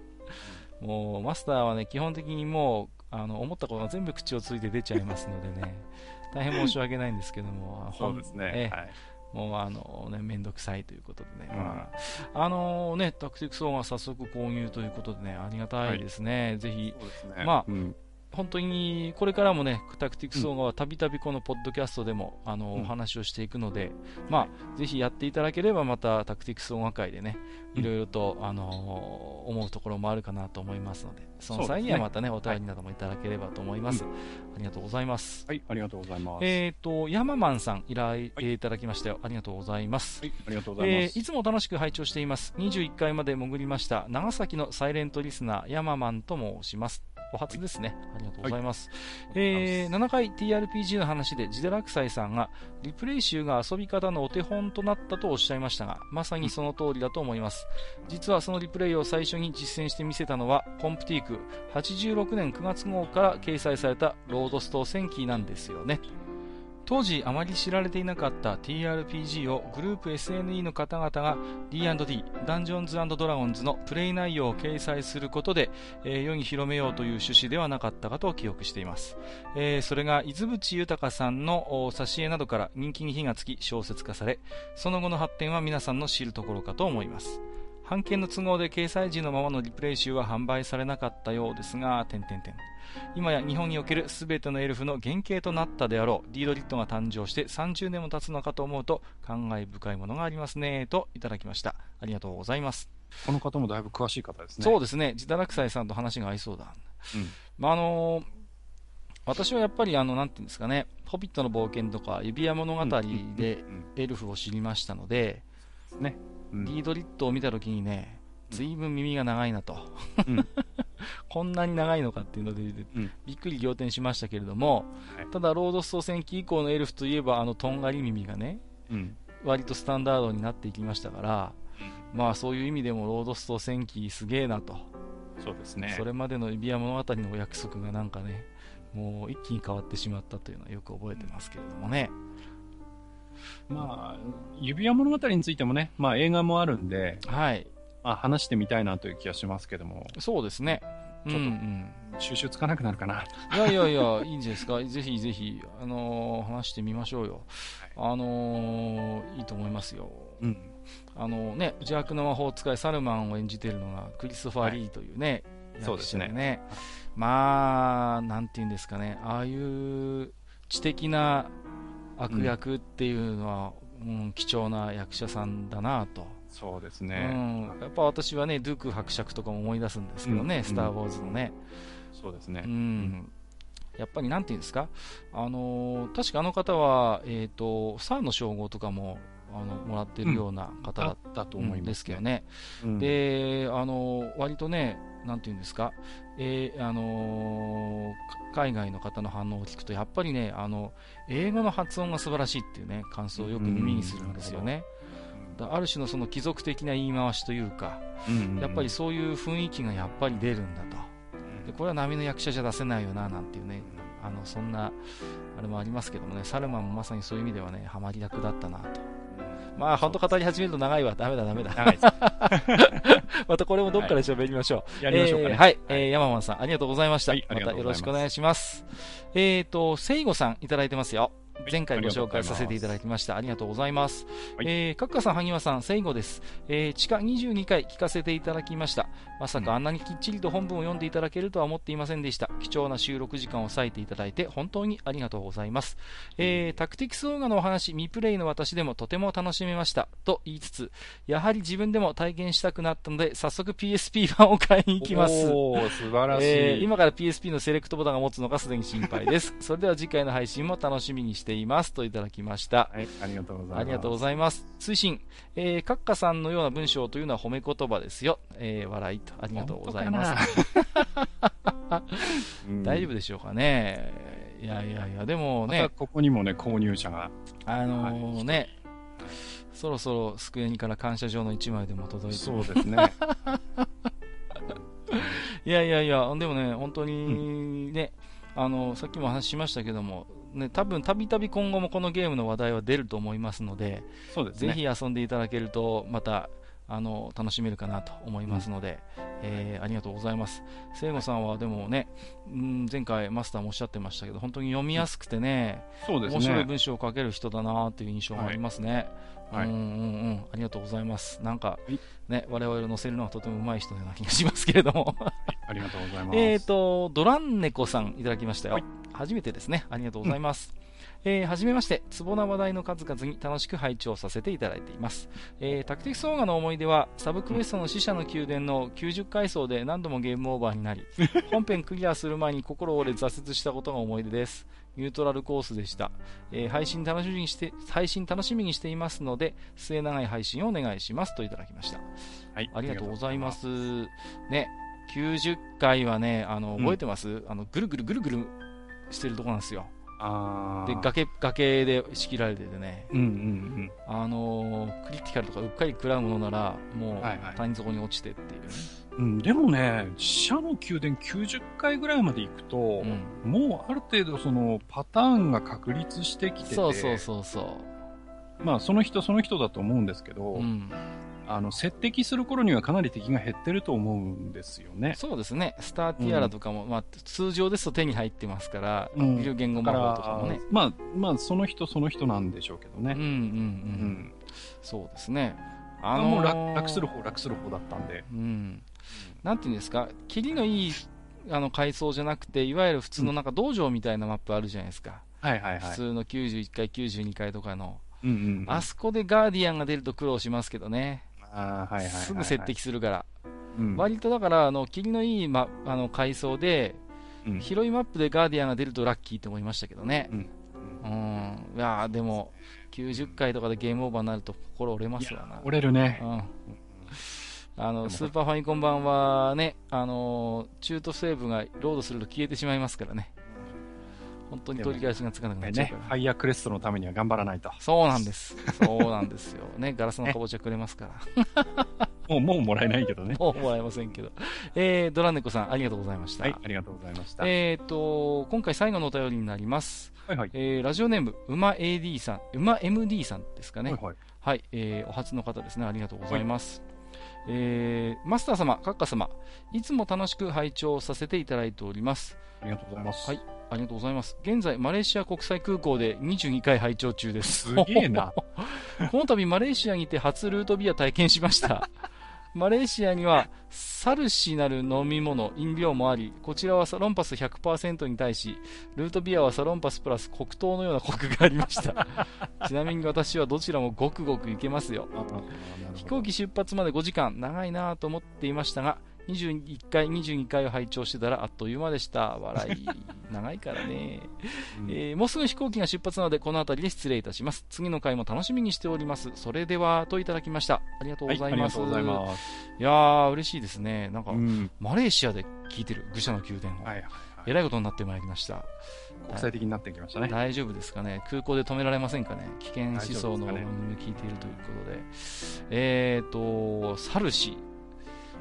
Speaker 2: もう、マスターはね、基本的にもう、あの、思ったことが全部口をついて出ちゃいますのでね、大変申し訳ないんですけども、
Speaker 1: そうですね。はい。
Speaker 2: もうあのね、めんどくさいということでね、うん、まあ、あのね、タクティクスオーガ早速購入ということでね、ありがたいですね。はい、ぜひ、ね、まあ、うん、本当にこれからもね、タクティクスオーガはたびたびこのポッドキャストでもあの、お話をしていくので、まあ、ぜひやっていただければまたタクティクスオーガ会でね、いろいろと、あの思うところもあるかなと思いますので、その際にはまたね、お便りなどもいただければと思います。ありがとうございます。
Speaker 1: はい、ありがとうございます。
Speaker 2: えっ、と、ヤママンさん依頼、い、ただきましたよ。ありがとうございます。
Speaker 1: はい、ありがとうございます。
Speaker 2: えー、いつも楽しく拝聴しています。21回まで潜りました、長崎のサイレントリスナー、ヤママンと申します。お初ですね。ありがとうございます。はい、えー、7回 TRPG の話で、ジデラクサイさんが、リプレイ集が遊び方のお手本となったとおっしゃいましたが、まさにその通りだと思います。実はそのリプレイを最初に実践してみせたのは、コンプティーク86年9月号から掲載されたロードストー戦記なんですよね。当時あまり知られていなかった TRPG をグループ SNE の方々が D&D ダンジョンズドラゴンズのプレイ内容を掲載することで、えー、世に広めようという趣旨ではなかったかと記憶しています、えー、それが伊豆淵豊さんの挿絵などから人気に火がつき小説化されその後の発展は皆さんの知るところかと思います版権の都合で掲載時のままのリプレイ集は販売されなかったようですが、点々点。今や日本における全てのエルフの原型となったであろうディードリットが誕生して30年も経つのかと思うと感慨深いものがありますねといただきました。ありがとうございます。
Speaker 1: この方もだいぶ詳しい方ですね。
Speaker 2: そうですね。自堕落斎さんと話が合いそうだ、うん。まあ、あのー、私はやっぱりあのなんていうんですかね「ホビットの冒険」とか「指輪物語」でエルフを知りましたので、ね。うん、ディードリットを見たときにね随分耳が長いなと、うん、こんなに長いのかっていうので、うん、びっくり仰天しましたけれども、はい、ただ、ロードスト戦記以降のエルフといえば、あのとんがり耳がね、うん、割とスタンダードになっていきましたから、まあそういう意味でもロードスト戦記すげえなと。
Speaker 1: そうですね。
Speaker 2: それまでの指輪物語のお約束がなんかね、もう一気に変わってしまったというのはよく覚えてますけれどもね。
Speaker 1: まあ、指輪物語についてもね、まあ映画もあるんで、
Speaker 2: はい。
Speaker 1: まあ、話してみたいなという気がしますけども。
Speaker 2: そうですね。
Speaker 1: ちょっと、収集つかなくなるかな。
Speaker 2: いやいやいや、いいんですか。ぜひぜひ、あのー、話してみましょうよ。はい、あのー、いいと思いますよ。うん。あのね、邪悪な魔法使いサルマンを演じているのがクリストファー・リーというね、
Speaker 1: はい、そうですね。
Speaker 2: ねまあ、なんていうんですかね、ああいう知的な悪役っていうのは、うん、うん、貴重な役者さんだなと。
Speaker 1: そうですね、う
Speaker 2: ん、やっぱ私はね、ドゥーク伯爵とかも思い出すんですけどね、うん、スター・ウォーズのね。
Speaker 1: そうですね。
Speaker 2: うん。やっぱりなんていうんですか、あのー、確かあの方は、えっ、ー、と、サーの称号とかも、あの、もらってるような方だったと思うんですけどね。うん、で、あのー、割とね、なんていうんですか、えー、あの海外の方の反応を聞くと、やっぱりね、あの、英語の発音が素晴らしいっていうね、感想をよく耳にするんですよね。ある種のその貴族的な言い回しというか、やっぱりそういう雰囲気がやっぱり出るんだと、でこれは波の役者じゃ出せないよななんていうね、あのそんなあれもありますけどもね、サルマンもまさにそういう意味ではね、ハマり役だったなと。まあ、本当語り始めると長いわ。ダメだ、ダメだ。長い またこれもどっかで喋りましょ
Speaker 1: う。やりましょうかね。
Speaker 2: はい。えー、山本さん、ありがとうございました。
Speaker 1: はい、
Speaker 2: またよろしくお願いします。えっ、と、聖子さんいただいてますよ。前回ご紹介させていただきました。ありがとうございます。はい、えー、かっかさん、萩和さん、最後です。えー、地下22回聞かせていただきました。まさかあんなにきっちりと本文を読んでいただけるとは思っていませんでした。貴重な収録時間を割いていただいて、本当にありがとうございます。えー、タクティクスオーガのお話、未プレイの私でもとても楽しめました。と言いつつ、やはり自分でも体験したくなったので、早速 PSP 版を買いに行きます。
Speaker 1: おー、素晴らしい。え
Speaker 2: ー、今から PSP のセレクトボタンが持つのかすでに心配です。それでは次回の配信も楽しみにしています。といただきました。
Speaker 1: はい、ありがとうございます。
Speaker 2: ありがとうございます。推進、えー、カッカさんのような文章というのは褒め言葉ですよ。えー、笑いと。ありがとうございます。大丈夫でしょうかね。いやいやいや、でもね。ま、
Speaker 1: ここにもね、購入者が。
Speaker 2: あのー、ね、そろそろスクエニから感謝状の1枚でも届いて
Speaker 1: そうですね。
Speaker 2: いやいやいや、でもね、本当にね、うん、あの、さっきも話しましたけども、ね、多分たびたび今後もこのゲームの話題は出ると思いますので、
Speaker 1: ですね、
Speaker 2: ぜひ遊んでいただけると、また、あの楽しめるかなと思いますので、うん、えー、ありがとうございます。聖子さんはでもね、うん、前回マスターもおっしゃってましたけど、本当に読みやすくてね、
Speaker 1: そうですね
Speaker 2: 面白い文章を書ける人だなという印象がありますね。はい、うんうんうん、ありがとうございます。なんか、ね、我々を乗せるのはとても上手い人のような気がしますけれども
Speaker 1: ありがとうございます。
Speaker 2: えっと、ドランネコさんいただきましたよ。はい、初めてですね。ありがとうございます。う んえー、はじめまして、ツボな話題の数々に楽しく拝聴させていただいています。えー、タクティクスオーガの思い出は、サブクエストの死者の宮殿の90回層で何度もゲームオーバーになり、本編クリアする前に心折れ挫折したことが思い出です。ニュートラルコースでした。えー、配信楽しみにして、配信楽しみにしていますので、末長い配信をお願いしますといただきました。
Speaker 1: はい。
Speaker 2: ありがとうございます。ね、90回はね、あの、覚えてます、うん、あの、ぐるぐるぐるぐるしてるとこなんですよ。で崖崖で仕切られててね、
Speaker 1: うんうんうん、
Speaker 2: あのー、クリティカルとかうっかり食らうものならもう谷底に落ちてっていうね、
Speaker 1: うん、でもね、死者の宮殿90回ぐらいまで行くと、うん、もうある程度そのパターンが確立してきてて、
Speaker 2: そうそうそうそ
Speaker 1: う。まあその人その人だと思うんですけど、うん、あの、接敵する頃にはかなり敵が減ってると思うんですよね。
Speaker 2: そうですね。スターティアラとかも、うん、まあ、通常ですと手に入ってますから、うん、言語魔法とかもね。
Speaker 1: まあ、まあ、その人その人なんでしょうけどね。
Speaker 2: うんうんうん。うん、そうですね。
Speaker 1: あのー、楽する方、楽する方だったんで。
Speaker 2: うん。なんていうんですか、キリのいい、あの、階層じゃなくて、いわゆる普通のなんか道場みたいなマップあるじゃないですか。
Speaker 1: はいはいはい。
Speaker 2: 普通の91回、92回とかの。
Speaker 1: うんうん、うん、
Speaker 2: あそこでガーディアンが出ると苦労しますけどね。
Speaker 1: あはいはい、
Speaker 2: すぐ接敵するから、うん、割とだからあの霧のいい、ま、あの階層で、うん、広いマップでガーディアンが出るとラッキーと思いましたけどね、うん、うん、いやでも90回とかでゲームオーバーになると心折れますわな。
Speaker 1: 折れるね、
Speaker 2: うん。あのスーパーファミコン版はね、あの中途セーブがロードすると消えてしまいますからね。本当に取り返しがつかなくなっちゃうから、
Speaker 1: ね、ファイヤークレストのためには頑張らないと。
Speaker 2: そうなんです。そうなんですよ。ね、ガラスのかぼちゃくれますから。
Speaker 1: もう、もうもらえないけどね。
Speaker 2: もうもらえませんけど。えー、ドラネコさん、ありがとうございました。
Speaker 1: はい、ありがとうございました。
Speaker 2: えっ、と、今回最後のお便りになります。
Speaker 1: はいはい。
Speaker 2: えー、ラジオネーム、馬 AD さん、馬 MD さんですかね。
Speaker 1: はい、はい、
Speaker 2: はい。えー、お初の方ですね。ありがとうございます。はいえー、マスター様、カッカ様、いつも楽しく拝聴させていただいております。
Speaker 1: ありがとうございます。
Speaker 2: はい、ありがとうございます。現在、マレーシア国際空港で22回拝聴中です。
Speaker 1: すげえな。
Speaker 2: この度、マレーシアにて初ルートビア体験しました。マレーシアにはサルシなる飲み物、飲料もあり、こちらはサロンパス100%に対し、ルートビアはサロンパスプラス黒糖のようなコクがありました。ちなみに私はどちらもごくごくいけますよ。飛行機出発まで5時間、長いなぁと思っていましたが、21回、22回を拝聴してたらあっという間でした。笑い。長いからね、うん、えー、もうすぐ飛行機が出発なので、この辺りで失礼いたします。次の回も楽しみにしております。それでは、といただきました。ありがとうございます。はい、い
Speaker 1: ます。
Speaker 2: いやー、嬉しいですね。なんか、うん、マレーシアで聞いてる、愚者の宮殿を。はいはいはい、えらいことになってまいりました。
Speaker 1: 国際的になってきましたね。
Speaker 2: 大丈夫ですかね。空港で止められませんかね。危険思想の番組を聞いているということで。えっ、ー、と、サル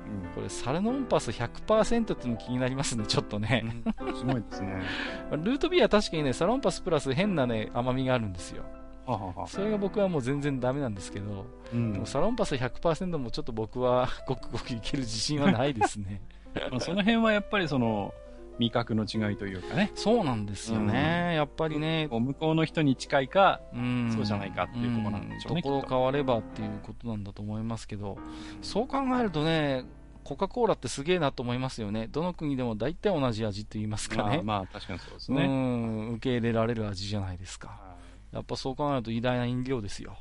Speaker 2: シこれサルノンパス100%っていうの気になりますね、ちょっとね。
Speaker 1: うん、すごいですね。
Speaker 2: ルートビア確かにね、サロンパスプラス変なね、甘みがあるんですよ。
Speaker 1: ははは
Speaker 2: それが僕はもう全然ダメなんですけど、うん、でもサロンパス100%もちょっと僕はごくごくいける自信はないですね。
Speaker 1: その辺はやっぱりその、味覚の違いというかね。
Speaker 2: そうなんですよね。うん、やっぱりね。
Speaker 1: 向こうの人に近いか、うん、そうじゃないかっていうところなんでしょうね。
Speaker 2: ところ変わればっていうことなんだと思いますけど、そう考えるとね、コカ・コーラってすげえなと思いますよね。どの国でも大体同じ味と言いますかね。
Speaker 1: まあ、まあ、確かにそうですね。う
Speaker 2: ん、受け入れられる味じゃないですか。はい、やっぱそう考えると偉大な飲料ですよ。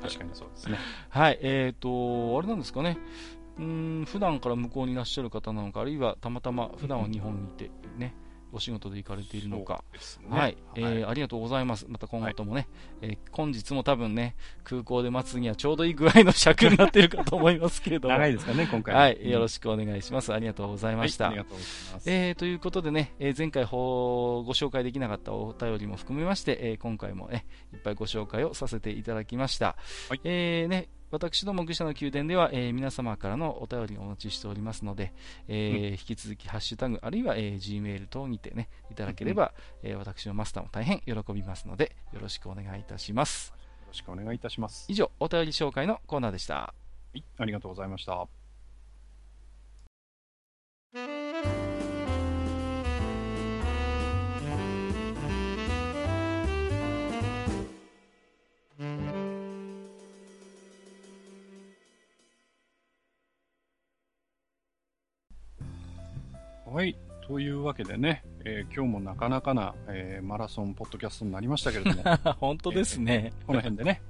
Speaker 1: 確かにそうですね。
Speaker 2: はい、えっ、ー、と、あれなんですかね。うん、普段から向こうにいらっしゃる方なのか、あるいはたまたま普段は日本にいてね、お仕事で行かれているのか、ね、はい、えー、ありがとうございます。また今後ともね、はい、えー、本日も多分ね、空港で待つにはちょうどいい具合の尺になっているかと思いますけれども。
Speaker 1: 長いですかね、今回
Speaker 2: は。はい、よろしくお願いします。ありがとうございました。はい、ありがとうございます。えー、ということでね、えー、前回ご紹介できなかったお便りも含めまして、えー、今回もね、いっぱいご紹介をさせていただきました。はい、えー、ね、私ども愚者の宮殿では、えー、皆様からのお便りをお待ちしておりますので、えー、うん、引き続きハッシュタグ、あるいは、えー、Gmail 等にてね、いただければ、うん、えー、私のマスターも大変喜びますので、よろしくお願いいたします。よ
Speaker 1: ろしくお願いいたします。
Speaker 2: 以上、お便り紹介のコーナーでした。は
Speaker 1: い、ありがとうございました。はい。というわけでね、えー、今日もなかなかな、えー、マラソンポッドキャストになりましたけれども。
Speaker 2: 本当ですね、
Speaker 1: えー、この辺でね、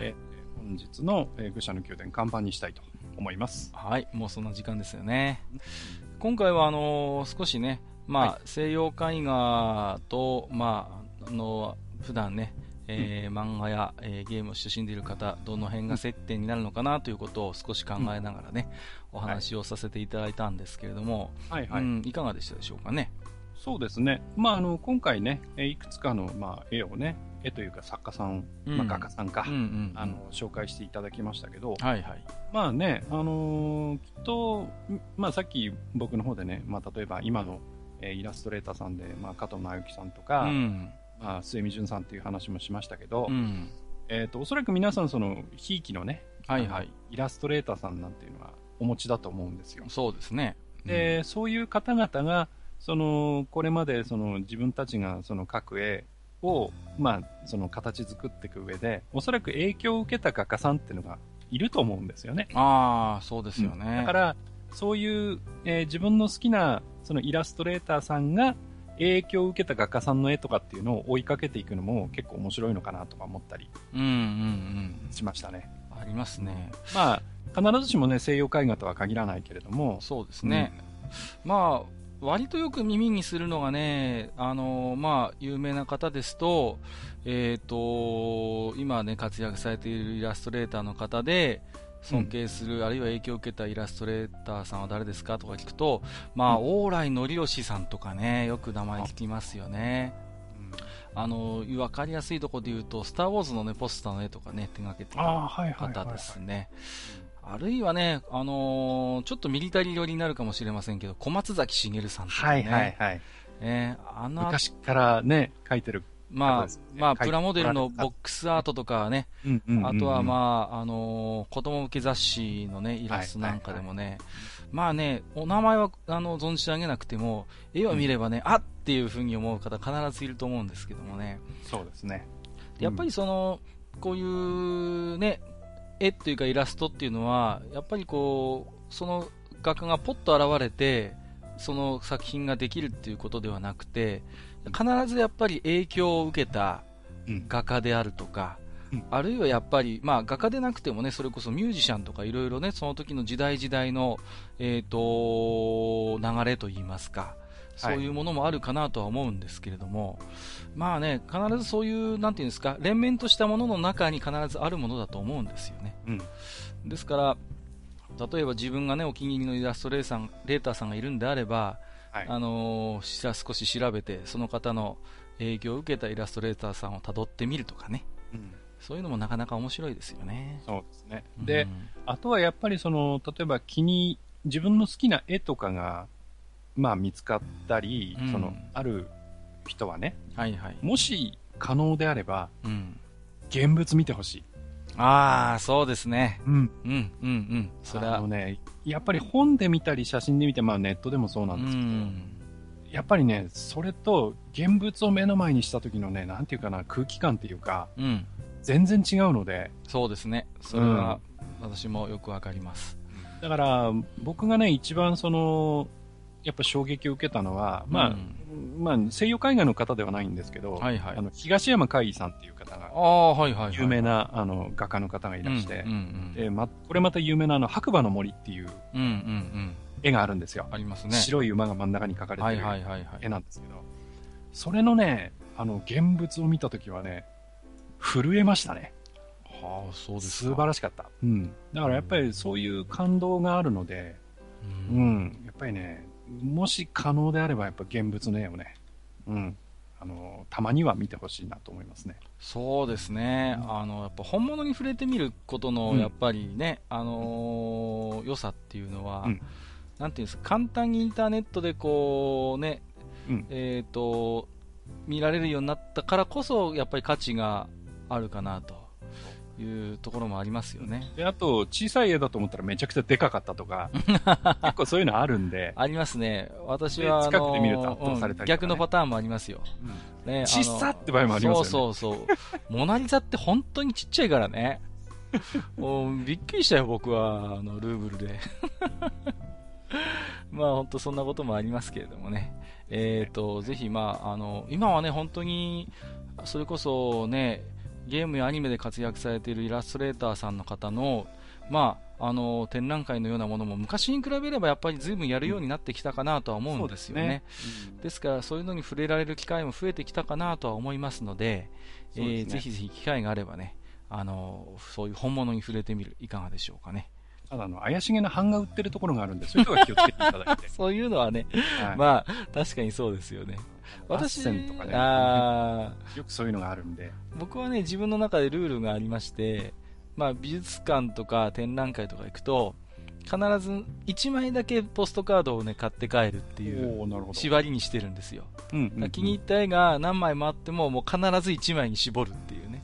Speaker 1: えー、本日の、えー、愚者の宮殿看板にしたいと思います。
Speaker 2: はい。もうそんな時間ですよね。今回は、あのー、少しね、まあ、はい、西洋絵画と、まあ、あの普段ね、えー、漫画や、えー、ゲームを親しんでいる方、どの辺が接点になるのかなということを少し考えながらね、うん、お話をさせていただいたんですけれども、はいはい、うん、いかがでしたでしょうかね？
Speaker 1: そうですね。まあ、あの、今回ね、いくつかの、まあ、絵をね、絵というか作家さん、うん、まあ、画家さんか、うんうんうん、あの、紹介していただきましたけど、はいはい。まあね、あのー、きっと、まあ、さっき僕の方でね、まあ、例えば今の、えー、イラストレーターさんで、まあ、加藤直之さんとか、うん、まあ、末見淳さんっていう話もしましたけど、うん、えっ、ー、と、おそらく皆さんその、ひいきのね、はいはい、イラストレーターさんなんていうのはお持ちだと思うんですよ。
Speaker 2: そうですね。
Speaker 1: うん、で、そういう方々が、その、これまでその自分たちがその描く絵を、まあ、その形作っていく上で、おそらく影響を受けた画家さんっていうのがいると思うんですよね。
Speaker 2: ああ、そうですよね。
Speaker 1: うん、だから、そういう、えー、自分の好きなそのイラストレーターさんが影響を受けた画家さんの絵とかっていうのを追いかけていくのも結構面白いのかなとか思ったりしましたね。
Speaker 2: ありますね。
Speaker 1: まあ、必ずしもね、西洋絵画とは限らないけれども。
Speaker 2: そうですね。うん、まあ、割とよく耳にするのがね、あのまあ、有名な方ですと、えっ、ー、と、今ね、活躍されているイラストレーターの方で、尊敬する、うん、あるいは影響を受けたイラストレーターさんは誰ですかとか聞くと、まあ、往来のりよしさんとかね、よく名前聞きますよね。あの、分かりやすいところで言うと、スター・ウォーズのね、ポスターの絵とかね、手がけてる方ですね。あるいはね、あのー、ちょっとミリタリー寄りになるかもしれませんけど、小松崎しげるさんとかね。はいはいはい。
Speaker 1: えー、あの昔からね、描いてる
Speaker 2: まあ、まあ、プラモデルのボックスアートとかね、あとはまあ、あのー、子供向け雑誌のね、イラストなんかでもね、はいはいはい、まあね、お名前は、あの、存じ上げなくても、絵を見ればね、うん、あっていうふうに思う方必ずいると思うんですけどもね。
Speaker 1: そうですね。
Speaker 2: やっぱりその、こういうね、絵っていうかイラストっていうのは、やっぱりこう、その画家がポッと現れて、その作品ができるっていうことではなくて、必ずやっぱり影響を受けた画家であるとか、うん、あるいはやっぱり、まあ、画家でなくてもね、それこそミュージシャンとかいろいろね、その時の時代時代の、えっ、ー、と、流れといいますか、そういうものもあるかなとは思うんですけれども、はい、まあね、必ずそういう、なんていうんですか、連綿としたものの中に必ずあるものだと思うんですよね。うん、ですから、例えば自分がね、お気に入りのイラストレーターさんがいるんであれば、はい、あのー、少し調べて、その方の影響を受けたイラストレーターさんをたどってみるとかね、うん、そういうのもなかなか面白いですよね。
Speaker 1: そうですね。で、うん、あとはやっぱりその、例えば気に、自分の好きな絵とかが、まあ見つかったり、うん、その、ある人はね、はいはい、もし可能であれば、うん、現物見てほしい。
Speaker 2: ああ、そうですね。
Speaker 1: うん。
Speaker 2: うん、うん、うん。
Speaker 1: それは。あのね、やっぱり本で見たり写真で見て、まあネットでもそうなんですけど、やっぱりね、それと現物を目の前にした時のね、なんていうかな、空気感っていうか、うん、全然違うので。
Speaker 2: そうですね。それは、私もよくわかります。
Speaker 1: だから、僕がね、一番その、やっぱ衝撃を受けたのは、まあ、うん、まあ、西洋海外の方ではないんですけど、はいはい、あの東山海さんっていう方が、はいはい、有名なあの画家の方がいらして、うんうんうん、でま、これまた有名なあの白馬の森っていう絵があるんですよ。
Speaker 2: ありますね。
Speaker 1: 白い馬が真ん中に描かれてる絵なんですけど、それのね、あの現物を見たときはね、震えましたね。
Speaker 2: はあ、そうです
Speaker 1: 素晴らしかった。うん。だからやっぱりそういう感動があるので、うん、うん、やっぱりね、もし可能であればやっぱ現物の絵をね、うん、あの、たまには見てほしいなと思いますね。
Speaker 2: そうですね。うん、あの、やっぱ本物に触れてみることの、やっぱりね、うん、あのー、良さっていうのは、うん、なんていうんですか、簡単にインターネットでこうね、えっ、ー、と、見られるようになったからこそ、やっぱり価値があるかなと。いうところもありますよね。
Speaker 1: で、あと、小さい絵だと思ったらめちゃくちゃでかかったとか、結構そういうのあるんで。
Speaker 2: ありますね。私は、
Speaker 1: 近くで見ると圧倒されたり、ね
Speaker 2: うん、逆のパターンもありますよ。
Speaker 1: うん、ね、小さって場合もありますよね。
Speaker 2: そうそうそう。モナリザって本当にちっちゃいからね。もうびっくりしたよ、僕は、あの、ルーブルで。まあ本当そんなこともありますけれどもね。えっ、ー、と、ぜひまあ、あの、今はね、本当に、それこそね、ゲームやアニメで活躍されているイラストレーターさんの方の、まあ、あの展覧会のようなものも昔に比べればやっぱり随分やるようになってきたかなとは思うんですよね。ねうん、ですからそういうのに触れられる機会も増えてきたかなとは思いますので、でね、えー、ぜひぜひ機会があればね、あのそういう本物に触れてみるいかがでしょうかね。
Speaker 1: ただの怪しげな版が売ってるところがあるんで、そういうは気をつけていただいて。
Speaker 2: そういうのはね、はい、まあ確かにそうですよね。
Speaker 1: 私、とかね、あよくそういうのがあるんで。
Speaker 2: 僕はね、自分の中でルールがありまして、まあ、美術館とか展覧会とか行くと、必ず1枚だけポストカードをね、買って帰るっていう縛りにしてるんですよ。気に入った絵が何枚もあっても、もう必ず1枚に絞るっ。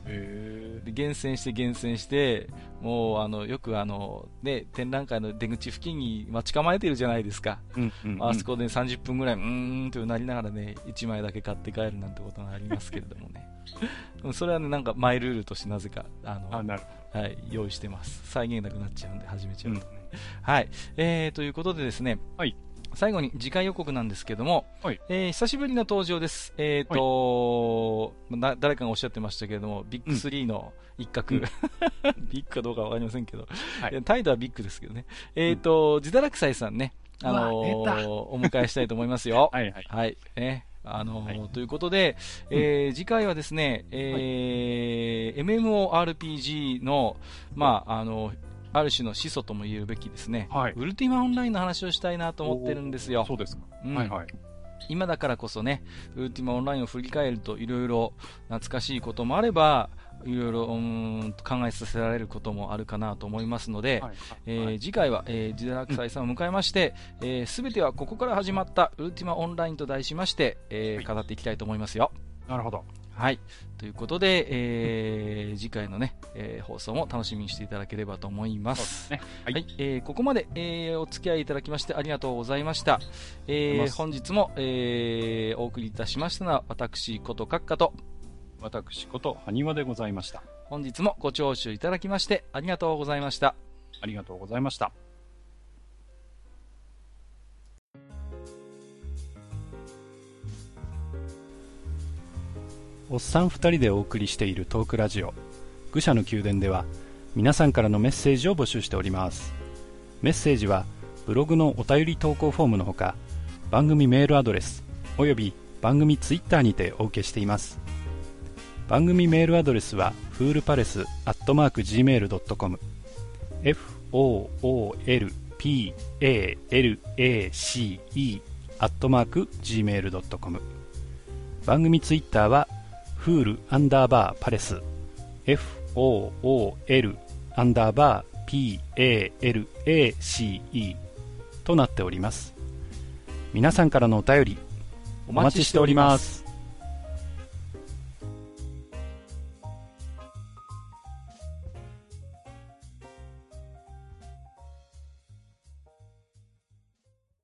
Speaker 2: で厳選して厳選して、もうあのよくあの、ね、展覧会の出口付近に待ち構えてるじゃないですか、うんうんうん、あそこで30分ぐらい、うーんとなりながらね、1枚だけ買って帰るなんてことがありますけれどもね、それはね、なんかマイルールとしてなぜかあのはい、用意してます、再現なくなっちゃうんで、始めちゃうとね。うん、はい、えー、ということでですね、はい最後に次回予告なんですけども、はい、えー、久しぶりの登場です。えっ、ー、と、はい、誰かがおっしゃってましたけれども、ビッグ3の一角、うん、ビッグかどうかわかりませんけど、はい、態度はビッグですけどね。えっ、ー、と、自堕落斎さんね、あのー、お迎えしたいと思いますよ。はいはい。はい。ね。あのーはい、ということで、えー、次回はですね、えー、はい、MMORPG の、まあ、あのある種の始祖とも言うべきですね、はい、ウルティマオンラインの話をしたいなと思ってるんですよ。
Speaker 1: そうですか。
Speaker 2: うん、はいはい。今だからこそね、ウルティマオンラインを振り返るといろいろ懐かしいこともあれば、いろいろうん考えさせられることもあるかなと思いますので、はいえー、次回は、えー、ジダラクサイさんを迎えまして、す、うん、べ、えー、てはここから始まったウルティマオンラインと題しまして、えー、語っていきたいと思いますよ。
Speaker 1: なるほど。
Speaker 2: はい。ということで、えー、次回のね、えー、放送も楽しみにしていただければと思います。ね、はい、はい、えー、ここまで、えー、お付き合いいただきましてありがとうございました。えー、本日も、えー、お送りいたしましたのは、私こと閣下と、
Speaker 1: 私こと埴輪でございました。
Speaker 2: 本日もご聴取いただきましてありがとうございました。
Speaker 1: ありがとうございました。おっさん2人でお送りしているトークラジオ。愚者の宮殿では皆さんからのメッセージを募集しております。メッセージはブログのお便り投稿フォームのほか番組メールアドレスおよび番組ツイッターにてお受けしています。番組メールアドレスはフールパレスアットマーク Gmail.com foolpalace アットマーク Gmail.com 番組ツイッターはフールアンダーバーパレス FOOL アンダーバー PALACE となっております。皆さんからのお便りお待ちしております。